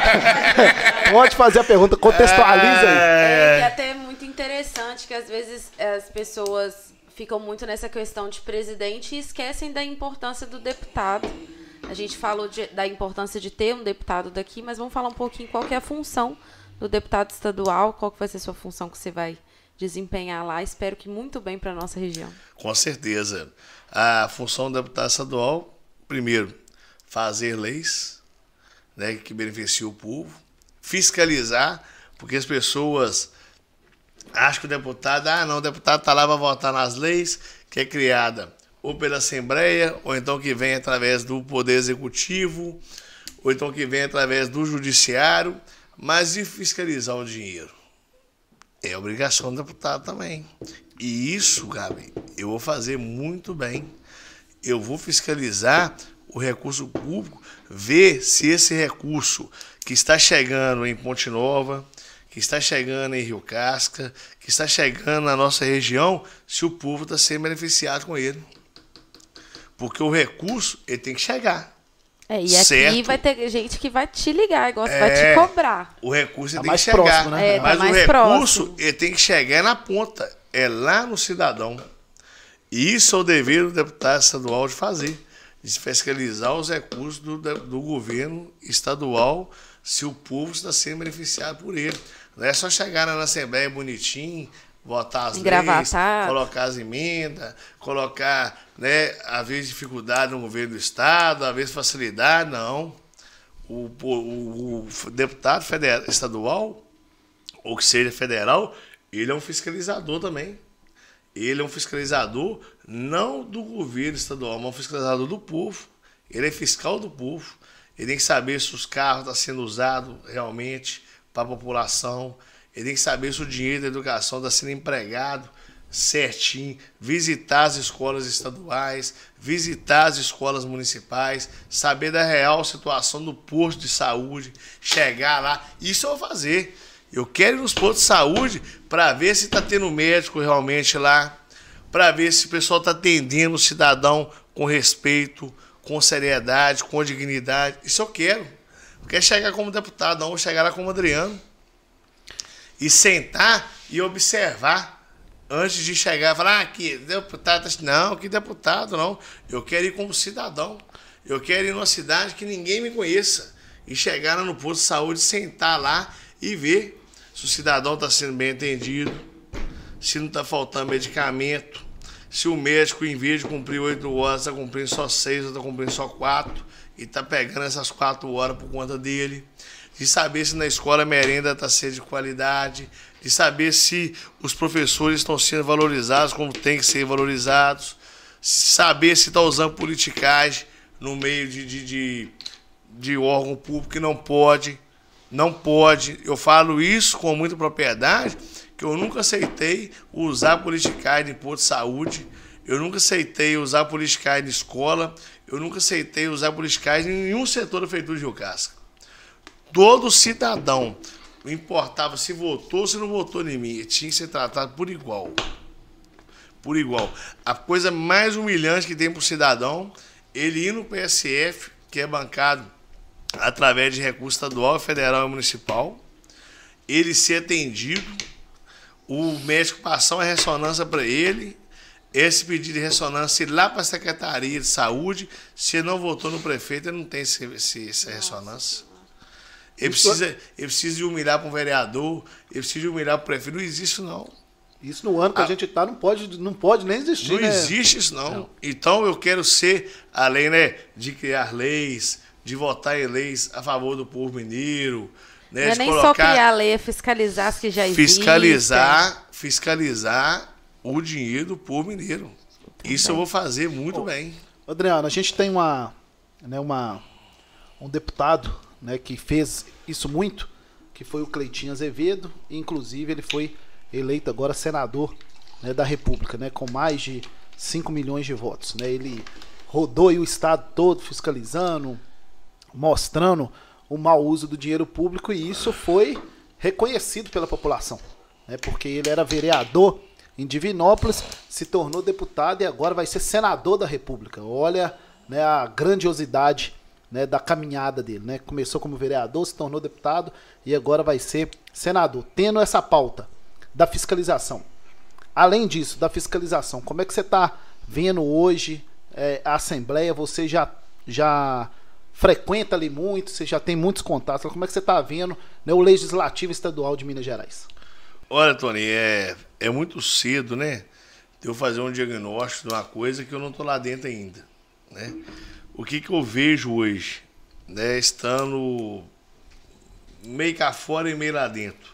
*laughs* Pode fazer a pergunta, contextualiza aí. É, que é até muito interessante que às vezes as pessoas ficam muito nessa questão de presidente e esquecem da importância do deputado. A gente falou de- da importância de ter um deputado daqui, mas vamos falar um pouquinho qual que é a função do deputado estadual, qual que vai ser a sua função que você vai desempenhar lá. Espero que muito bem para nossa região. Com certeza. A função do deputado estadual, primeiro, fazer leis né, que beneficiam o povo, fiscalizar, porque as pessoas acham que o deputado, ah, não, o deputado está lá para votar nas leis que é criada ou pela Assembleia, ou então que vem através do Poder Executivo, ou então que vem através do Judiciário, mas e fiscalizar o dinheiro? É obrigação do deputado também. E isso, Gabi, eu vou fazer muito bem. Eu vou fiscalizar o recurso público, ver se esse recurso que está chegando em Ponte Nova, que está chegando em Rio Casca, que está chegando na nossa região, se o povo está sendo beneficiado com ele. Porque o recurso, ele tem que chegar. É, e aqui Certo. vai ter gente que vai te ligar, vai É. te cobrar. O recurso Tá tem mais que chegar. próximo, né? É, tá Mas o mais recurso próximo. ele tem que chegar na ponta. É lá no cidadão. E isso é o dever do deputado estadual de fazer. De fiscalizar os recursos do, do governo estadual se o povo está sendo beneficiado por ele. Não é só chegar na Assembleia bonitinho, votar as leis, Engravatado. colocar as emendas, colocar, né, às vezes dificuldade no governo do Estado, às vezes facilidade, não o, o- o deputado federal, estadual, ou que seja federal, ele é um fiscalizador também. Ele é um fiscalizador não do governo estadual, mas um fiscalizador do povo. Ele é fiscal do povo. Ele tem que saber se os carros estão sendo usados realmente para a população. Ele tem que saber se o dinheiro da educação está sendo empregado certinho, visitar as escolas estaduais, visitar as escolas municipais, saber da real situação do posto de saúde, chegar lá. Isso eu vou fazer. Eu quero ir nos postos de saúde para ver se está tendo médico realmente lá, para ver se o pessoal está atendendo o cidadão com respeito, com seriedade, com dignidade. Isso eu quero. Não quero chegar como deputado, não, vou chegar lá como Adriano. E sentar e observar antes de chegar e falar, ah, que deputado, não, que deputado, não. Eu quero ir como cidadão. Eu quero ir numa cidade que ninguém me conheça. E chegar no posto de saúde, sentar lá e ver se o cidadão está sendo bem atendido, se não está faltando medicamento, se o médico, em vez de cumprir oito horas, está cumprindo só seis está cumprindo só quatro, e está pegando essas quatro horas por conta dele. De saber se na escola a merenda está sendo de qualidade, de saber se os professores estão sendo valorizados como tem que ser valorizados, saber se está usando politicagem no meio de, de, de, de órgão público que não pode, não pode. Eu falo isso com muita propriedade, que eu nunca aceitei usar politicagem em posto de saúde, eu nunca aceitei usar politicagem em escola, eu nunca aceitei usar politicagem em nenhum setor da prefeitura de Rio Casca. Todo cidadão não importava se votou ou se não votou em mim. Tinha que ser tratado por igual. Por igual. A coisa mais humilhante que tem para o cidadão, ele ir no PSF, que é bancado através de recurso estadual, federal e municipal, ele ser atendido, o médico passar uma ressonância para ele, esse pedido de ressonância ir lá para a Secretaria de Saúde, se não votou no prefeito, ele não tem esse, esse, essa ressonância. Ele precisa, ele precisa de humilhar para um vereador, ele precisa de humilhar para o prefeito. Não existe, não. Isso no ano que a, a gente está não pode, não pode nem existir. Não né? existe isso, não. não. Então eu quero ser, além né, de criar leis, de votar em leis a favor do povo mineiro. Né, não é nem colocar, só criar lei, é fiscalizar as que já existem. Fiscalizar, fiscalizar o dinheiro do povo mineiro. Isso eu vou fazer muito Bom, bem. Adriano, a gente tem uma, né, uma, um deputado né, que fez isso muito, que foi o Cleitinho Azevedo, inclusive ele foi eleito agora senador né, da República, né, com mais de 5 milhões de votos. Né, ele rodou o estado todo fiscalizando, mostrando o mau uso do dinheiro público e isso foi reconhecido pela população, né, porque ele era vereador em Divinópolis, se tornou deputado e agora vai ser senador da República. Olha né, a grandiosidade né, da caminhada dele. Né? Começou como vereador, se tornou deputado e agora vai ser senador. Tendo essa pauta da fiscalização. Além disso, da fiscalização, como é que você está vendo hoje é, a Assembleia? Você já, já frequenta ali muito, você já tem muitos contatos. Como é que você está vendo né, o Legislativo Estadual de Minas Gerais? Olha, Tony, é, é muito cedo, né? Eu fazer um diagnóstico de uma coisa que eu não estou lá dentro ainda, né? O que, que eu vejo hoje, né, estando meio cá fora e meio lá dentro?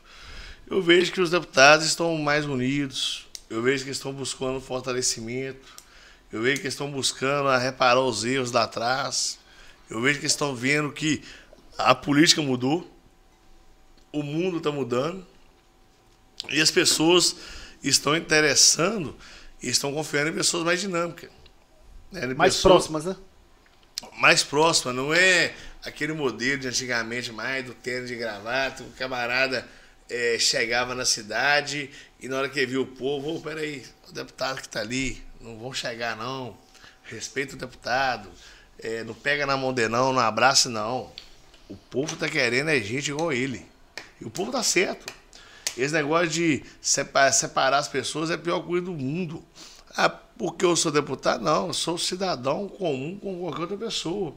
Eu vejo que os deputados estão mais unidos, eu vejo que estão buscando fortalecimento, eu vejo que estão buscando a reparar os erros lá atrás, eu vejo que estão vendo que a política mudou, o mundo está mudando, e as pessoas estão interessando e estão confiando em pessoas mais dinâmicas. Né? Mais pessoas, próximas, né? Mais próxima, não é aquele modelo de antigamente mais do tênis de gravata, o camarada é, chegava na cidade e na hora que viu o povo, oh, peraí, o deputado que está ali, não vão chegar não, respeita o deputado, é, não pega na mão dele não, não abraça não. O povo está querendo é gente igual ele. E o povo tá certo. Esse negócio de separar as pessoas é a pior coisa do mundo. Ah, porque eu sou deputado? Não, eu sou cidadão comum como qualquer outra pessoa.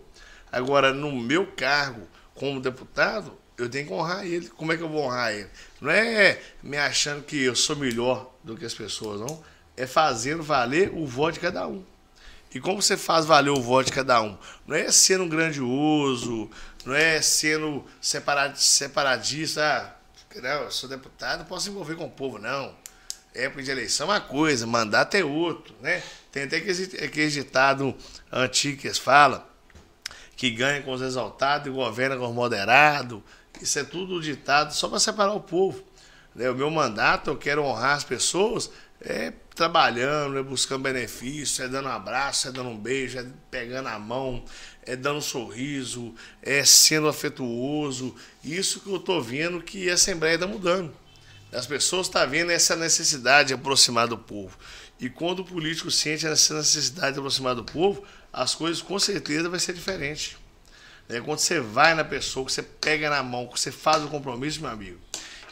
Agora, no meu cargo como deputado, eu tenho que honrar ele. Como é que eu vou honrar ele? Não é me achando que eu sou melhor do que as pessoas, não. É fazendo valer o voto de cada um. E como você faz valer o voto de cada um? Não é sendo grandioso, não é sendo separadista. Ah, não, eu sou deputado, não posso envolver com o povo, não época de eleição é uma coisa, mandato é outro, né? Tem até aquele ditado antigo que falam, que ganha com os exaltados e governa com os moderados. Isso é tudo ditado só para separar o povo. Né? O meu mandato, eu quero honrar as pessoas, é trabalhando, é buscando benefício, é dando um abraço, é dando um beijo, é pegando a mão, é dando um sorriso, é sendo afetuoso. Isso que eu estou vendo que a Assembleia está mudando. As pessoas estão tá vendo essa necessidade de aproximar do povo. E quando o político sente essa necessidade de aproximar do povo, as coisas com certeza vai ser diferente. É quando você vai na pessoa, que você pega na mão, que você faz o compromisso, meu amigo,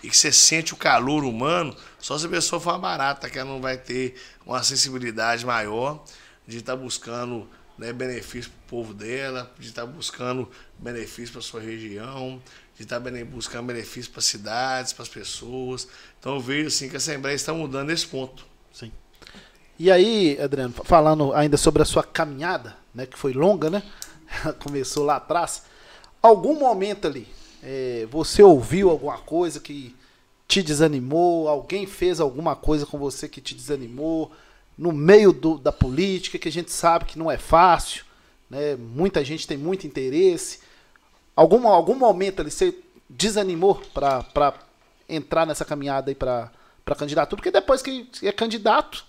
e que você sente o calor humano, só se a pessoa for uma barata, que ela não vai ter uma sensibilidade maior de estar tá buscando né, benefício para o povo dela, de estar tá buscando benefício para sua região, de estar buscando benefício para as cidades, para as pessoas. Então eu vejo assim que a Assembleia está mudando nesse ponto. Sim. E aí, Adriano, falando ainda sobre a sua caminhada, né, que foi longa, né? *laughs* Começou lá atrás. Algum momento ali, é, você ouviu alguma coisa que te desanimou? Alguém fez alguma coisa com você que te desanimou? No meio do, da política, que a gente sabe que não é fácil, né? Muita gente tem muito interesse. Algum, algum momento ali você desanimou para entrar nessa caminhada aí para candidatura? Porque depois que é candidato,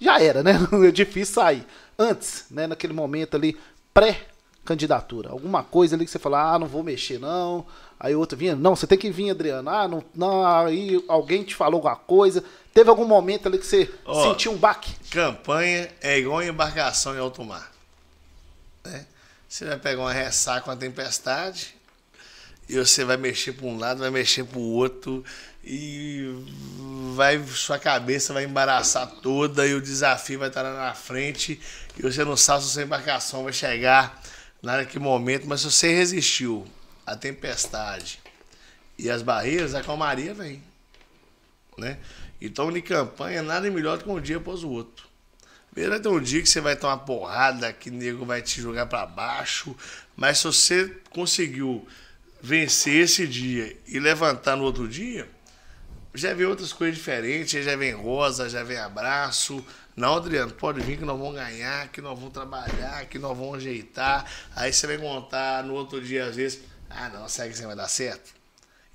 já era, né? *laughs* É difícil sair. Antes, né, naquele momento ali, pré-candidatura. Alguma coisa ali que você fala, ah, não vou mexer não. Aí outro vinha, não, você tem que vir, Adriano. Ah, não, não, aí alguém te falou alguma coisa. Teve algum momento ali que você oh, sentiu um baque? Campanha é igual embarcação em alto mar. Né? Você vai pegar uma ressaca, uma tempestade, e você vai mexer para um lado, vai mexer para o outro, e vai sua cabeça vai embaraçar toda e o desafio vai estar lá na frente e você não sabe se sua embarcação vai chegar naquele momento, mas se você resistiu à tempestade e as barreiras, a calmaria vem, né? Então, em campanha, nada é melhor do que um dia após o outro. Primeiro vai ter um dia que você vai tomar porrada, que o nego vai te jogar para baixo, mas se você conseguiu vencer esse dia e levantar no outro dia, já vem outras coisas diferentes, já vem rosa, já vem abraço. Não, Adriano, pode vir que nós vamos ganhar, que nós vamos trabalhar, que nós vamos ajeitar. Aí você vai contar no outro dia, às vezes, ah, não, segue que você vai dar certo.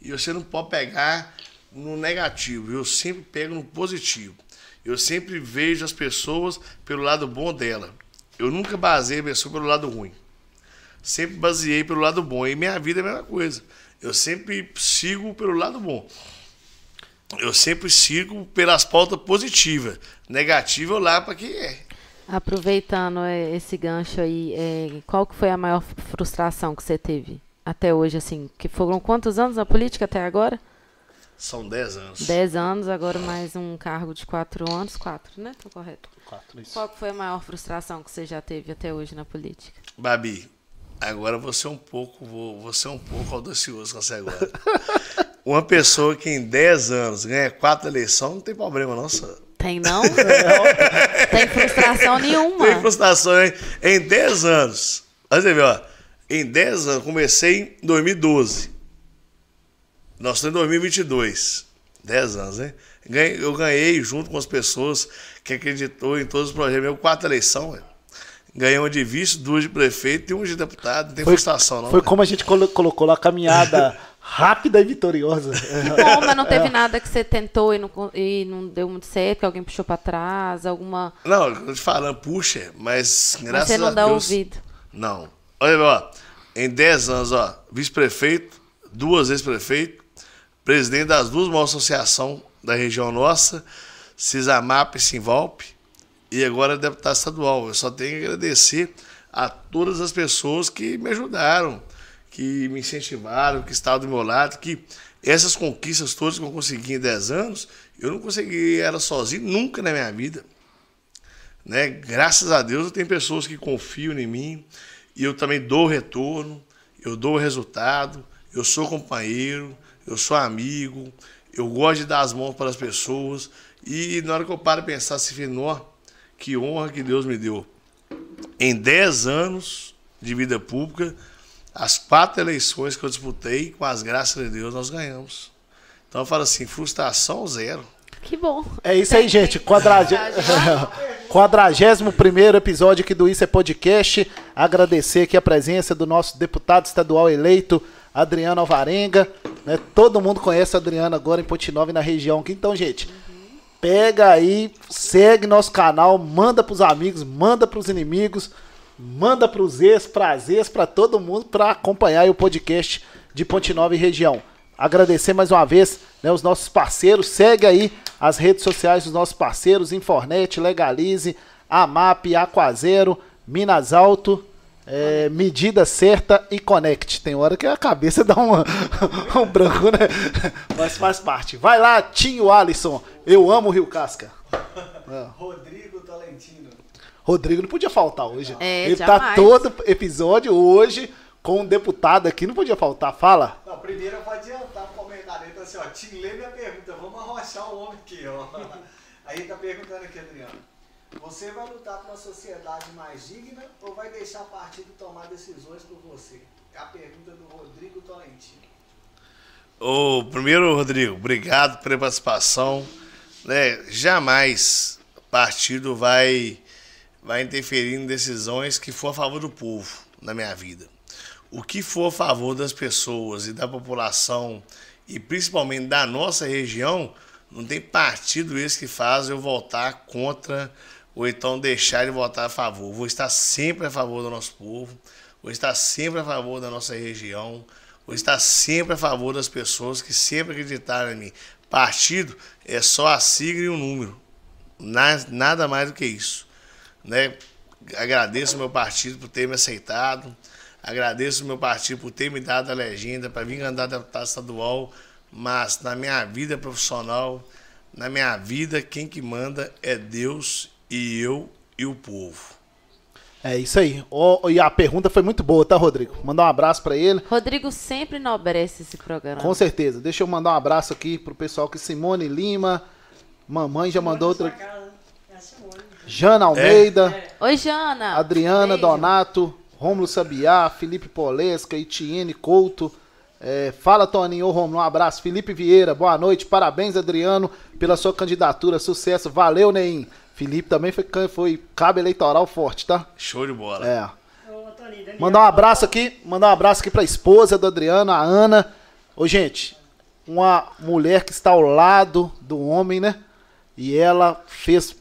E você não pode pegar no negativo, eu sempre pego no positivo. Eu sempre vejo as pessoas pelo lado bom dela. Eu nunca baseei a pessoa pelo lado ruim. Sempre baseei pelo lado bom. E minha vida é a mesma coisa. Eu sempre sigo pelo lado bom eu sempre sigo pelas pautas positivas. Negativa eu lá para que é. Aproveitando é, esse gancho aí, é, qual que foi a maior frustração que você teve até hoje, assim? Que foram quantos anos na política até agora? São 10 anos. 10 anos, agora mais um cargo de 4 anos. 4, né? Tô correto. 4, isso. Qual foi a maior frustração que você já teve até hoje na política? Babi, agora você é um pouco, você é um pouco audacioso com você agora. *laughs* Uma pessoa que em 10 anos ganha quatro eleições, não tem problema, não, senhor. Tem não? *laughs* tem frustração nenhuma. Tem frustração hein? em 10 anos. Olha você ver, ó. Em 10 anos, comecei em 2012. Nós estamos em 2022. 10 anos, né? Eu ganhei junto com as pessoas que acreditou em todos os projetos. Eu quatro eleições, Ganhei uma de vice, duas de prefeito e uma de deputado. Não tem foi, frustração, não. Foi como a gente colocou lá a caminhada *laughs* rápida e vitoriosa. Que bom, mas não teve nada que você tentou e não, e não deu muito certo, que alguém puxou para trás, alguma. Não, eu tô te falando, puxa, mas graças a Deus. Mas você não dá Deus, ouvido. Não. Olha, ó, em 10 anos, ó, vice-prefeito, duas vezes prefeito, presidente das duas maiores associações da região nossa, Cisamap e Simvalp, e agora deputado estadual. Eu só tenho que agradecer a todas as pessoas que me ajudaram que me incentivaram, que estavam do meu lado, que essas conquistas todas que eu consegui em 10 anos, eu não consegui ela sozinho nunca na minha vida. Né? Graças a Deus eu tenho pessoas que confiam em mim e eu também dou retorno, eu dou resultado, eu sou companheiro, eu sou amigo, eu gosto de dar as mãos para as pessoas e na hora que eu paro de pensar assim, que honra que Deus me deu. Em 10 anos de vida pública, as quatro eleições que eu disputei, com as graças de Deus, nós ganhamos. Então eu falo assim, frustração zero. Que bom. É isso aí, gente. Quadrag... *laughs* Quadragésimo primeiro episódio aqui do Isso é Podcast. Agradecer aqui a presença do nosso deputado estadual eleito, Adriano Alvarenga. Né? Todo mundo conhece o Adriano agora em Ponte Nova e na região aqui. Então, gente, pega aí, segue nosso canal, manda pros amigos, manda pros inimigos manda para os ex, para as ex, para todo mundo para acompanhar o podcast de Ponte Nova e região. Agradecer mais uma vez né, os nossos parceiros. Segue aí as redes sociais dos nossos parceiros: Infornet, Legalize, Amap, Aquazero, Minas Alto É, medida certa e conect. Tem hora que a cabeça *laughs* dá uma, um branco, né? Mas faz parte. Vai lá, Tinho Alisson. Eu amo o Rio Casca. *laughs* Rodrigo Tolentino. Rodrigo não podia faltar hoje. É, Ele tá jamais. todo episódio hoje com um deputado aqui, não podia faltar. Fala. Não, primeiro eu vou adiantar um comentário. Ele tá assim, ó, Tim, lê minha pergunta. Vamos arrochar o homem aqui, ó. *laughs* Aí ele tá perguntando aqui, Adriano. Você vai lutar por uma sociedade mais digna ou vai deixar o partido tomar decisões por você? É a pergunta do Rodrigo Tolentino. Ô, primeiro, Rodrigo, obrigado pela participação. Né, jamais partido vai, vai interferir em decisões que for a favor do povo na minha vida. O que for a favor das pessoas e da população, e principalmente da nossa região, não tem partido esse que faz eu votar contra ou então deixar de votar a favor. Vou estar sempre a favor do nosso povo, vou estar sempre a favor da nossa região, vou estar sempre a favor das pessoas que sempre acreditaram em mim. Partido é só a sigla e o número, Na- nada mais do que isso. Né? Agradeço meu partido por ter me aceitado, agradeço ao meu partido por ter me dado a legenda para vir andar deputado estadual, mas na minha vida profissional, na minha vida, quem que manda é Deus e eu e o povo. É isso aí. Ó, e a pergunta foi muito boa, tá, Rodrigo? Mandar um abraço pra ele. Rodrigo sempre enobrece esse programa. Com certeza. Deixa eu mandar um abraço aqui pro pessoal que Simone Lima, mamãe já mandou outra. Casa, É a Simone. Jana Almeida, Oi, Jana. Adriana Beijo. Donato, Rômulo Sabiá, Felipe Polesca, Etienne Couto. É, fala, Toninho, ô Rômulo, um abraço. Felipe Vieira, boa noite. Parabéns, Adriano, pela sua candidatura. Sucesso. Valeu, Neim. Felipe também foi, foi cabo eleitoral forte, tá? Show de bola. É. Ô, Mandar um abraço aqui, mandar um abraço aqui pra esposa do Adriano, a Ana. Ô, gente, uma mulher que está ao lado do homem, né? E ela fez,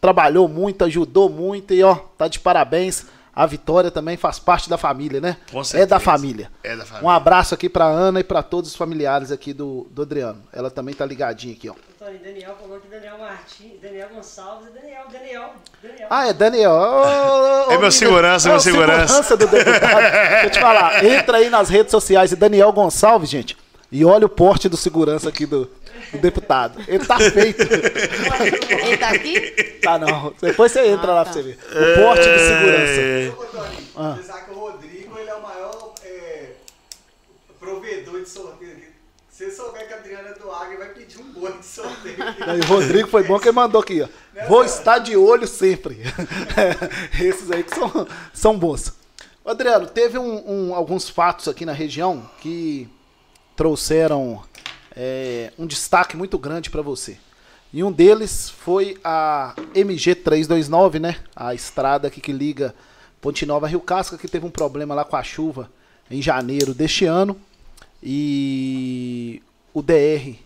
trabalhou muito, ajudou muito e ó, tá de parabéns. A Vitória também faz parte da família, né? Com é certeza. da família. É da família. Um abraço aqui pra Ana e pra todos os familiares aqui do, do Adriano. Ela também tá ligadinha aqui, ó. Toninho, Daniel falou que Daniel Martins, Daniel Gonçalves e Daniel, Daniel, Daniel. Ah, é Daniel. Ô, ô, É meu segurança, é meu segurança. do deputado. Deixa eu te falar. Entra aí nas redes sociais de Daniel Gonçalves, gente. E olha o porte do segurança aqui do, do deputado. Ele tá feito. Ele tá aqui? Tá não. Depois você entra Ah, lá tá. pra você ver. O porte de segurança. Ô, Toninho, Ah. você sabe que o Rodrigo ele é o maior é, provedor de aqui. Se você souber que a Adriana é do Águia, vai pedir um bolo de sorteio. E o Rodrigo foi bom que ele mandou aqui, ó. Vou estar de olho sempre. *laughs* Esses aí que são, são bons. Adriano, teve um- um- alguns fatos aqui na região que trouxeram é, um destaque muito grande para você. E um deles foi a MG 329, né? A estrada aqui que liga Ponte Nova a Rio Casca, que teve um problema lá com a chuva em janeiro deste ano. E o DR,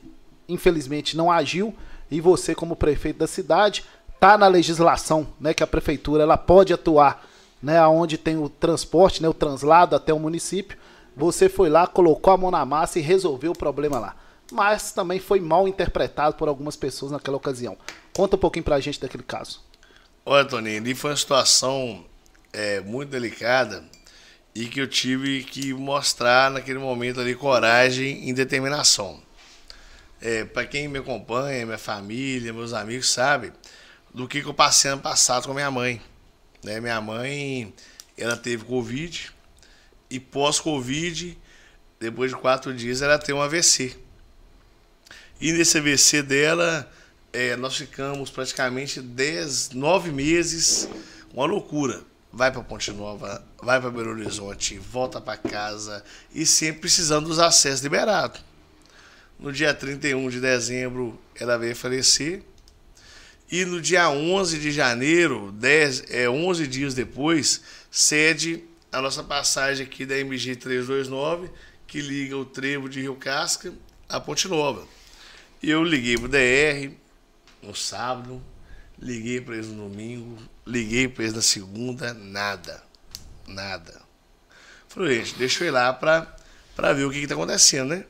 infelizmente, não agiu. E você, como prefeito da cidade, tá na legislação, né? Que a prefeitura ela pode atuar, né? Onde tem o transporte, né? O translado até o município. Você foi lá, colocou a mão na massa e resolveu o problema lá. Mas também foi mal interpretado por algumas pessoas naquela ocasião. Conta um pouquinho pra gente daquele caso. Olha, Toninho, ali foi uma situação é, muito delicada e que eu tive que mostrar naquele momento ali coragem e determinação. É, Para quem me acompanha, minha família, meus amigos, sabe do que, que eu passei ano passado com minha mãe. Né? Minha mãe, ela teve Covid e pós-Covid, depois de quatro dias, ela teve um AVC. E nesse AVC dela, é, nós ficamos praticamente 10, 9 meses, uma loucura. Vai para Ponte Nova, vai para Belo Horizonte, volta para casa e sempre precisando dos acessos liberados. No dia 31 de dezembro, ela veio falecer. E no dia 11 de janeiro, 10, é, 11 dias depois, cede a nossa passagem aqui da MG 329, que liga o trevo de Rio Casca a Ponte Nova. Eu liguei pro DR no sábado, liguei para eles no domingo, liguei para eles na segunda, nada. Nada. Falei, gente, deixa eu ir lá para ver o que, que tá acontecendo, né?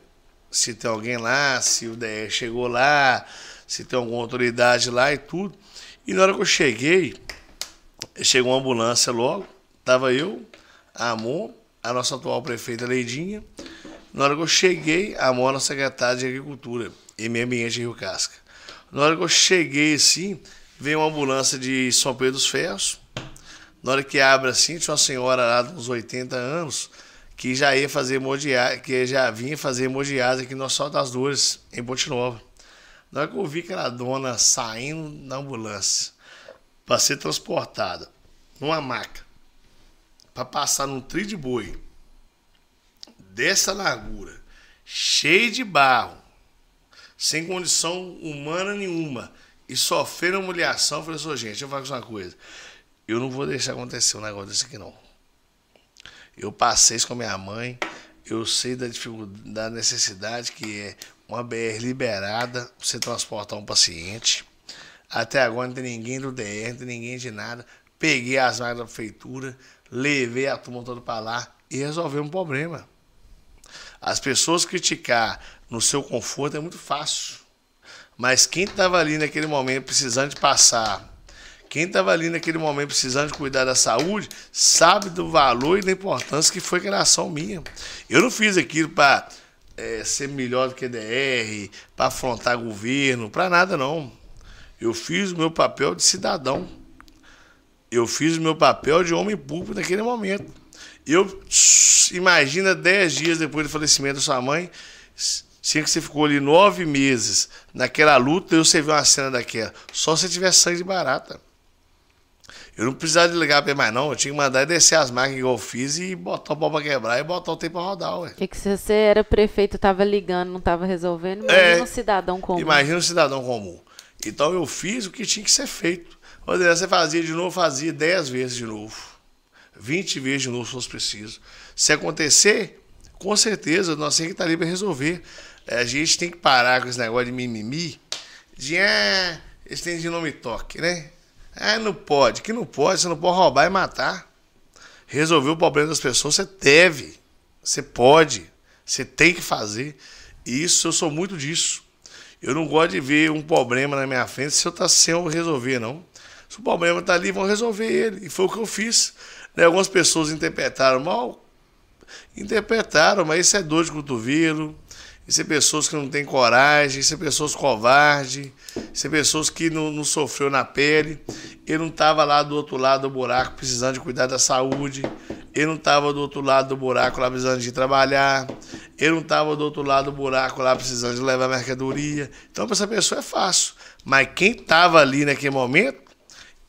Se tem alguém lá, se o DR chegou lá, se tem alguma autoridade lá e tudo. E na hora que eu cheguei, chegou uma ambulância logo, tava eu, a Amon, a nossa atual prefeita Leidinha. Na hora que eu cheguei, a Amon era secretária de Agricultura e Meio Ambiente Rio Casca. Na hora que eu cheguei assim, veio uma ambulância de São Pedro dos Ferros. Na hora que abre assim, tinha uma senhora lá de uns 80 anos que já ia fazer hemodiálise, que já vinha fazer hemodiálise aqui no Sol das Dores, em Ponte Nova. Na hora que eu vi aquela dona saindo da ambulância para ser transportada numa maca, para passar num trilho de boi, dessa largura, cheio de barro, sem condição humana nenhuma, e sofrendo humilhação, eu falei assim, gente, eu vou falar uma coisa, eu não vou deixar acontecer um negócio desse aqui não. Eu passei isso com a minha mãe, eu sei da dificuldade, da necessidade que é uma BR liberada você transportar um paciente. Até agora não tem ninguém do DR, não tem ninguém de nada. Peguei as máquinas da prefeitura, levei a turma toda para lá e resolvi um problema. As pessoas criticar no seu conforto é muito fácil. Mas quem estava ali naquele momento precisando de passar, quem estava ali naquele momento precisando de cuidar da saúde, sabe do valor e da importância que foi aquela ação minha. Eu não fiz aquilo para é, ser melhor do que DR, para afrontar governo, para nada não. Eu fiz o meu papel de cidadão. Eu fiz o meu papel de homem público naquele momento. Eu imagina dez dias depois do falecimento da sua mãe, se que você ficou ali nove meses naquela luta, eu você viu uma cena daquela. Só se tiver sangue de barata. Eu não precisava de ligar para mais, não. Eu tinha que mandar descer as máquinas que eu fiz e botar o pau para quebrar e botar o tempo para rodar, ué. E que se você era prefeito, tava ligando, não tava resolvendo, imagina é, um cidadão comum. Imagina um cidadão comum. Então eu fiz o que tinha que ser feito. Rodrigo, você fazia de novo, fazia 10 vezes de novo. 20 vezes de novo, se fosse preciso. Se acontecer, com certeza, nós temos que estar ali para resolver. É, a gente tem que parar com esse negócio de mimimi, de ah, eles têm de nome toque, né? Ah, não pode. Que não pode, você não pode roubar e matar. Resolver o problema das pessoas, você deve. Você pode. Você tem que fazer. Isso, eu sou muito disso. Eu não gosto de ver um problema na minha frente se eu tá sem eu resolver, não. Se o problema está ali, vão resolver ele. E foi o que eu fiz. Né? Algumas pessoas interpretaram mal. Interpretaram, mas isso é dor de cotovelo isso é pessoas que não têm coragem, isso é pessoas covardes, isso é pessoas que não, não sofreu na pele. Ele não estava lá do outro lado do buraco precisando de cuidar da saúde. Ele não estava do outro lado do buraco lá precisando de trabalhar. Ele não estava do outro lado do buraco lá precisando de levar mercadoria. Então, para essa pessoa é fácil. Mas quem estava ali naquele momento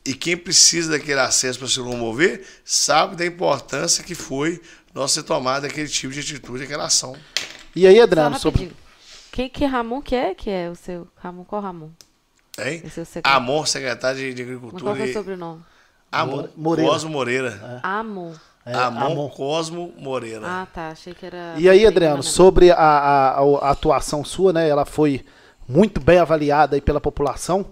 e quem precisa daquele acesso para se locomover sabe da importância que foi nós ter tomado aquele tipo de atitude, aquela ação. E aí, Adriano, sobre. Quem que Ramon que é? Que é o seu. Ramon, qual Ramon? Hein? É secretário. Amor, secretário de Agricultura. qual é o sobrenome? Amor Moreira. Cosmo Moreira. É. Amor. É, Amor, Amor Cosmo Moreira. Ah, tá. Achei que era. E aí, Adriano, sobre a, a, a, atuação sua, né? Ela foi muito bem avaliada aí pela população.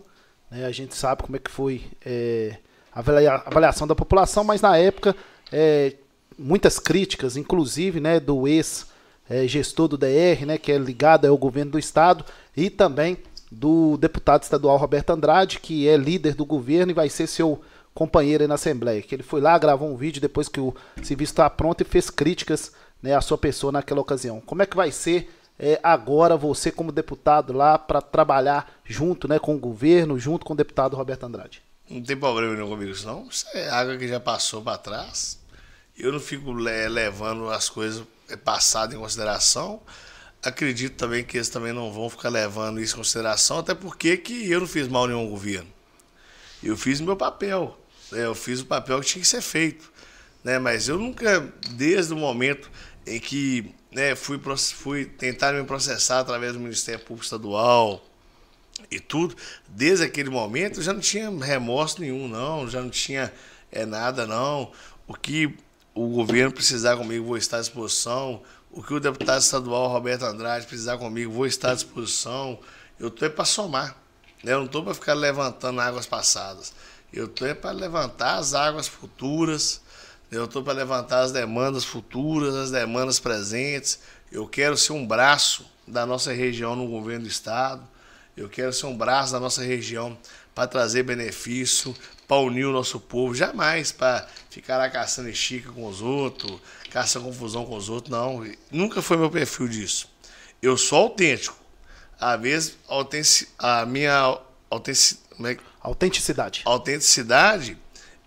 Né, a gente sabe como é que foi é, a avaliação da população, mas na época é, muitas críticas, inclusive, né, do ex é, gestor do DR, né, que é ligado ao governo do estado, e também do deputado estadual Roberto Andrade, que é líder do governo e vai ser seu companheiro aí na Assembleia. Que ele foi lá, gravou um vídeo depois que o serviço está pronto e fez críticas né, à sua pessoa naquela ocasião. Como é que vai ser é, agora você como deputado lá para trabalhar junto né, com o governo, junto com o deputado Roberto Andrade? Não tem problema nenhum comigo isso não. Isso é água que já passou para trás. Eu não fico levando as coisas é passado em consideração. Acredito também que eles também não vão ficar levando isso em consideração, até porque que eu não fiz mal nenhum governo. Eu fiz o meu papel. Né? Eu fiz o papel que tinha que ser feito. Né? Mas eu nunca, desde o momento em que né, fui, fui tentar me processar através do Ministério Público Estadual e tudo, desde aquele momento já não tinha remorso nenhum, não, já não tinha é, nada, não. O que o governo precisar comigo, vou estar à disposição. O que o deputado estadual Roberto Andrade precisar comigo, vou estar à disposição. Eu estou é para somar. Né? Eu não estou para ficar levantando águas passadas. Eu estou é para levantar as águas futuras. Eu estou para levantar as demandas futuras, as demandas presentes. Eu quero ser um braço da nossa região no governo do Estado. Eu quero ser um braço da nossa região para trazer benefício, para unir o nosso povo, jamais para ficar lá caçando estica com os outros, caçando confusão com os outros, não. Nunca foi meu perfil disso. Eu sou autêntico. Às vezes, a minha é autenticidade. autenticidade,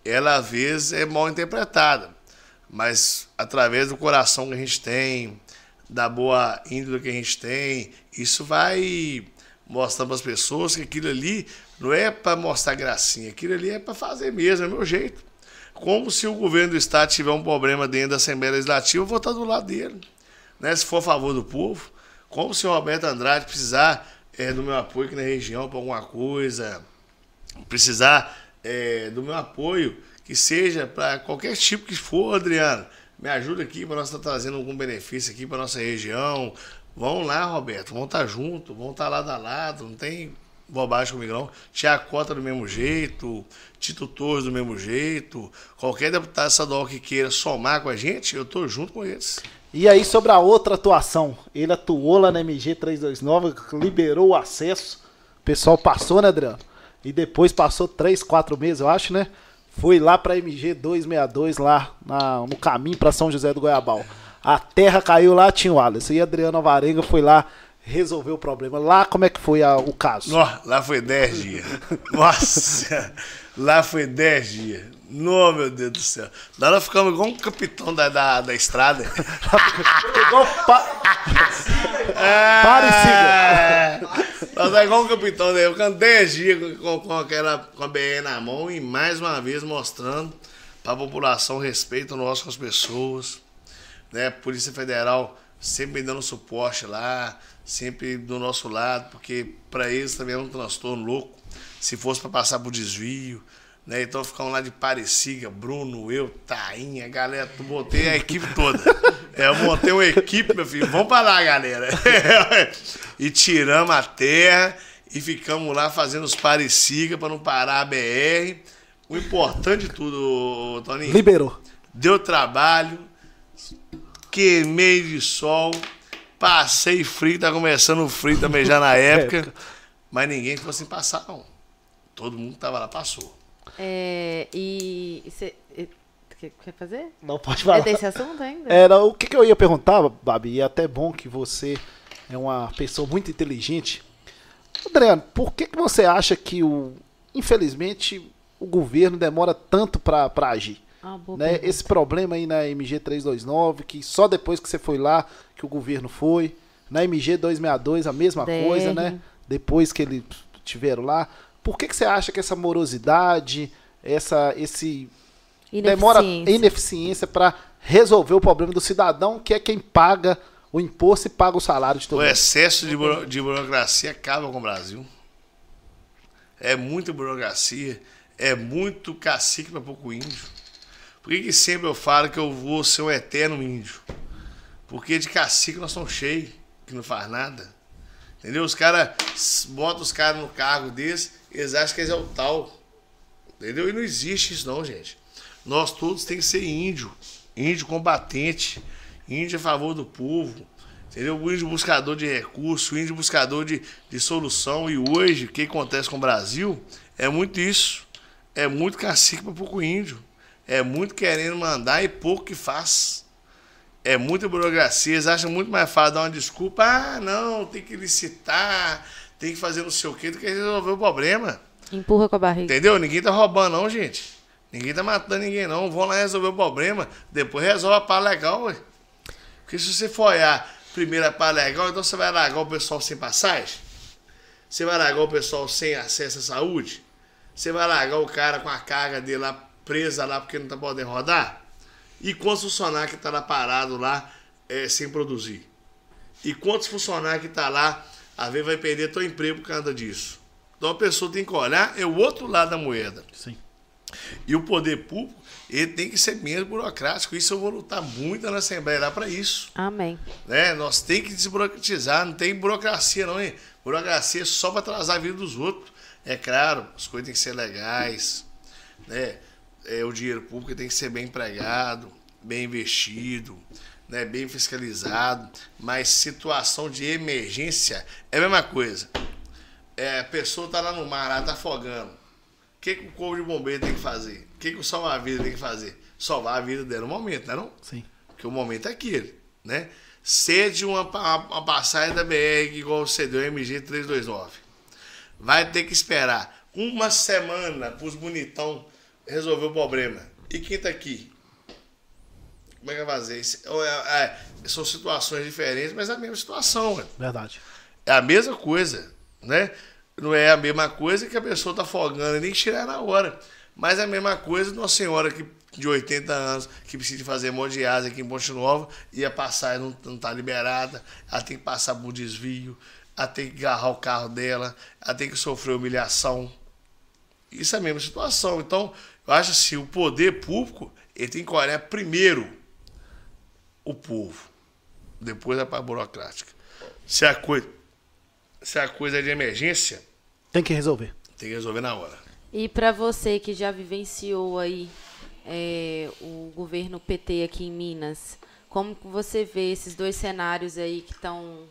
ela às vezes é mal interpretada. Mas através do coração que a gente tem, da boa índole que a gente tem, isso vai mostrar para as pessoas que aquilo ali não é para mostrar gracinha, aquilo ali é para fazer mesmo, é meu jeito. Como se o governo do estado tiver um problema dentro da Assembleia Legislativa, eu vou estar do lado dele. Né? Se for a favor do povo, como se o Roberto Andrade precisar é, do meu apoio aqui na região para alguma coisa, precisar é, do meu apoio, que seja para qualquer tipo que for, Adriano, me ajuda aqui para nós estar tá trazendo algum benefício aqui para nossa região. Vão lá, Roberto, vão estar tá junto, vão estar tá lado a lado, não tem bobagem comigo não. Tiago Cota do mesmo jeito, Tito Torres do mesmo jeito. Qualquer deputado estadual que queira somar com a gente, eu tô junto com eles. E aí, sobre a outra atuação, ele atuou lá na MG 329, liberou o acesso. O pessoal passou, né, Adriano? E depois passou 3, 4 meses, eu acho, né? Foi lá pra MG 262, lá na, no caminho para São José do Goiabal. A terra caiu lá, tinha o Alisson. E Adriano Alvarenga foi lá resolver o problema. Lá, como é que foi a, o caso? lá foi 10 dias. Nossa, lá foi 10 dias. Não, meu Deus do céu. Lá nós ficamos igual um capitão da, da, da estrada. *laughs* igual pa... é... Parecida. Nós é igual um capitão. Né? Canto 10 dias com, com, aquela, com a BR na mão e mais uma vez mostrando para a população respeito nosso com as pessoas. Né? Polícia Federal sempre dando suporte lá, sempre do nosso lado, porque para eles também é um transtorno louco. Se fosse para passar por desvio, né? Então ficamos lá de Pareciga, Bruno, eu, Tainha, galera, tu botei a equipe toda. *laughs* É, eu montei uma equipe, meu filho, vamos para lá, galera. *laughs* e tiramos a terra e ficamos lá fazendo os Pareciga para não parar a BR. O importante de tudo, Toninho. Liberou. Deu trabalho, queimei de sol, passei frio, tá começando o frio também já na *laughs* época. Mas ninguém ficou sem passar, não. Todo mundo que tava lá passou. É, e você quer fazer? Não pode falar. É desse assunto ainda? Era o que, que eu ia perguntar, Babi, e é até bom que você é uma pessoa muito inteligente. Adriano, por que, que você acha que o, infelizmente, o governo demora tanto para agir? Ah, né? Esse problema aí na MG 329, que só depois que você foi lá que o governo foi. Na MG 262, a mesma DR. coisa, né? Depois que eles tiveram lá. Por que, que você acha que essa morosidade, essa, esse demora ineficiência para resolver o problema do cidadão, que é quem paga o imposto e paga o salário de todo mundo? O excesso de, buro de burocracia acaba com o Brasil. É muita burocracia, é muito cacique para pouco índio. Por que, que sempre eu falo que eu vou ser um eterno índio? Porque de cacique nós somos cheios, que não faz nada. Entendeu? Os caras botam os caras no cargo desse, eles acham que eles é o tal. Entendeu? E não existe isso não, gente. Nós todos tem que ser índio. Índio combatente. Índio a favor do povo. Entendeu? O índio buscador de recurso, o índio buscador de, de solução. E hoje, o que acontece com o Brasil é muito isso. É muito cacique para pouco índio é muito querendo mandar e pouco que faz. É muita burocracia, eles acham muito mais fácil dar uma desculpa. Ah, não, tem que licitar, tem que fazer não sei o quê, do que resolver o problema. Empurra com a barriga. Entendeu? Ninguém tá roubando, não, gente. Ninguém tá matando ninguém, não. Vão lá resolver o problema, depois resolve a pá legal, ué. Porque se você for olhar primeiro a pá legal, então você vai largar o pessoal sem passagem? Você vai largar o pessoal sem acesso à saúde? Você vai largar o cara com a carga dele lá presa lá porque não está podendo rodar? E quantos funcionários que estão tá lá parado lá é, sem produzir? E quantos funcionários que estão tá lá, às vezes vai perder seu emprego por causa disso? Então a pessoa tem que olhar, é o outro lado da moeda. Sim. E o poder público, ele tem que ser menos burocrático. Isso eu vou lutar muito na Assembleia lá para isso. Amém. Né? Nós temos que desburocratizar, não tem burocracia não, hein? Burocracia é só para atrasar a vida dos outros. É claro, as coisas têm que ser legais, né? É, o dinheiro público tem que ser bem empregado, bem investido, né, bem fiscalizado, mas situação de emergência é a mesma coisa. é, a pessoa tá lá no mar, ela tá afogando. O que, que o corpo de bombeiro tem que fazer? O que, que o salva-vida tem que fazer? Salvar a vida dela no momento, não é não? Sim. Porque o momento é aquele, né? Cede uma, uma passagem da BR igual você deu MG 329. Vai ter que esperar uma semana pros bonitão resolver o problema. E quem tá aqui? Como é que vai fazer? Isso- é- é, são situações diferentes, mas é a mesma situação. Verdade. É a mesma coisa, né? Não é a mesma coisa que a pessoa tá afogando e nem tirar na hora. Mas é a mesma coisa de uma senhora que, de 80 anos que precisa fazer hemodiálise aqui em Ponte Nova e a passagem não, não tá liberada, ela tem que passar por desvio, ela tem que agarrar o carro dela, ela tem que sofrer humilhação. Isso é a mesma situação. Então, eu acho assim, o poder público, ele tem que olhar primeiro o povo, depois a parte burocrática. Se a coisa, se a coisa é de emergência, Tem que resolver. tem que resolver na hora. E para você que já vivenciou aí é, o governo PT aqui em Minas, como você vê esses dois cenários aí que estão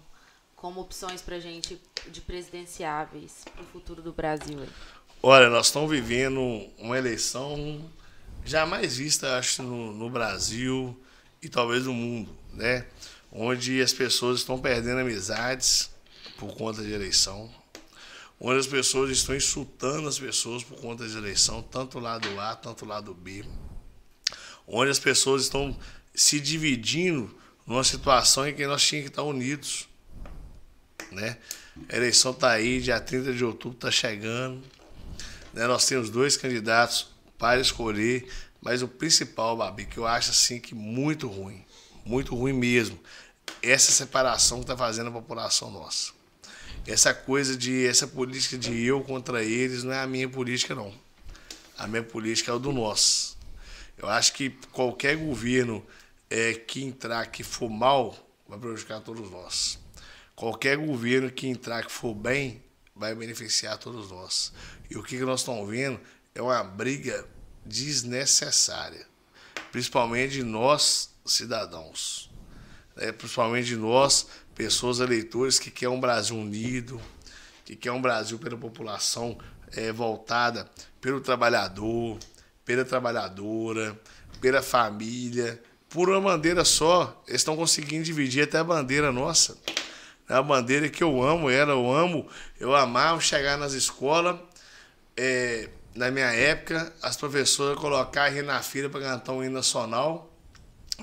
como opções para gente de presidenciáveis para o futuro do Brasil? Aí? Olha, nós estamos vivendo uma eleição jamais vista, acho, no, no Brasil e talvez no mundo, né? Onde as pessoas estão perdendo amizades por conta de eleição, onde as pessoas estão insultando as pessoas por conta de eleição, tanto lado A, tanto lado B, onde as pessoas estão se dividindo numa situação em que nós tínhamos que estar unidos, né? A eleição está aí, dia 30 de outubro está chegando, né? Nós temos dois candidatos para escolher, mas o principal, Babi, que eu acho assim que muito ruim, muito ruim mesmo, essa separação que está fazendo a população nossa. Essa coisa de, essa política de eu contra eles não é a minha política, não. A minha política é o do nós. Eu acho que qualquer governo é, que entrar que for mal, vai prejudicar todos nós. Qualquer governo que entrar que for bem, vai beneficiar todos nós. E o que nós estamos vendo é uma briga desnecessária, principalmente nós, cidadãos. né? principalmente nós, pessoas eleitores que querem um Brasil unido, que quer um Brasil pela população eh, voltada pelo trabalhador, pela trabalhadora, pela família, por uma bandeira só. Eles estão conseguindo dividir até a bandeira nossa. É a bandeira que eu amo ela, eu amo, eu amava chegar nas escolas. Eh, na minha época, as professoras colocavam na fila para cantar um hino nacional.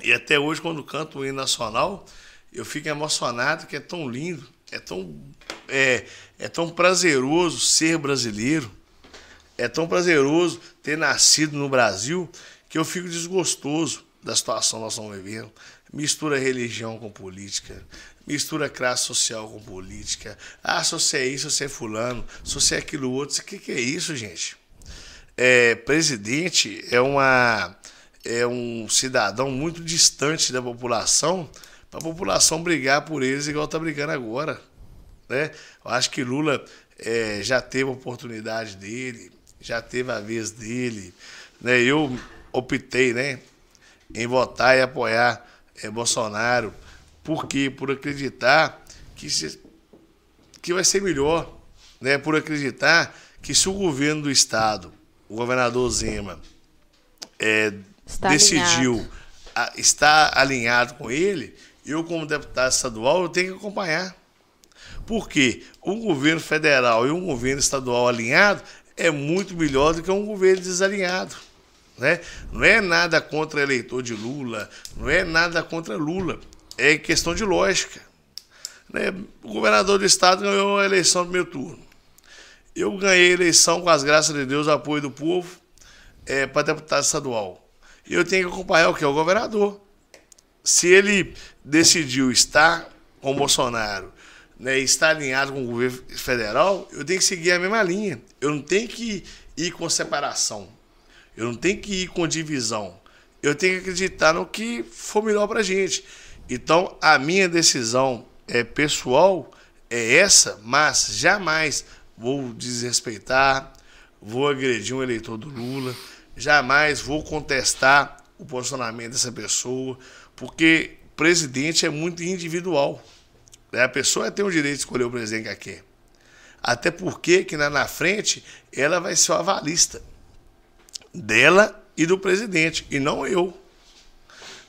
E até hoje, quando canto o hino nacional, eu fico emocionado, que é tão lindo, é tão, é, é tão prazeroso ser brasileiro, é tão prazeroso ter nascido no Brasil, que eu fico desgostoso da situação que nós estamos vivendo. Mistura religião com política, mistura classe social com política. Ah, se você é isso, você é fulano, se você é aquilo outro. O que, que é isso, gente? É, presidente é uma é um cidadão muito distante da população para a população brigar por eles igual está brigando agora. Né? Eu acho que Lula é, já teve a oportunidade dele, já teve a vez dele. Né? Eu optei né, em votar e apoiar é, Bolsonaro. Por quê? Por acreditar que, se, que vai ser melhor. Né? Por acreditar que se o governo do Estado, o governador Zema, é, Está decidiu alinhado. a- estar alinhado com ele, eu, como deputado estadual, eu tenho que acompanhar. Porque um governo federal e um governo estadual alinhado é muito melhor do que um governo desalinhado. Né? Não é nada contra eleitor de Lula, não é nada contra Lula, é questão de lógica. Né? O governador do estado ganhou a eleição no primeiro turno. Eu ganhei a eleição com as graças de Deus, apoio do povo, é, para deputado estadual. E eu tenho que acompanhar o que? O governador. Se ele decidiu estar com o Bolsonaro, né, estar alinhado com o governo federal, eu tenho que seguir a mesma linha. Eu não tenho que ir com separação. Eu não tenho que ir com divisão. Eu tenho que acreditar no que for melhor para a gente. Então, a minha decisão é pessoal é essa, mas jamais vou desrespeitar, vou agredir um eleitor do Lula, jamais vou contestar o posicionamento dessa pessoa, porque presidente é muito individual. né? A pessoa tem o direito de escolher o presidente que ela quer. Até porque que lá na frente ela vai ser o avalista dela e do presidente, e não eu.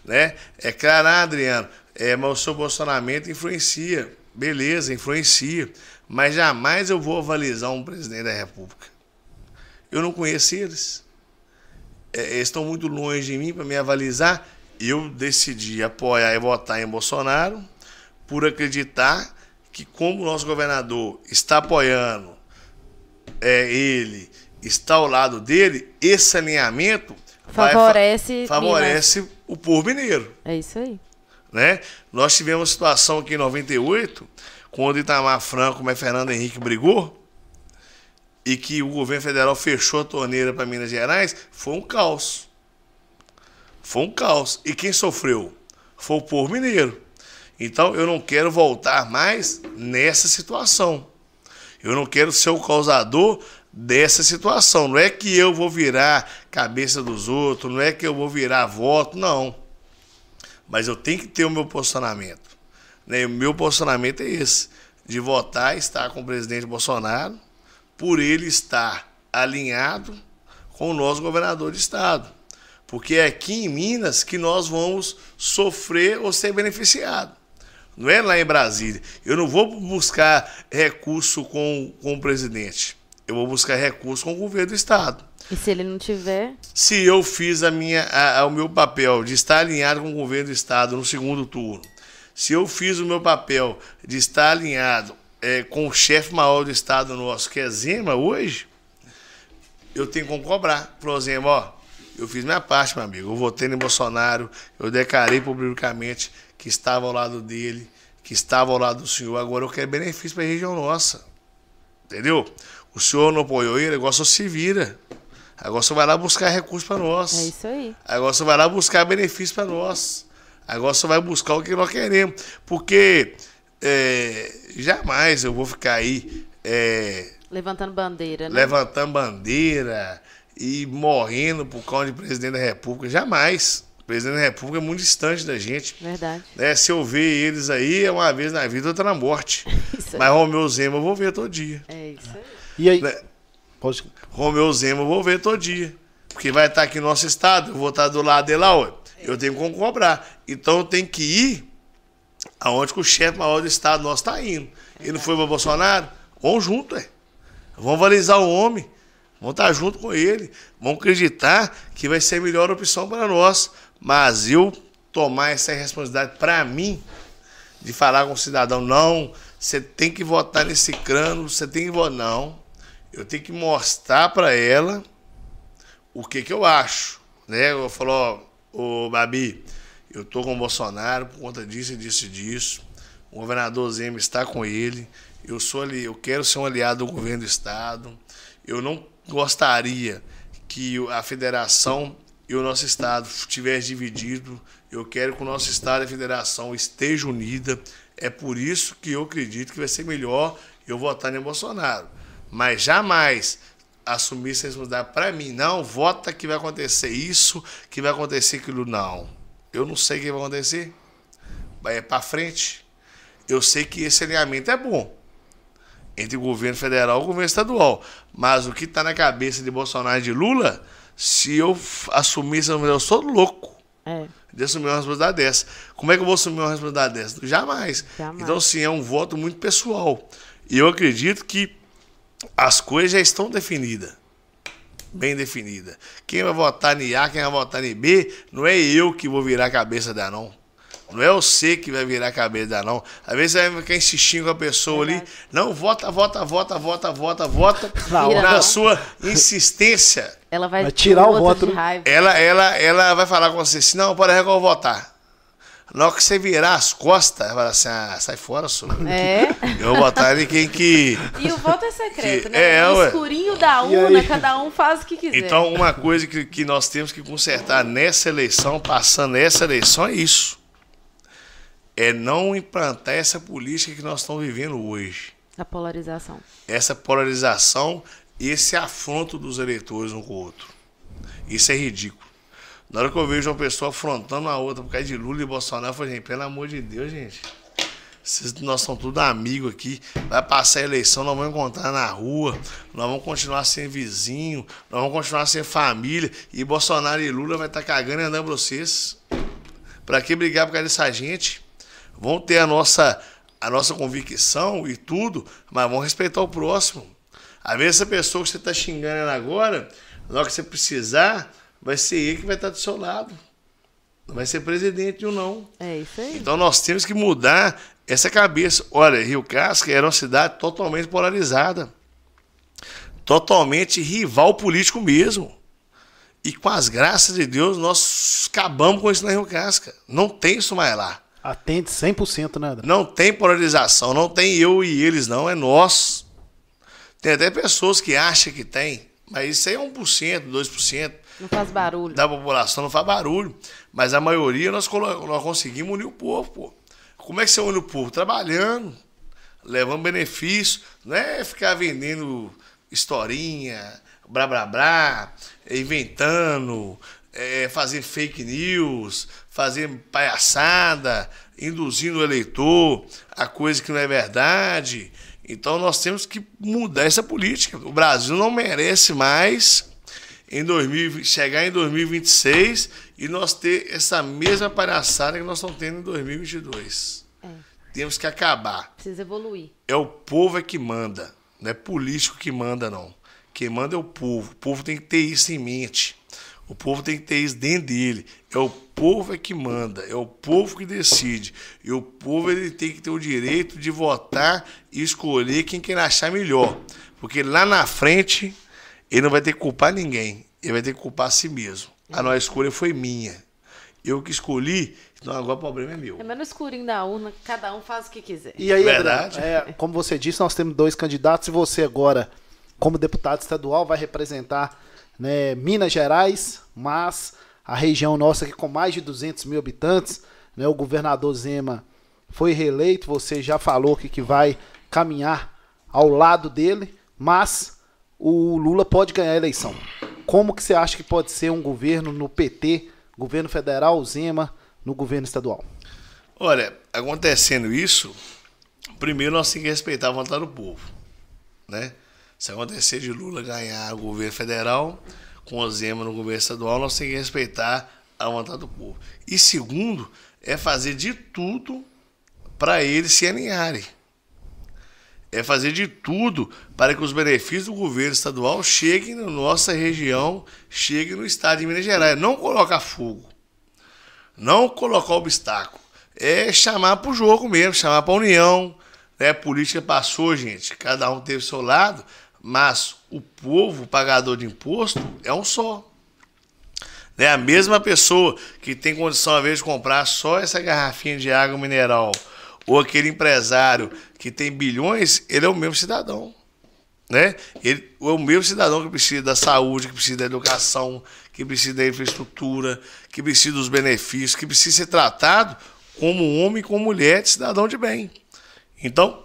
Né? É claro, ah, Adriano, é, mas o seu posicionamento influencia. Beleza, influencia. Mas jamais eu vou avalizar um presidente da República. Eu não conheço eles. É, eles estão muito longe de mim para me avalizar. Eu decidi apoiar e votar em Bolsonaro por acreditar que, como o nosso governador está apoiando é, ele, está ao lado dele, esse alinhamento favorece, fa favorece o povo mineiro. É isso aí. Né? Nós tivemos uma situação aqui em 98, quando Itamar Franco e Fernando Henrique brigou, e que o governo federal fechou a torneira para Minas Gerais, foi um caos. Foi um caos. E quem sofreu? Foi o povo mineiro. Então eu não quero voltar mais nessa situação. Eu não quero ser o causador dessa situação. Não é que eu vou virar cabeça dos outros, não é que eu vou virar voto, não. Mas eu tenho que ter o meu posicionamento. Né? O meu posicionamento é esse: de votar estar com o presidente Bolsonaro, por ele estar alinhado com o nosso governador de estado. Porque é aqui em Minas que nós vamos sofrer ou ser beneficiados. Não é lá em Brasília. Eu não vou buscar recurso com, com o presidente. Eu vou buscar recurso com o governo do Estado. E se ele não tiver? Se eu fiz a minha, a, o meu papel de estar alinhado com o governo do Estado no segundo turno, se eu fiz o meu papel de estar alinhado é, com o chefe maior do Estado nosso, que é Zema, hoje, eu tenho como cobrar. Falou, Zema, ó, eu fiz minha parte, meu amigo. Eu votei no Bolsonaro, eu declarei publicamente que estava ao lado dele, que estava ao lado do senhor. Agora eu quero benefício para a região nossa. Entendeu? O senhor não apoiou ele, agora só se vira. Agora você vai lá buscar recursos para nós. É isso aí. Agora você vai lá buscar benefício para nós. Agora você vai buscar o que nós queremos. Porque é, jamais eu vou ficar aí. É, levantando bandeira, né? Levantando bandeira e morrendo por causa de presidente da República. Jamais. O presidente da República é muito distante da gente. Verdade. Né? Se eu ver eles aí, é uma vez na vida, outra na morte. *laughs* Mas Romeu Zema eu vou ver todo dia. É isso aí. E aí? Né? Pode... Romeu Zema eu vou ver todo dia. Porque vai estar aqui no nosso estado, eu vou estar do lado dele lá, ó. Eu tenho como cobrar. Então eu tenho que ir aonde que o chefe maior do estado nosso está indo. Ele não foi para Bolsonaro? Vamos junto, é. Vamos valorizar o homem. Vamos estar junto com ele. Vamos acreditar que vai ser a melhor opção para nós. Mas eu tomar essa responsabilidade para mim, de falar com o cidadão, não, você tem que votar nesse crânio, você tem que votar. Não. Eu tenho que mostrar para ela o que, que eu acho. Né? Eu falo, ô Babi, eu tô com o Bolsonaro por conta disso e disso e disso. O governador Zema está com ele. Eu sou ali, eu quero ser um aliado do governo do estado. Eu não gostaria que a federação e o nosso Estado estiver dividido. Eu quero que o nosso Estado e a federação estejam unida. É por isso que eu acredito que vai ser melhor eu votar em Bolsonaro. Mas jamais assumir essa responsabilidade para mim. Não, vota que vai acontecer isso, que vai acontecer aquilo. Não. Eu não sei o que vai acontecer. Vai para frente. Eu sei que esse alinhamento é bom entre o governo federal e o governo estadual. Mas o que está na cabeça de Bolsonaro e de Lula se eu assumir essa eu sou louco. É. De assumir uma responsabilidade dessa. Como é que eu vou assumir uma responsabilidade dessa? Jamais. Jamais. Então, sim, é um voto muito pessoal. E eu acredito que as coisas já estão definidas. Bem definidas. Quem vai votar em A, quem vai votar em B, não é eu que vou virar a cabeça da não. Não é você que vai virar a cabeça, não. Às vezes você vai ficar insistindo com a pessoa ali. Não, vota, vota, vota, vota, vota, vota. Na não. sua insistência. Ela vai, Vai tirar o voto, de raiva. Ela, ela, ela vai falar com você assim, não, pode eu vou votar. Na hora que você virar as costas, vai assim, ah, sai fora, sua. É. *laughs* Eu vou votar em quem que. E o voto é secreto, Que- né? é, no ué. escurinho da urna, cada um faz o que quiser. Então, uma coisa que, que nós temos que consertar nessa eleição, passando essa eleição, é isso. É não implantar essa política que nós estamos vivendo hoje. A polarização. Essa polarização e esse afronto dos eleitores um com o outro. Isso é ridículo. Na hora que eu vejo uma pessoa afrontando a outra por causa de Lula e Bolsonaro, eu falo, gente, pelo amor de Deus, gente. Vocês- Nós somos tudo amigos aqui. Vai passar a eleição, nós vamos encontrar na rua. Nós vamos continuar sendo vizinho. Nós vamos continuar sendo família. E Bolsonaro e Lula vai estar cagando e andando pra vocês. Pra que brigar por causa dessa gente? Vão ter a nossa, a nossa convicção e tudo, mas vão respeitar o próximo. Às vezes essa pessoa que você está xingando agora, na hora que você precisar, vai ser ele que vai estar do seu lado. Não vai ser presidente ou não. É isso aí. Então nós temos que mudar essa cabeça. Olha, Rio Casca era uma cidade totalmente polarizada. Totalmente rival político mesmo. E com as graças de Deus, nós acabamos com isso na Rio Casca. Não tem isso mais lá. Atende 100%, né, André? Não tem polarização, não tem eu e eles, não, é nós. Tem até pessoas que acham que tem, mas isso aí é 1%, 2% Não faz barulho. da população, não faz barulho. Mas a maioria nós, nós conseguimos unir o povo, pô. Como é que você une o povo? Trabalhando, levando benefício, não é ficar vendendo historinha, blá blá blá, inventando, é, fazer fake news, fazer palhaçada, induzindo o eleitor a coisa que não é verdade. Então nós temos que mudar essa política. O Brasil não merece mais em 2000, chegar em 2026 e nós ter essa mesma palhaçada que nós estamos tendo em 2022. Temos que acabar. Precisa evoluir. É o povo é que manda, não é político que manda, não. Quem manda é o povo. O povo tem que ter isso em mente. O povo tem que ter isso dentro dele. É o povo é que manda, é o povo que decide. E o povo ele tem que ter o direito de votar e escolher quem quer achar melhor. Porque lá na frente ele não vai ter que culpar ninguém. Ele vai ter que culpar a si mesmo. A nossa escolha foi minha. Eu que escolhi, então agora o problema é meu. É no escurinho da urna, cada um faz o que quiser. E aí, Verdade. André, é, como você disse, nós temos dois candidatos e você agora, como deputado estadual, vai representar né, Minas Gerais, mas a região nossa aqui com mais de 200 mil habitantes, né, o governador Zema foi reeleito, você já falou que, que vai caminhar ao lado dele, mas o Lula pode ganhar a eleição. Como que você acha que pode ser um governo no PT, governo federal, Zema, no governo estadual? Olha, acontecendo isso, primeiro nós temos que respeitar a vontade do povo. Né? Se acontecer de Lula ganhar o governo federal, com o Zema no governo estadual, nós temos que respeitar a vontade do povo. E segundo, é fazer de tudo para eles se alinharem. É fazer de tudo para que os benefícios do governo estadual cheguem na nossa região, cheguem no estado de Minas Gerais. Não colocar fogo. Não colocar obstáculo. É chamar para o jogo mesmo, chamar para a união. Né? A política passou, gente. Cada um teve seu lado, mas o povo, pagador de imposto, é um só. Né? A mesma pessoa que tem condição, às vezes, de comprar só essa garrafinha de água mineral, ou aquele empresário que tem bilhões, ele é o mesmo cidadão. Né? Ele é o mesmo cidadão que precisa da saúde, que precisa da educação, que precisa da infraestrutura, que precisa dos benefícios, que precisa ser tratado como homem como mulher de cidadão de bem. Então,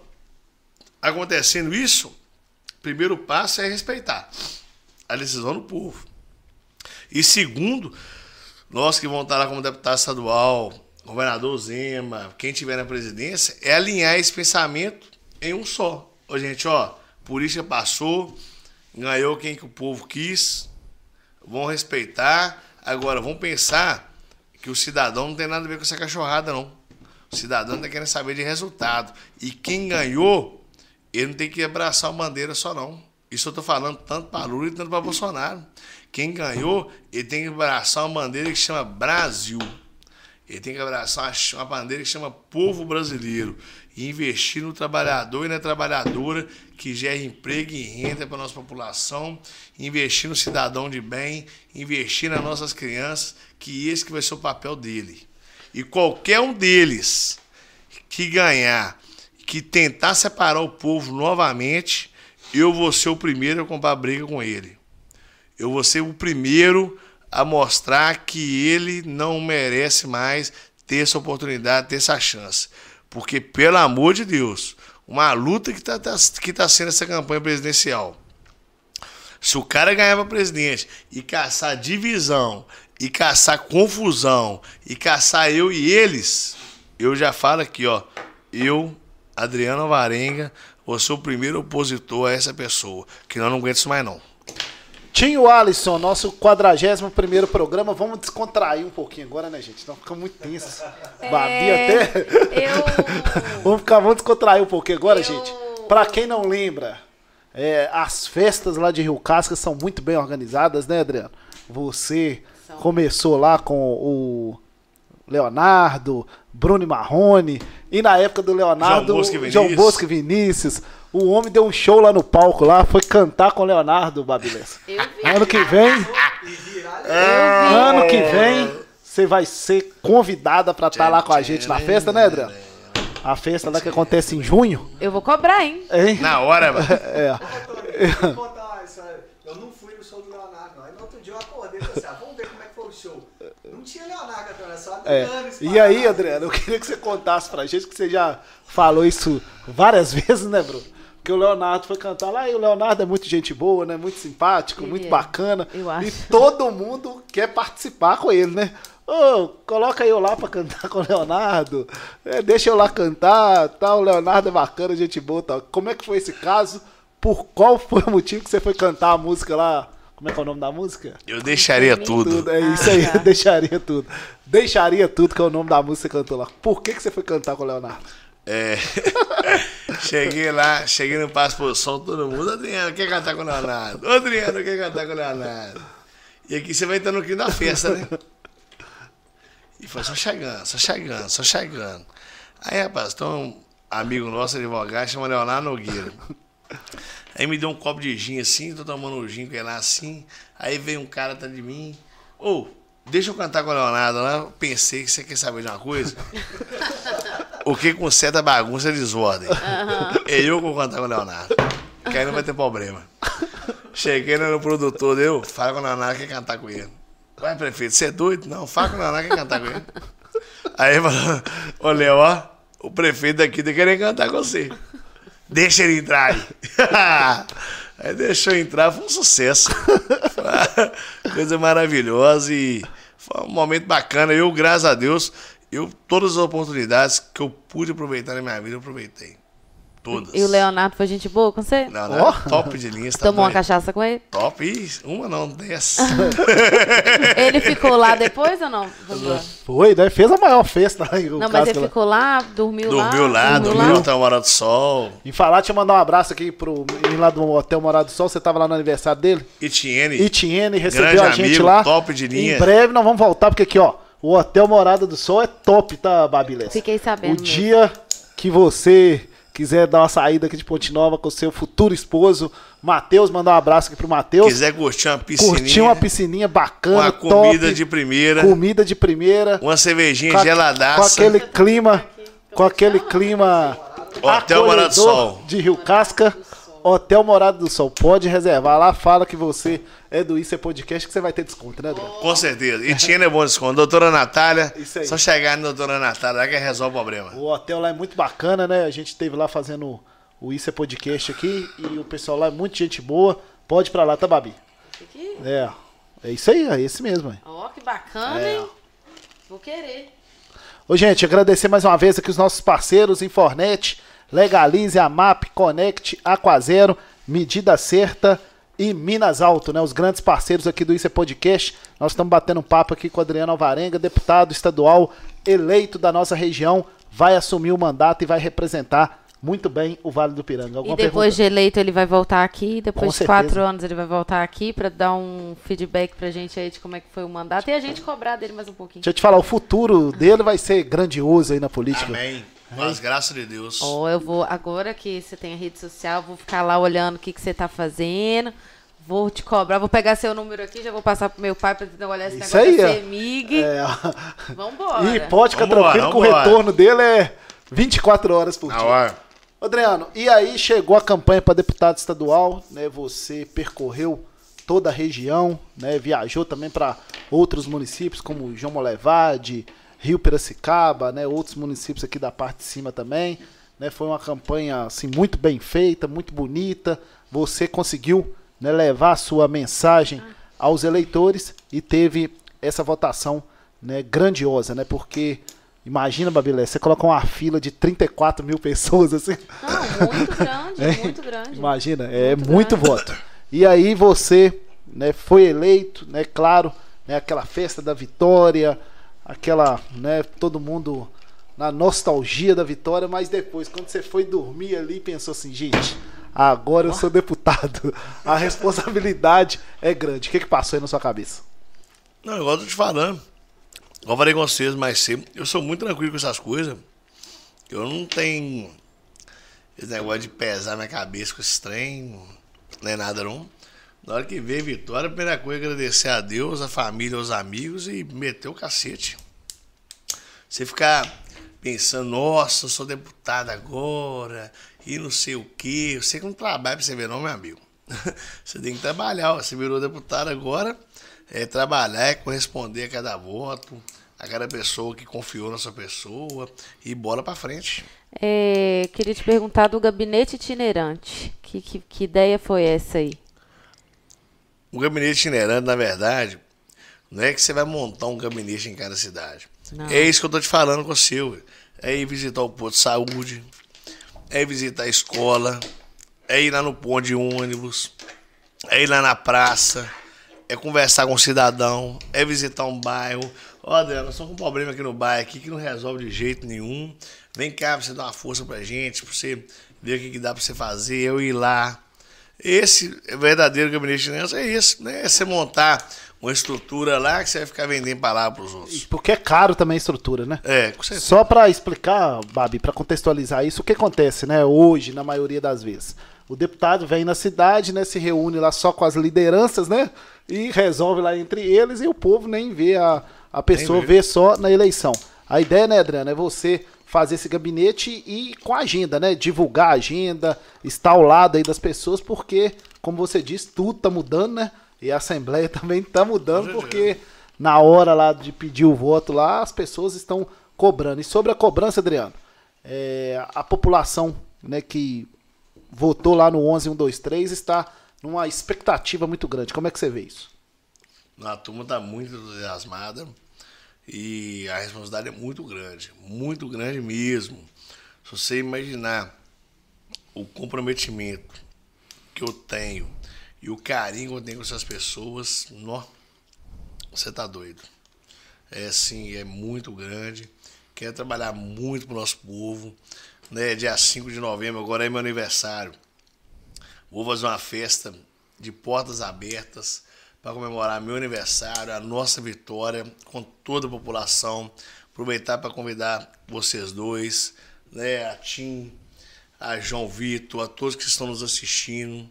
acontecendo isso, o primeiro passo é respeitar a decisão do povo. E segundo, nós que vamos estar lá como deputado estadual, governador Zema, quem tiver na presidência, é alinhar esse pensamento em um só. Ô, gente, ó, polícia passou, ganhou quem que o povo quis, vão respeitar. Agora, vamos pensar que o cidadão não tem nada a ver com essa cachorrada, não. O cidadão está querendo saber de resultado. E quem ganhou, ele não tem que abraçar a bandeira só, não. Isso eu estou falando tanto para Lula e tanto para Bolsonaro. Quem ganhou, ele tem que abraçar uma bandeira que chama Brasil. Ele tem que abraçar uma bandeira que chama povo brasileiro. E investir no trabalhador e na trabalhadora que gera emprego e renda para a nossa população. Investir no cidadão de bem. Investir nas nossas crianças, que esse que vai ser o papel dele. E qualquer um deles que ganhar, que tentar separar o povo novamente, eu vou ser o primeiro a comprar briga com ele. Eu vou ser o primeiro a mostrar que ele não merece mais ter essa oportunidade, ter essa chance. Porque, pelo amor de Deus, uma luta que está tá, que tá sendo essa campanha presidencial. Se o cara ganhar para presidente e caçar divisão, e caçar confusão, e caçar eu e eles, eu já falo aqui, ó, eu, Adriano Varenga, vou ser o primeiro opositor a essa pessoa, que nós não aguento isso mais não. Tinho Alisson, nosso 41 primeiro programa. Vamos descontrair um pouquinho agora, né, gente? Não fica muito tenso. Babi É, até. Eu. *laughs* Vamos ficar, vamos descontrair um pouquinho agora, Eu- gente. Pra quem não lembra, é, as festas lá de Rio Casca são muito bem organizadas, né, Adriano? Você São. começou lá com o Leonardo, Bruno Marrone, e na época do Leonardo, João Bosco e João Vinícius. Bosco e Vinícius. O homem deu um show lá no palco lá, foi cantar com o Leonardo, Babilés. Eu vi. Ano que vem, ano que vem, você vai ser convidada pra estar lá com a gente na festa, né, Adriano? A festa lá que acontece em junho, Eu vou cobrar, hein? hein? Na hora, mano. *laughs* É. Contar uma história. Eu não fui no show do Leonardo, não. Aí no outro dia eu acordei e falei assim: ah, vamos ver como é que foi o show. Não tinha Leonardo só É. Adriano. E aí, Adriano, eu queria que você contasse pra gente, que você já falou isso várias *laughs* vezes, né, Bruno? Porque o Leonardo foi cantar lá e o Leonardo é muito gente boa, né? Muito simpático, Ele muito é. bacana. Eu acho. E todo mundo quer participar com ele, né? Ô, coloca eu lá pra cantar com o Leonardo. É, deixa eu lá cantar, tal. O Leonardo é bacana, gente boa, tal. Como é que foi esse caso? Por qual foi o motivo que você foi cantar a música lá? Como é que é o nome da música? Eu deixaria tudo. Tudo, é isso Ah, aí, tá. *laughs* deixaria tudo. Deixaria tudo, que é o nome da música que você cantou lá. Por que, que você foi cantar com o Leonardo? É. *laughs* cheguei lá, cheguei no Passo Posição, todo mundo, Adriano, quer cantar com o Leonardo? Ô, Adriano, quer cantar com o Leonardo? E aqui você vai entrar no clima da festa, né? E foi só chegando, só chegando, só chegando. Aí, rapaz, tem um amigo nosso, advogado, chama Leonardo Nogueira. Aí me deu um copo de gin assim, tô tomando um gin lá assim. Aí veio um cara atrás de mim. Ô, deixa eu cantar com o Leonardo lá. Eu pensei que você quer saber de uma coisa. O que conserta bagunça é desordem. É eu que vou cantar com o Leonardo. Que aí não vai ter problema. Cheguei no produtor, deu, fala com o Leonardo, quer cantar com ele. Vai, prefeito, você é doido? Não, fala com o Leonardo, quer cantar com ele. Aí ele falou, ô Léo, ó, o prefeito daqui tá querendo cantar com você. Deixa ele entrar aí. *laughs* aí deixou entrar, foi um sucesso. Foi Coisa maravilhosa e foi um momento bacana. Eu, graças a Deus, eu todas as oportunidades que eu pude aproveitar na minha vida, eu aproveitei. Todas. E o Leonardo foi gente boa com você? Não, não, Ó. top de linha. você tá Tomou uma cachaça com ele? Top, uma não, dez. *laughs* Ele ficou lá depois ou não? Foi, né? Fez a maior festa lá Rio Não, mas ele lá. ficou lá, dormiu lá. dormiu lá, dormiu no Tamara do Sol. Em falar, deixa eu mandar um abraço aqui pro menino lá do Hotel Morado do Sol. Você tava lá no aniversário dele? Itiene. Itiene recebeu Grande a gente amigo, lá. top de linha. Em breve nós vamos voltar, porque aqui, ó, o Hotel Morada do Sol é top, tá, Babilés? Fiquei sabendo O mesmo. dia que você quiser dar uma saída aqui de Ponte Nova com o seu futuro esposo, Matheus, mandar um abraço aqui pro Matheus. Quiser curtir uma piscininha. Curtir uma piscininha bacana, Uma comida top, de primeira. comida de primeira. Uma cervejinha com, a- geladaça. com aquele clima, com aquele clima Hotel Morada do acolhedor Sol. de Rio Casca. Hotel Morada do Sol. Pode reservar lá, fala que você é do Isso é Podcast, que você vai ter desconto, né, Adriano? Com certeza. E Tiene é bom desconto. Doutora Natália. Isso aí. Só chegar na doutora Natália lá que resolve o problema. O hotel lá é muito bacana, né? A gente esteve lá fazendo o Isso é Podcast aqui e o pessoal lá é muito gente boa. Pode ir pra lá, tá, Babi? Aqui. É. É isso aí, é esse mesmo. Ó, que bacana, É. hein? Vou querer. Ô, gente, agradecer mais uma vez aqui os nossos parceiros, Infornet, Legalize, Amap, Connect, Aquazero, Medida Certa e Minas Alto, né? Os grandes parceiros aqui do Isso é Podcast. Nós estamos batendo um papo aqui com o Adriano Alvarenga, deputado estadual eleito da nossa região, vai assumir o mandato e vai representar muito bem o Vale do Piranga. Alguma e depois pergunta? de eleito ele vai voltar aqui. Depois Com de certeza. quatro anos ele vai voltar aqui pra dar um feedback pra gente aí de como é que foi o mandato. E a gente cobrar dele mais um pouquinho. Deixa eu te falar, o futuro dele vai ser grandioso aí na política. Amém. Com as graças de Deus. Ó, eu vou, agora que você tem a rede social, eu vou ficar lá olhando o que, que você tá fazendo. Vou te cobrar, vou pegar seu número aqui, já vou passar pro meu pai pra ele olhar esse Isso negócio aí, da. CEMIG. É. Vambora. E pode ficar Vambora, tranquilo que o vambora. retorno dele é 24 horas por dia. hora. Adriano, e aí chegou a campanha para deputado estadual, né? Você percorreu toda a região, né? Viajou também para outros municípios como João Molevade, Rio Piracicaba, né? Outros municípios aqui da parte de cima também, né? Foi uma campanha assim muito bem feita, muito bonita. Você conseguiu né, levar a sua mensagem aos eleitores e teve essa votação né, grandiosa, né? Porque Imagina, Babilé, você coloca uma fila de 34 mil pessoas assim. Não, muito grande, *laughs* muito grande. Imagina, é Muito muito voto. E aí você né, foi eleito, né, claro, né, aquela festa da vitória, aquela, né, todo mundo na nostalgia da vitória, mas depois, quando você foi dormir ali, pensou assim, gente, agora eu sou deputado, a responsabilidade é grande. O que, que passou aí na sua cabeça? Não, eu te falando. Igual eu falei com vocês mais cedo. Eu sou muito tranquilo com essas coisas. Eu não tenho esse negócio de pesar minha cabeça com esse trem. É nada, não. Na hora que veio a vitória, a primeira coisa é agradecer a Deus, a família, aos amigos e meter o cacete. Você ficar pensando, nossa, eu sou deputado agora, e não sei o quê. Você que não trabalha pra você ver, não, meu amigo. *laughs* Você tem que trabalhar. Você virou deputado agora, é trabalhar, é corresponder a cada voto, a cada pessoa que confiou na sua pessoa e bola pra frente. É, queria te perguntar do gabinete itinerante. Que, que, que ideia foi essa aí? O gabinete itinerante, na verdade, não é que você vai montar um gabinete em cada cidade. Não. É isso que eu tô te falando com o seu. É ir visitar o posto de saúde, é ir visitar a escola, é ir lá no ponto de ônibus, é ir lá na praça, é conversar com o cidadão, é visitar um bairro. Ó, Adriano, nós estamos com um problema aqui no bairro aqui que não resolve de jeito nenhum. Vem cá pra você dar uma força pra gente, pra você ver o que, que dá pra você fazer, eu ir lá. Esse verdadeiro gabinete de é isso, né? É você montar uma estrutura lá que você vai ficar vendendo palavras para os outros. Porque é caro também a estrutura, né? É, com certeza. Só para explicar, Babi, para contextualizar isso, o que acontece, né, hoje, na maioria das vezes? O deputado vem na cidade, né, se reúne lá só com as lideranças, né, e resolve lá entre eles e o povo nem vê a, a pessoa, vê. vê só na eleição. A ideia, né, Adriano, é você fazer esse gabinete e com a agenda, né, divulgar a agenda, estar ao lado aí das pessoas, porque, como você disse, tudo tá mudando, né, e a Assembleia *laughs* também tá mudando, porque na hora lá de pedir o voto lá, as pessoas estão cobrando. E sobre a cobrança, Adriano, é, a população né, que votou lá no 11123 está numa expectativa muito grande. Como é que você vê isso? A turma está muito entusiasmada e a responsabilidade é muito grande, muito grande mesmo. Se você imaginar o comprometimento que eu tenho e o carinho que eu tenho com essas pessoas, nó, você tá doido. É assim, é muito grande. Quero trabalhar muito pro nosso povo. Né? Dia 5 de novembro, agora é meu aniversário. Vou fazer uma festa de portas abertas para comemorar meu aniversário, a nossa vitória com toda a população. Aproveitar para convidar vocês dois, né, a Tim, a João Vitor, a todos que estão nos assistindo.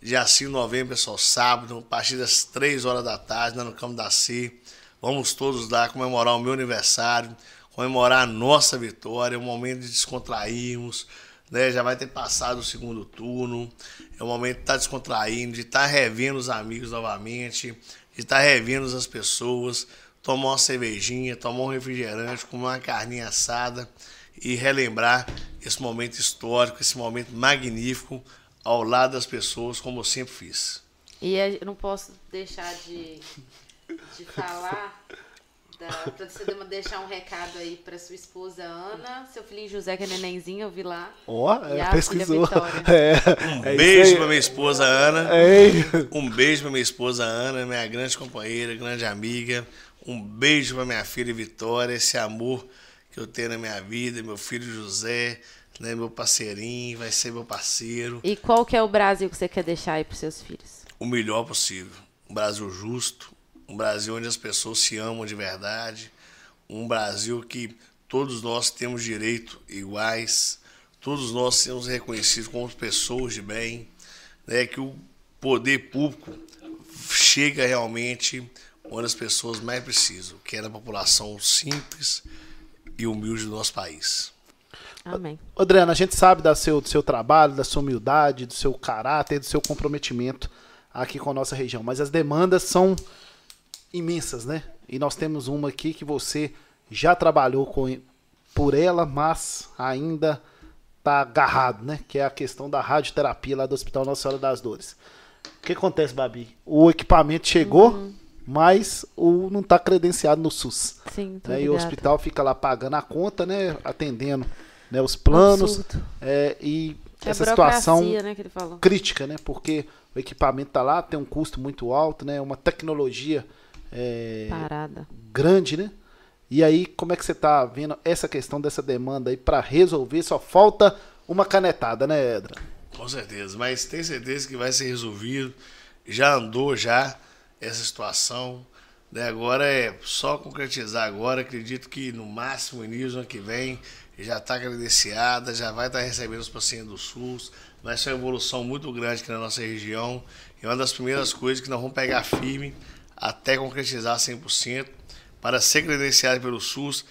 Dia 5 de novembro, pessoal, sábado, a partir das 3 horas da tarde, lá no Campo da C. Vamos todos lá comemorar o meu aniversário, comemorar a nossa vitória, é um momento de descontrairmos, né? Já vai ter passado o segundo turno, é o momento de estar descontraindo, de estar revendo os amigos novamente, de estar revendo as pessoas, tomar uma cervejinha, tomar um refrigerante, comer uma carninha assada e relembrar esse momento histórico, esse momento magnífico ao lado das pessoas, como eu sempre fiz. E eu não posso deixar de, de falar, da, pra você deixar um recado aí pra sua esposa Ana, seu filhinho José, que é nenenzinho, eu vi lá. Ó, E *laughs* é, a pesquisou. filha Vitória. É, Um é beijo aí. para minha esposa Ana. Ei, Um beijo para minha esposa Ana, minha grande companheira, grande amiga. Um beijo para minha filha Vitória, esse amor que eu tenho na minha vida, meu filho José, né, meu parceirinho, vai ser meu parceiro. E qual que é o Brasil que você quer deixar aí pros seus filhos? o melhor possível. Um Brasil justo, um Brasil onde as pessoas se amam de verdade, um Brasil que todos nós temos direito iguais, todos nós temos reconhecidos como pessoas de bem, né, que o poder público chega realmente onde as pessoas mais precisam, que é na população simples e humilde do nosso país. Amém. Adriano, a gente sabe da seu, do seu trabalho, da sua humildade, do seu caráter, do seu comprometimento aqui com a nossa região. Mas as demandas são imensas, né? E nós temos uma aqui que você já trabalhou com, por ela, mas ainda tá agarrado, né? Que é a questão da radioterapia lá do Hospital Nossa Senhora das Dores. O que acontece, Babi? O equipamento chegou, mas o não está credenciado no SUS. Sim, né? E o hospital fica lá pagando a conta, né? Atendendo né? os planos. É, e É essa situação né, crítica, né? Porque o equipamento tá lá, tem um custo muito alto, né? Uma tecnologia é, Parada. grande, né? E aí, como é que você tá vendo essa questão dessa demanda aí para resolver? Só falta uma canetada, né, Edra? Com certeza, mas tem certeza que vai ser resolvido. Já andou já essa situação. Né? Agora é só concretizar agora. Acredito que no máximo início do ano que vem já está credenciada, já vai estar recebendo os pacientes do SUS. Vai ser uma evolução muito grande aqui na nossa região. E uma das primeiras coisas que nós vamos pegar firme até concretizar 100% para ser credenciado pelo SUS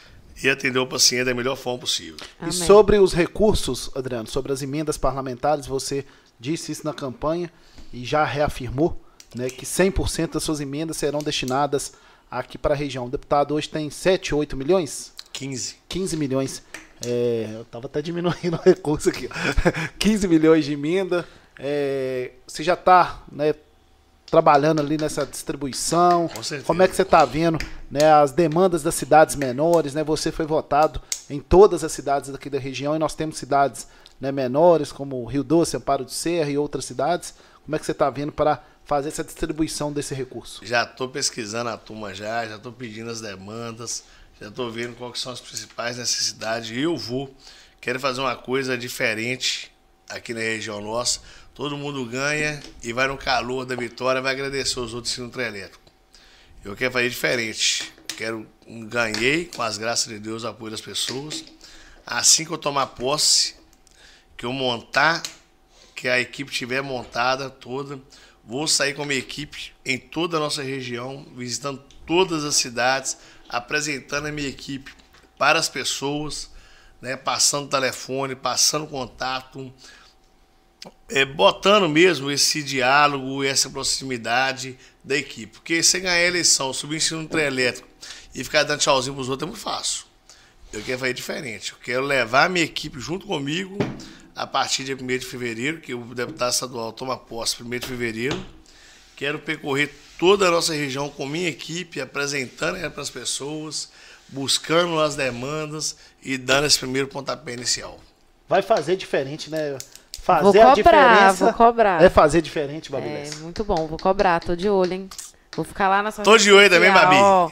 e atender o paciente da melhor forma possível. Amém. E sobre os recursos, Adriano, sobre as emendas parlamentares, você disse isso na campanha e já reafirmou né, que 100% das suas emendas serão destinadas aqui para a região. O deputado hoje tem 7, 8 milhões? 15. 15 milhões. É, eu estava até diminuindo *laughs* o recurso aqui. ó. 15 milhões de emenda. É, você já está né, trabalhando ali nessa distribuição. Com certeza. Como é que você está vendo né, as demandas das cidades menores? Né? Você foi votado em todas as cidades daqui da região e nós temos cidades né, menores, como Rio Doce, Amparo de Serra e outras cidades. Como é que você está vendo para fazer essa distribuição desse recurso? Já estou pesquisando a turma já, já estou pedindo as demandas, já estou vendo quais são as principais necessidades. E eu vou, quero fazer uma coisa diferente aqui na região nossa. Todo mundo ganha e vai no calor da vitória, vai agradecer os outros no elétrico. Eu quero fazer diferente. Quero ganhei com as graças de Deus, o apoio das pessoas. Assim que eu tomar posse, que eu montar, que a equipe estiver montada toda, vou sair com a minha equipe em toda a nossa região, visitando todas as cidades, apresentando a minha equipe para as pessoas, né, passando telefone, passando contato, é, botando mesmo esse diálogo, essa proximidade da equipe. Porque você ganhar a eleição, subir em cima do trem elétrico e ficar dando tchauzinho pros outros é muito fácil. Eu quero fazer diferente. Eu quero levar a minha equipe junto comigo a partir de 1 de fevereiro, que o deputado estadual toma posse 1 de fevereiro. Quero percorrer toda a nossa região com minha equipe, apresentando ela para as pessoas, buscando as demandas e dando esse primeiro pontapé inicial. Vai fazer diferente, né? Fazer Vou a cobrar, diferença vou cobrar. é fazer diferente, É, Babilés. muito bom, vou cobrar, tô de olho, hein? Vou ficar lá na sua Tô rede de olho também, Babi. ó.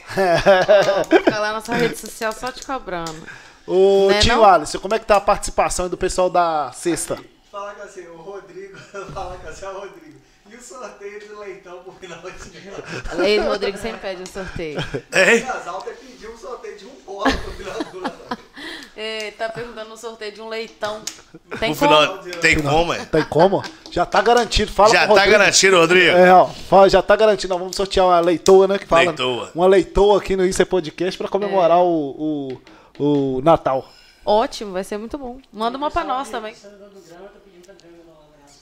Vou *laughs* ficar lá na sua rede social só te cobrando. Ô, Né, tio não? Alisson, como é que tá a participação aí do pessoal da sexta? Fala com assim, o Rodrigo, *laughs* fala com assim, ó, Rodrigo. E o sorteio do leitão pro final de ano? Rodrigo, sempre pede um sorteio. É? O casal até pediu um sorteio de um polo pro final do ano. É, tá perguntando um sorteio de um leitão. Tem No como? final, tem como, é? Tem como? Já tá garantido. Fala Já com o tá garantido, Rodrigo? É, ó, fala, já tá garantido. Nós vamos sortear uma leitoa, né? Que fala, Leitoa. Uma leitoa aqui no Isso é Podcast pra comemorar o, o, o Natal. Ótimo, vai ser muito bom. Manda uma pra nós também. Do Grama Grama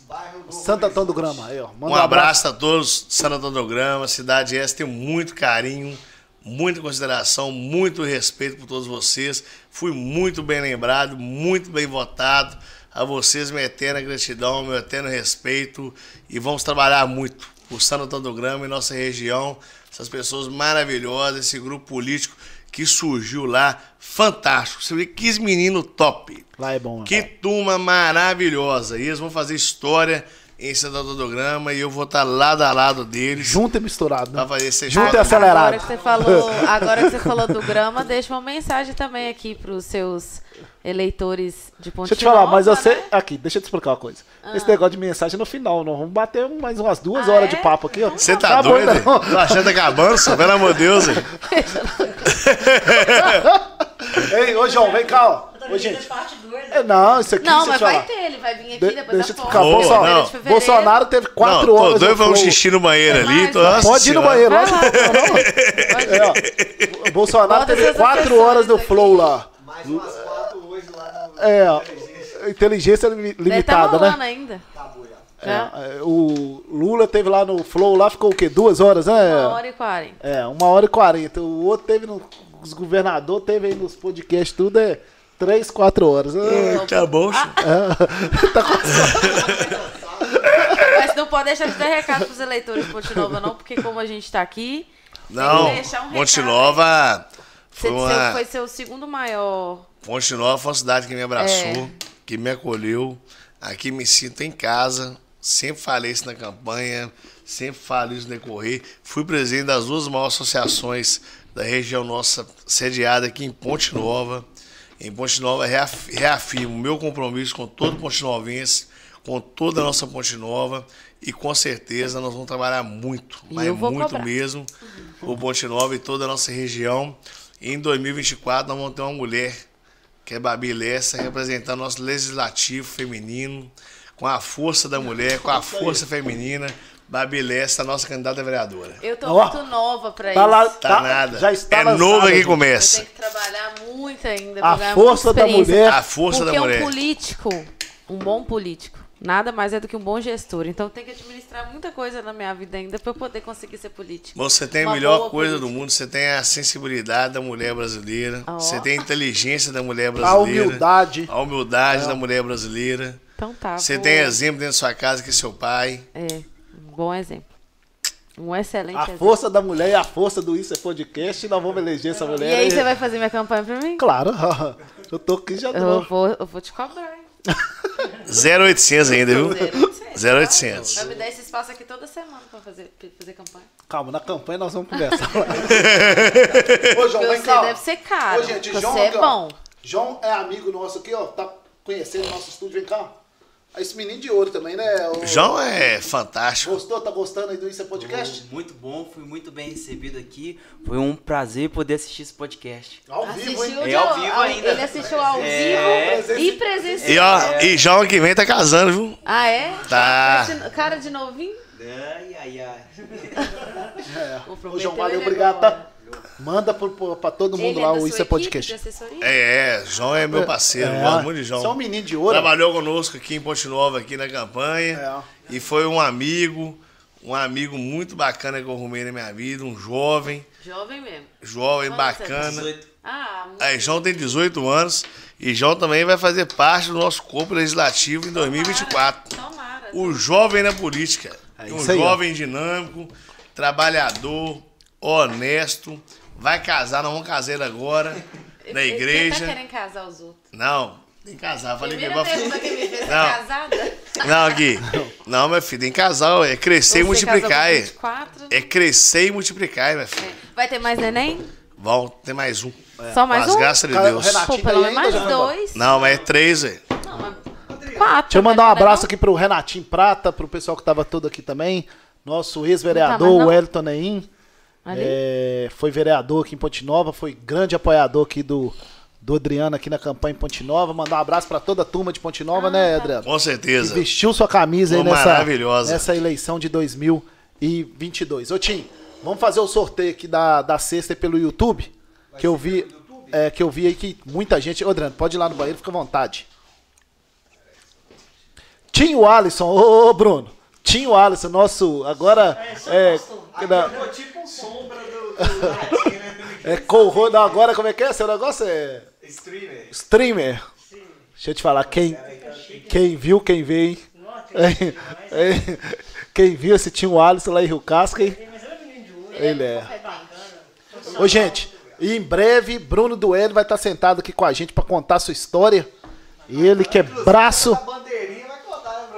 um abraço. Do Santo Antão do Grama. Aí, ó. Manda Um abraço a todos, Santa Tondograma, cidade essa, tenho muito carinho, muita consideração, muito respeito por todos vocês. Fui muito bem lembrado, muito bem votado. A vocês, minha eterna gratidão, meu eterno respeito. E vamos trabalhar muito por Santa Tondograma e nossa região. Essas pessoas maravilhosas, esse grupo político que surgiu lá, fantástico. Você vê que meninos top. Lá é bom. Que turma maravilhosa. E eles vão fazer história em Santa Todograma e eu vou estar lado a lado deles Junto e misturado. pra Né? fazer essa Junto e acelerado. Agora que você falou, *laughs* agora que você falou do grama, deixa uma mensagem também aqui pros seus eleitores de Ponte Deixa eu te falar, mas você. né? Aqui, deixa eu te explicar uma coisa. Esse negócio de mensagem é no final. Nós vamos bater mais umas duas Ah, horas é? de papo aqui, ó. Você tá doido? não. Tô achando que tá acabando, só, pelo amor de Deus. hein? *laughs* *laughs* Ei, ô João, vem cá, ó. Ô, gente. parte 2. É, não, isso aqui. Não, mas te falar. vai ter, ele vai vir aqui De- depois deixa da. Boa, Bolsonaro, não. Bolsonaro teve quatro horas. um Flow. xixi no banheiro Tem ali. vai. nossa Pode ir no banheiro, Vai lógico. lá. É, ó. Bolsonaro teve quatro horas no. Flow lá. Mais umas quatro hoje lá no. É, ó. Inteligência. Tá limitada, né? ainda. É, é, o Lula teve lá no Flow lá, ficou o quê? Duas horas, né? Uma hora e quarenta. É, uma hora e quarenta. O outro teve no. Os governadores teve aí nos podcasts, tudo é três, quatro horas. Ah, *laughs* Tá bom, Ah, senhor. tá com... Mas não pode deixar de dar recado pros eleitores de Ponte Nova, não, porque como a gente tá aqui, Não, Tem que um Ponte Nova Você- foi seu- uma. foi seu segundo maior. Ponte Nova foi uma cidade que me abraçou, É. que me acolheu. Aqui me sinto em casa. Sempre falei isso na campanha, sempre falei isso no decorrer. Fui presidente das duas maiores associações da região nossa, sediada aqui em Ponte Nova. Em Ponte Nova, reaf- reafirmo o meu compromisso com todo Ponte Novense, com toda a nossa Ponte Nova. E com certeza nós vamos trabalhar muito, mas eu vou muito cobrar. mesmo, o Ponte Nova e toda a nossa região. E em 2024 nós vamos ter uma mulher que é Babi Lessa, representando nosso legislativo feminino, com a força da mulher, com a força feminina. Babi Lessa, nossa candidata a vereadora. Eu tô Ó, muito nova pra Tá isso. lá, Tá, tá, nada. já está é lançado, novo. Eu começa. tenho que trabalhar muito ainda. A força da mulher. A força Porque da mulher. um político, um bom político, nada mais é do que um bom gestor. Então tem que administrar muita coisa na minha vida ainda pra eu poder conseguir ser político. Você tem a Uma melhor boa coisa política. do mundo, você tem a sensibilidade da mulher brasileira, Ó. você tem a inteligência da mulher A brasileira, humildade. a humildade da mulher brasileira. Então tá. Você vou- tem exemplo dentro da sua casa que é seu pai. É, bom exemplo. Um excelente A exemplo. força da mulher e a força do Isso é Podcast. E nós vamos eleger essa mulher. E aí você vai fazer minha campanha pra mim? Claro. *laughs* Eu tô aqui já Eu vou, eu vou te cobrar. hein? 0800 ainda, viu? 0800. 0800. Vai me dar esse espaço aqui toda semana pra fazer, pra fazer campanha. Calma, na campanha nós vamos conversar. *laughs* Ô, João, vem você cá. deve ser caro. Ô, gente, você João é aqui, ó. bom. João é amigo nosso aqui, ó. Tá conhecendo o nosso estúdio. Vem cá. Ah, Esse menino de ouro também, né? O- João é fantástico. Gostou? Tá gostando aí do Isso é Podcast? Muito bom, fui muito bem recebido aqui. Foi um prazer poder assistir esse podcast. Ao vivo, hein? É ao vivo ainda. Ele assistiu ao É. vivo e presencial. E ó, e João que vem tá casando, viu? Ah, é? Tá. Cara de- Cara de novinho? Ai, ai, ai. Ô, prometer João, valeu, ele obrigado, agora. tá? Manda pra todo mundo Ele lá é da o Isso é Podcast. É, é, João é meu parceiro, É. gosto muito de João. É um menino de ouro. Trabalhou conosco aqui em Ponte Nova, aqui na campanha. E foi um amigo, um amigo muito bacana que eu arrumei na minha vida, um jovem, Jovem mesmo. jovem Quantos você bacana. 18. Ah, muito Aí, João tem 18 anos e João também vai fazer parte do nosso corpo legislativo em 2024. Tomara. O jovem na política. É um aí, ó. jovem dinâmico, trabalhador, honesto. Vai casar, não vamos casar agora, na Ele igreja. tá querendo casar os outros. Não, tem que casar. Falei que pergunta que Não. tá casada? Não, aqui. Não, meu filho, tem casal, é crescer e Você multiplicar. É. 24? é crescer e multiplicar, meu filho. Vai ter mais neném? Vão ter mais um. Só mais Com as um? graças o Deus. Pô, pelo tá menos mais dois. Não, mas é três, velho. Não, mas quatro. Deixa eu mandar um mas é abraço aqui pro Renatinho Prata, pro pessoal que tava todo aqui também. Nosso ex-vereador, tá não? o Elton Neim. Ali? É, foi vereador aqui em Ponte Nova, foi grande apoiador aqui do, do Adriano aqui na campanha em Ponte Nova. Mandar um abraço pra toda a turma de Ponte Nova, Ah, né, tá. Adriano? Com Que certeza. vestiu sua camisa aí nessa, maravilhosa. nessa eleição de 2022. Ô, Tim, vamos fazer o sorteio aqui da, da sexta pelo YouTube. Que eu vi. É, que eu vi aí que muita gente. Ô, Adriano, pode ir lá no banheiro, fica à vontade. Tinho Alisson, ô, ô, Bruno. Tinho Alisson, nosso. Agora. É, tipo um sombra do, do *laughs* né? é co agora como é que é? Seu negócio é. Streamer. Streamer. Deixa eu te falar, quem, quem viu, quem vê, hein? É, *laughs* Quem viu esse Tinho Alisson lá em Rio Casca, hein? Ele é. Bacana. Ô, gente, e em breve, Bruno Duelo vai estar sentado aqui com a gente para contar a sua história. Ele que é braço.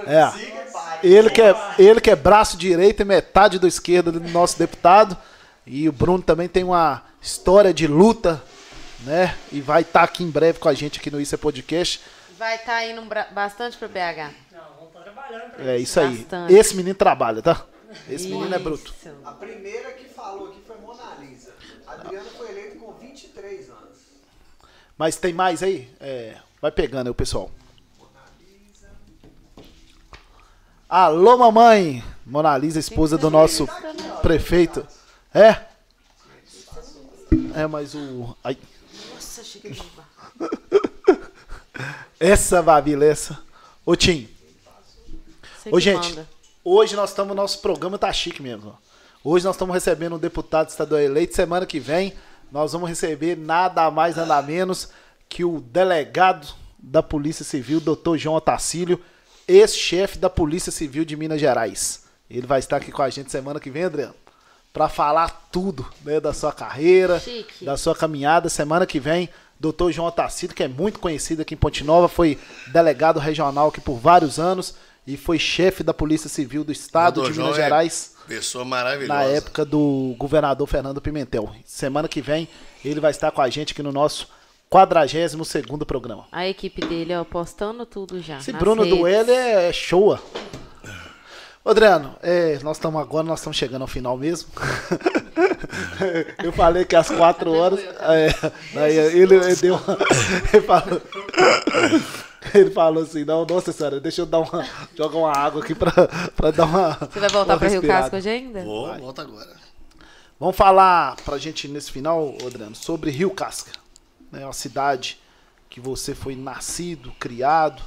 Né? É. Ele que, é, ele que é braço direito e metade do esquerdo do nosso deputado. E o Bruno também tem uma história de luta, né? E vai estar aqui em breve com a gente aqui no Isso é Podcast. Vai estar indo bra- bastante pro BH. Não, vamos estar trabalhando pra É isso aí. Bastante. Esse menino trabalha, tá? Esse menino é bruto. Isso. A primeira que falou aqui foi Mona Lisa. Adriano foi eleito com 23 anos. Mas tem mais aí? É, vai pegando aí o pessoal. Alô, mamãe! Mona Lisa, esposa do nosso prefeito. É? É, mas o. Ai, Nossa, de *laughs* bar. essa. Ô, Tim, Ô, gente, manda. hoje nós estamos, nosso programa tá chique mesmo. Hoje nós estamos recebendo um deputado estadual eleito. Semana que vem nós vamos receber nada mais, nada menos que o delegado da Polícia Civil, doutor João Otacílio, ex-chefe da Polícia Civil de Minas Gerais. Ele vai estar aqui com a gente semana que vem, Adriano. para falar tudo né, da sua carreira, Chique. da sua caminhada. Semana que vem, Dr. João Tassito, que é muito conhecido aqui em Ponte Nova, foi delegado regional aqui por vários anos e foi chefe da Polícia Civil do Estado Dr. de João Minas é Gerais Pessoa maravilhosa. na época do governador Fernando Pimentel. Semana que vem ele vai estar com a gente aqui no nosso 42º programa. A equipe dele, ó, postando tudo já. Esse Bruno redes. do L é, é show. Ô, Adriano, é, nós estamos agora, nós estamos chegando ao final mesmo. *laughs* Eu falei que às quatro horas. é, aí ele, ele deu uma, ele, falou, ele falou assim, não, nossa senhora, deixa eu dar uma, jogar uma água aqui pra, pra dar uma. Você vai voltar para Rio. Casco hoje ainda? Vou, volta agora. Vamos falar pra gente nesse final, Adriano, sobre Rio Casca. Né, uma cidade que você foi nascido, criado,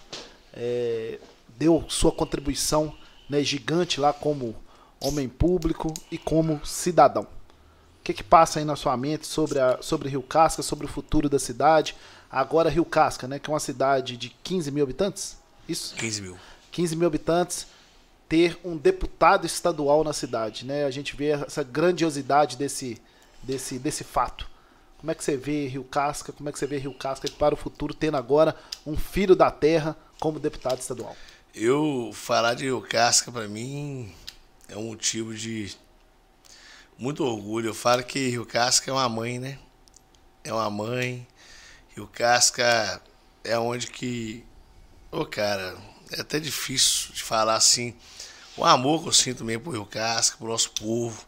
é, deu sua contribuição né, gigante lá como homem público e como cidadão. O que, que passa aí na sua mente sobre, a, sobre Rio Casca, sobre o futuro da cidade? Agora Rio Casca, né, que é uma cidade de 15 mil habitantes? Isso? 15 mil. 15 mil habitantes, ter um deputado estadual na cidade, né? A gente vê essa grandiosidade desse, desse, desse fato. Como é que você vê Rio Casca? Como é que você vê Rio Casca para o futuro, tendo agora um filho da terra como deputado estadual? Eu falar de Rio Casca pra mim é um motivo de muito orgulho. Eu falo que Rio Casca é uma mãe, né? É uma mãe. Rio Casca é onde que. Ô, cara, é até difícil de falar assim. O amor que eu sinto mesmo por Rio Casca, pro nosso povo.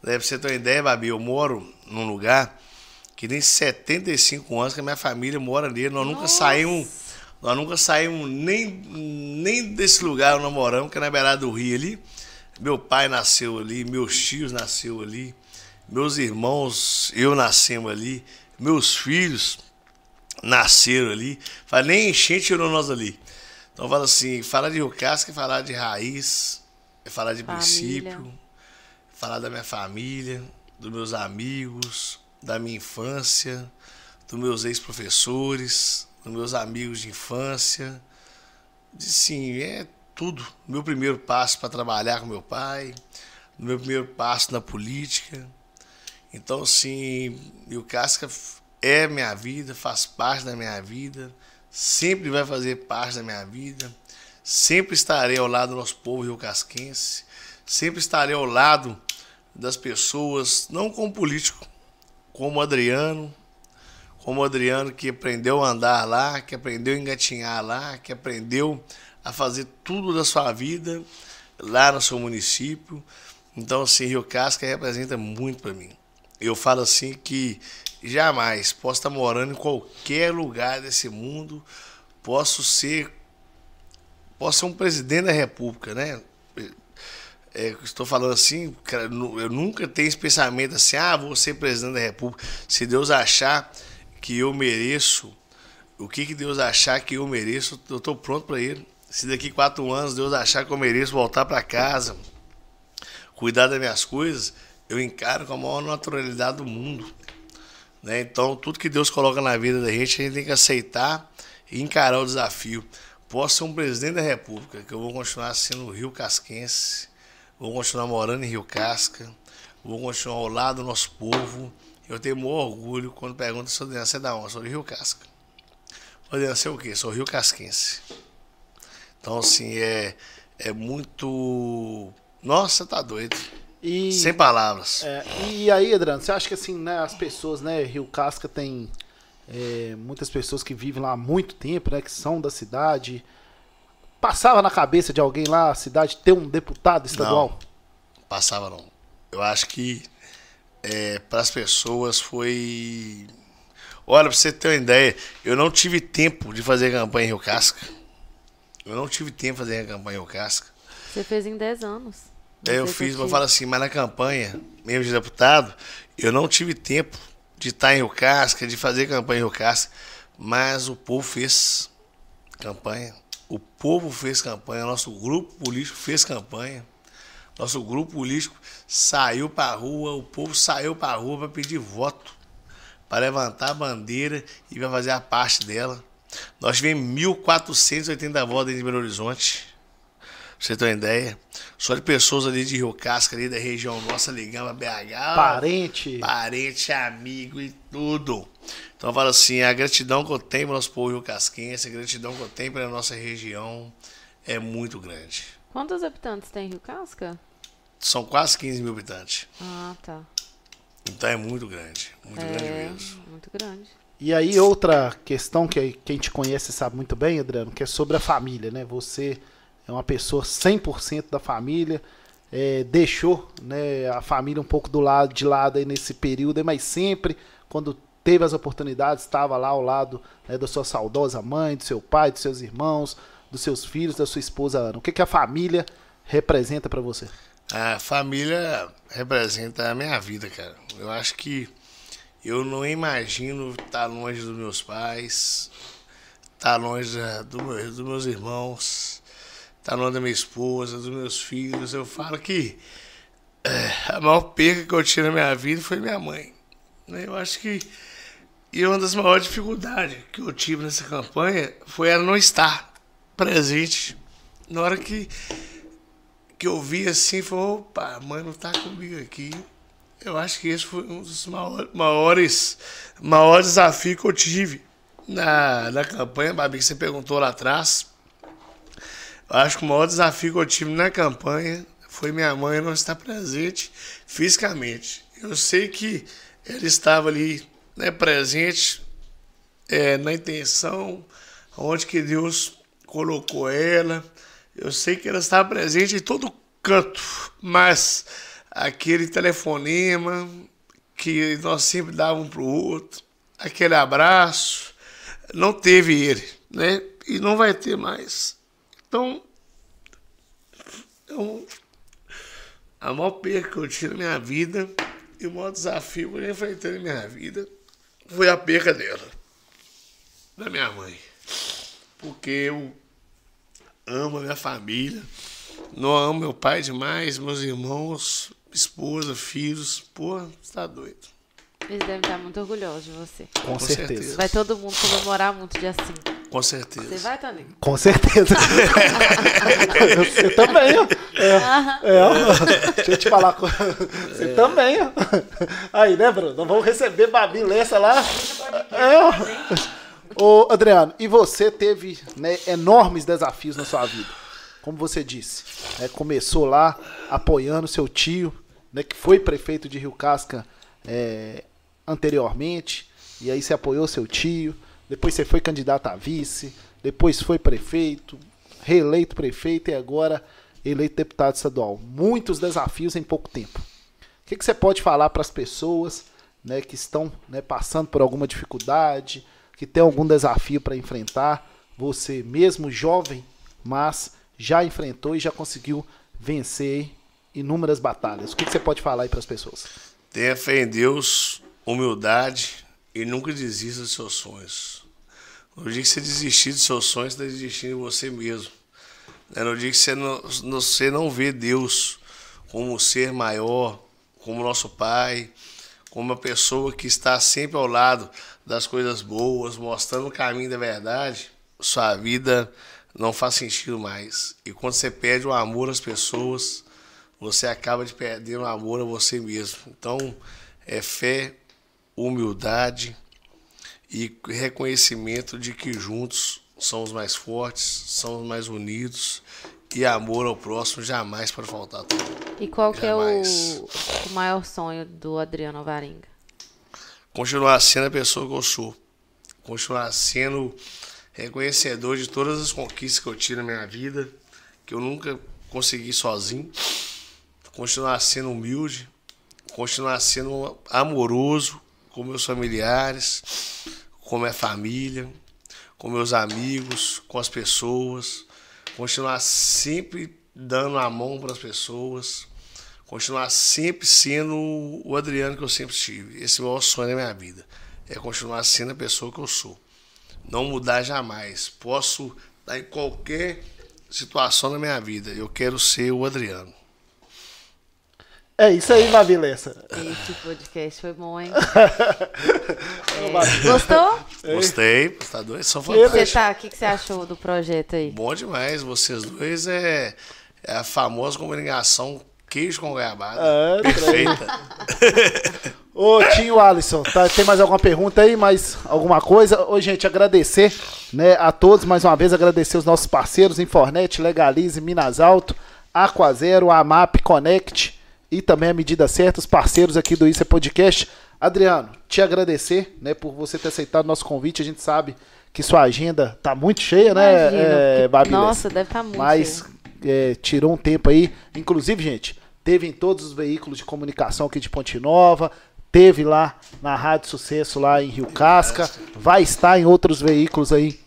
Pra você ter uma ideia, Babi, eu moro num lugar que tem 75 anos que a minha família mora nele. Nós nunca saímos. Nós nunca saímos nem, nem desse lugar onde nós moramos, que é na beirada do rio ali. Meu pai nasceu ali, meus tios nasceu ali, meus irmãos, eu nascemos ali, meus filhos nasceram ali. Fala, nem enchente tirou nós ali. Então fala assim, falar de Rio Casca é falar de raiz, é falar de Família. princípio, falar da minha família, dos meus amigos, da minha infância, dos meus ex-professores, dos meus amigos de infância. De, sim, é tudo. Meu primeiro passo para trabalhar com meu pai, meu primeiro passo na política. Então, sim, o Casca é minha vida, faz parte da minha vida, sempre vai fazer parte da minha vida. Sempre estarei ao lado do nosso povo rio-casquense, sempre estarei ao lado das pessoas, não como político, como Adriano, como o Adriano que aprendeu a andar lá, que aprendeu a engatinhar lá, que aprendeu a fazer tudo da sua vida lá no seu município. Então, assim, Rio Casca representa muito para mim. Eu falo assim que jamais posso estar morando em qualquer lugar desse mundo, posso ser posso ser um presidente da república, né? É, estou falando assim, eu nunca tenho esse pensamento assim, ah, vou ser presidente da república. Se Deus achar que eu mereço, o que, que Deus achar que eu mereço, eu estou pronto para ele. Se daqui quatro anos Deus achar que eu mereço voltar para casa, cuidar das minhas coisas, eu encaro com a maior naturalidade do mundo. Né? Então, tudo que Deus coloca na vida da gente, a gente tem que aceitar e encarar o desafio. Posso ser um presidente da República, que eu vou continuar sendo Rio Casquense, vou continuar morando em Rio Casca, vou continuar ao lado do nosso povo. Eu tenho maior orgulho quando perguntam se você é da onde? Sou de Rio Casca. Você é o quê? Sou Rio Casquense. Então, assim, é, é muito. Nossa, tá doido. E, Sem palavras. é, e aí, Adriano, você acha que assim, né, as pessoas, né, Rio Casca tem é, muitas pessoas que vivem lá há muito tempo, né, que são da cidade. Passava na cabeça de alguém lá a cidade ter um deputado estadual? Passava não. Eu acho que é, para as pessoas foi. Olha, pra você ter uma ideia, eu não tive tempo de fazer campanha em Rio Casca. Eu não tive tempo de fazer campanha em Rio Casca. Você fez em 10 anos. É, eu fiz, vou falar assim, mas na campanha, mesmo de deputado, eu não tive tempo de estar em Rio Casca, de fazer campanha em Rio Casca, mas o povo fez campanha. O povo fez campanha, nosso grupo político fez campanha. Nosso grupo político saiu para a rua, o povo saiu para a rua para pedir voto, para levantar a bandeira e para fazer a parte dela. Nós tivemos 1.480 votos em Belo Horizonte. Pra você ter uma ideia. Só de pessoas ali de Rio Casca, ali da região nossa, ligando a BH. Parente. Parente, amigo e tudo. Então eu falo assim, a gratidão que eu tenho para nosso povo Rio Casquense, a gratidão que eu tenho pela nossa região é muito grande. Quantos habitantes tem Rio Casca? São quase 15 mil habitantes. Ah, tá. Então é muito grande. Muito grande É, mesmo. muito grande. E aí, outra questão que quem te conhece sabe muito bem, Adriano, que é sobre a família, né? Você é uma pessoa 100% da família, é, deixou né, a família um pouco do lado de lado aí nesse período, mas sempre, quando teve as oportunidades, estava lá ao lado né, da sua saudosa mãe, do seu pai, dos seus irmãos, dos seus filhos, da sua esposa Ana. O que, que a família representa para você? A família representa a minha vida, cara. Eu acho que eu não imagino estar longe dos meus pais, estar longe da- do dos meus irmãos, estar longe da minha esposa, dos meus filhos. Eu falo que é, a maior perca que eu tive na minha vida foi minha mãe. Eu acho que e uma das maiores dificuldades que eu tive nessa campanha foi ela não estar presente na hora que que eu vi assim, falei, opa, a mãe não tá comigo aqui. Eu acho que esse foi um dos maiores, maiores desafios que eu tive na, na campanha, Babi, que você perguntou lá atrás. Eu acho que o maior desafio que eu tive na campanha foi minha mãe não estar presente fisicamente. Eu sei que ela estava ali né, presente é, na intenção, onde que Deus colocou ela. Eu sei que ela estava presente em todo canto, mas aquele telefonema que nós sempre dávamos para o outro, aquele abraço, não teve ele, né? E não vai ter mais. Então, eu, a maior perda que eu tive na minha vida e o maior desafio que eu enfrentei na minha vida foi a perda dela, da minha mãe. Porque eu amo a minha família, não amo meu pai demais, meus irmãos, esposa, filhos. Pô, você tá doido. Eles devem estar muito orgulhosos de você. Com, Com certeza. certeza. Vai todo mundo comemorar muito dia 5. Com certeza. Você vai, Toninho? Com certeza. *laughs* Você também, ó. É, é, ó. Deixa eu te falar. Você também, ó. Aí, né, Bruno? Nós vamos receber Babi Lessa lá. É, ó. Ô, Adriano, e você teve né, enormes desafios na sua vida. Como você disse, né, começou lá apoiando seu tio, né, que foi prefeito de Rio Casca é, anteriormente, e aí você apoiou seu tio, depois você foi candidato a vice, depois foi prefeito, reeleito prefeito e agora eleito deputado estadual. Muitos desafios em pouco tempo. O que, que você pode falar para as pessoas né, que estão né, passando por alguma dificuldade, que tem algum desafio para enfrentar? Você, mesmo jovem, mas já enfrentou e já conseguiu vencer inúmeras batalhas. O que, que você pode falar aí para as pessoas? Tenha fé em Deus, humildade e nunca desista dos seus sonhos. No dia que você desistir dos seus sonhos, você está desistindo de você mesmo. É no dia que você não, você não vê Deus como um ser maior, como nosso Pai, como uma pessoa que está sempre ao lado das coisas boas, mostrando o caminho da verdade, sua vida não faz sentido mais. E quando você perde o amor às pessoas, você acaba de perder o amor a você mesmo. Então, é fé, humildade e reconhecimento de que juntos somos mais fortes, somos mais unidos e amor ao próximo jamais pode faltar. E qual que é Jamais. o, o maior sonho do Adriano Alvarenga? Continuar sendo a pessoa que eu sou. Continuar sendo reconhecedor de todas as conquistas que eu tive na minha vida, que eu nunca consegui sozinho. Continuar sendo humilde, continuar sendo amoroso com meus familiares, com minha família, com meus amigos, com as pessoas, continuar sempre dando a mão para as pessoas, continuar sempre sendo o Adriano que eu sempre tive. Esse é o maior sonho da minha vida. É continuar sendo a pessoa que eu sou. Não mudar jamais. Posso estar em qualquer situação da minha vida. Eu quero ser o Adriano. É isso aí, Babi Lessa. Esse podcast foi bom, hein? *laughs* É, Gostou? Gostei, tá O que você fantásticos. tá, o que que você achou do projeto aí? Bom demais, vocês dois é, É a famosa comunicação queijo com goiabada. É, Perfeita. *laughs* Ô, Tinho Alisson, tá- tem mais alguma pergunta aí? Mais alguma coisa? Ô, gente, agradecer né, a todos, mais uma vez, agradecer os nossos parceiros, Infornet, Legalize, Minas Alto, Aquazero, Amap, Connect e também a Medida Certa, os parceiros aqui do Isso é Podcast. Adriano, te agradecer né, por você ter aceitado o nosso convite. A gente sabe que sua agenda tá muito cheia, né, Imagina, é, Nossa, deve estar muito. mas é, tirou um tempo aí. Inclusive, gente, teve em todos os veículos de comunicação aqui de Ponte Nova, teve lá na Rádio Sucesso lá em Rio Casca, vai estar em outros veículos aí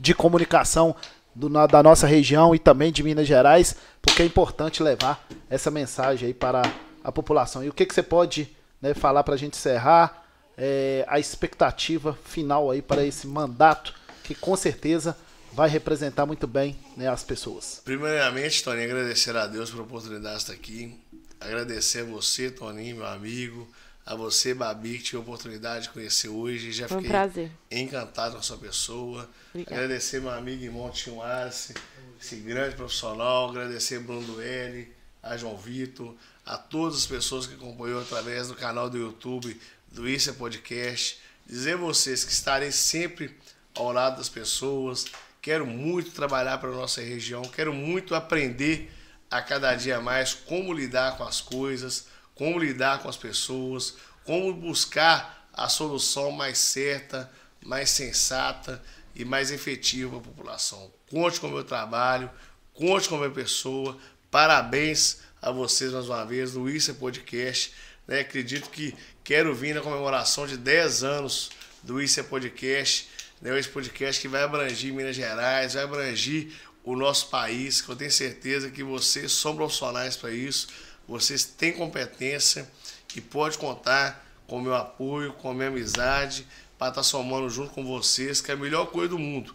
de comunicação do- da nossa região e também de Minas Gerais, porque é importante levar essa mensagem aí para a população. E o que, que você pode né, falar para a gente encerrar é, a expectativa final aí para esse mandato que com certeza vai representar muito bem né, as pessoas. Primeiramente, Toninho, agradecer a Deus pela oportunidade de estar aqui. Agradecer a você, Toninho, meu amigo. A você, Babi, que tive a oportunidade de conhecer hoje. Já Foi um fiquei prazer. encantado com a sua pessoa. Obrigada. Agradecer meu amigo irmão Tinho Arce, esse grande profissional. Agradecer Bruno Duelli, a João Vitor, a todas as pessoas que acompanhou através do canal do YouTube do Isso é Podcast. Dizer a vocês que estarei sempre ao lado das pessoas. Quero muito trabalhar para a nossa região. Quero muito aprender a cada dia mais como lidar com as coisas, como lidar com as pessoas, como buscar a solução mais certa, mais sensata e mais efetiva para a população. Conte com o meu trabalho, conte com a minha pessoa. Parabéns a vocês mais uma vez do Isso é Podcast. né? Acredito que quero vir na comemoração de 10 anos do Isso é Podcast. Né? Esse podcast que vai abranger Minas Gerais, vai abranger o nosso país, que eu tenho certeza que vocês são profissionais para isso, vocês têm competência e pode contar com meu apoio, com minha amizade, para estar somando junto com vocês, que é a melhor coisa do mundo.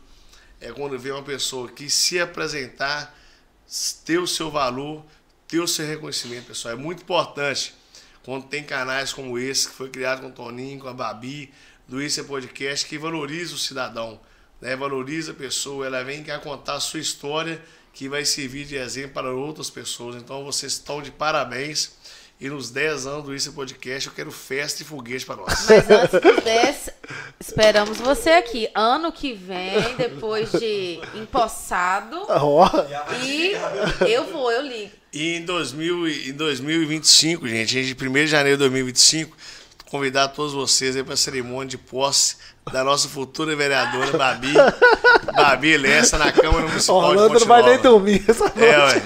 É quando vem uma pessoa que se apresentar, ter o seu valor, ter o seu reconhecimento, pessoal. É muito importante quando tem canais como esse, que foi criado com o Toninho, com a Babi, do Isso é Podcast, que valoriza o cidadão, né? valoriza a pessoa, ela vem cá contar a sua história, que vai servir de exemplo para outras pessoas. Então vocês estão de parabéns. E nos 10 anos do Isso Podcast, eu quero festa e foguete para nós. Mas antes dos 10, esperamos você aqui. Ano que vem, depois de empossado. *laughs* Ó, E eu vou, eu ligo. E em, 2000, e- em 2025, gente, em 1 de janeiro de 2025, convidar todos vocês aí para a cerimônia de posse da nossa futura vereadora Babi, *laughs* Babi Lessa, na Câmara Municipal Orlando de não vai nem dormir essa noite. É, ué.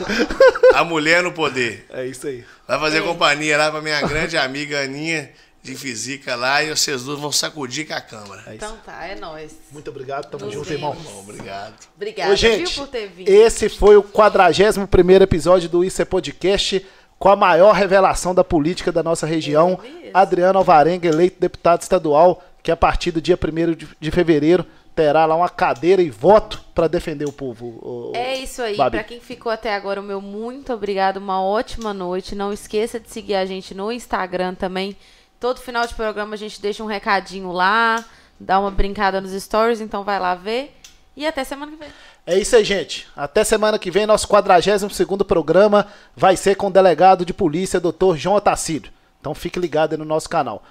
A mulher no poder. É isso aí. Vai fazer companhia lá para minha grande amiga Aninha de física lá e vocês duas vão sacudir com a Câmara. É. Então tá, é nóis. Muito obrigado, tamo Nos junto, irmão. Bom, obrigado. Obrigada, Ô, gente, viu, por ter vindo. esse foi o 41º episódio do Isso é Podcast, com a maior revelação da política da nossa região, É. Adriano Alvarenga, eleito deputado estadual, que a partir do dia 1º de- de fevereiro terá lá uma cadeira e voto para defender o povo. ô- É isso aí. Pra quem ficou até agora, o meu muito obrigado. Uma ótima noite. Não esqueça de seguir a gente no Instagram também. Todo final de programa a gente deixa um recadinho lá, dá uma brincada nos stories, então vai lá ver. E até semana que vem. É isso aí, gente. Até semana que vem, nosso 42º programa vai ser com o delegado de polícia, Dr. João Otacílio. Então fique ligado aí no nosso canal.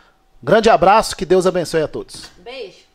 Grande abraço, que Deus abençoe a todos. Beijo.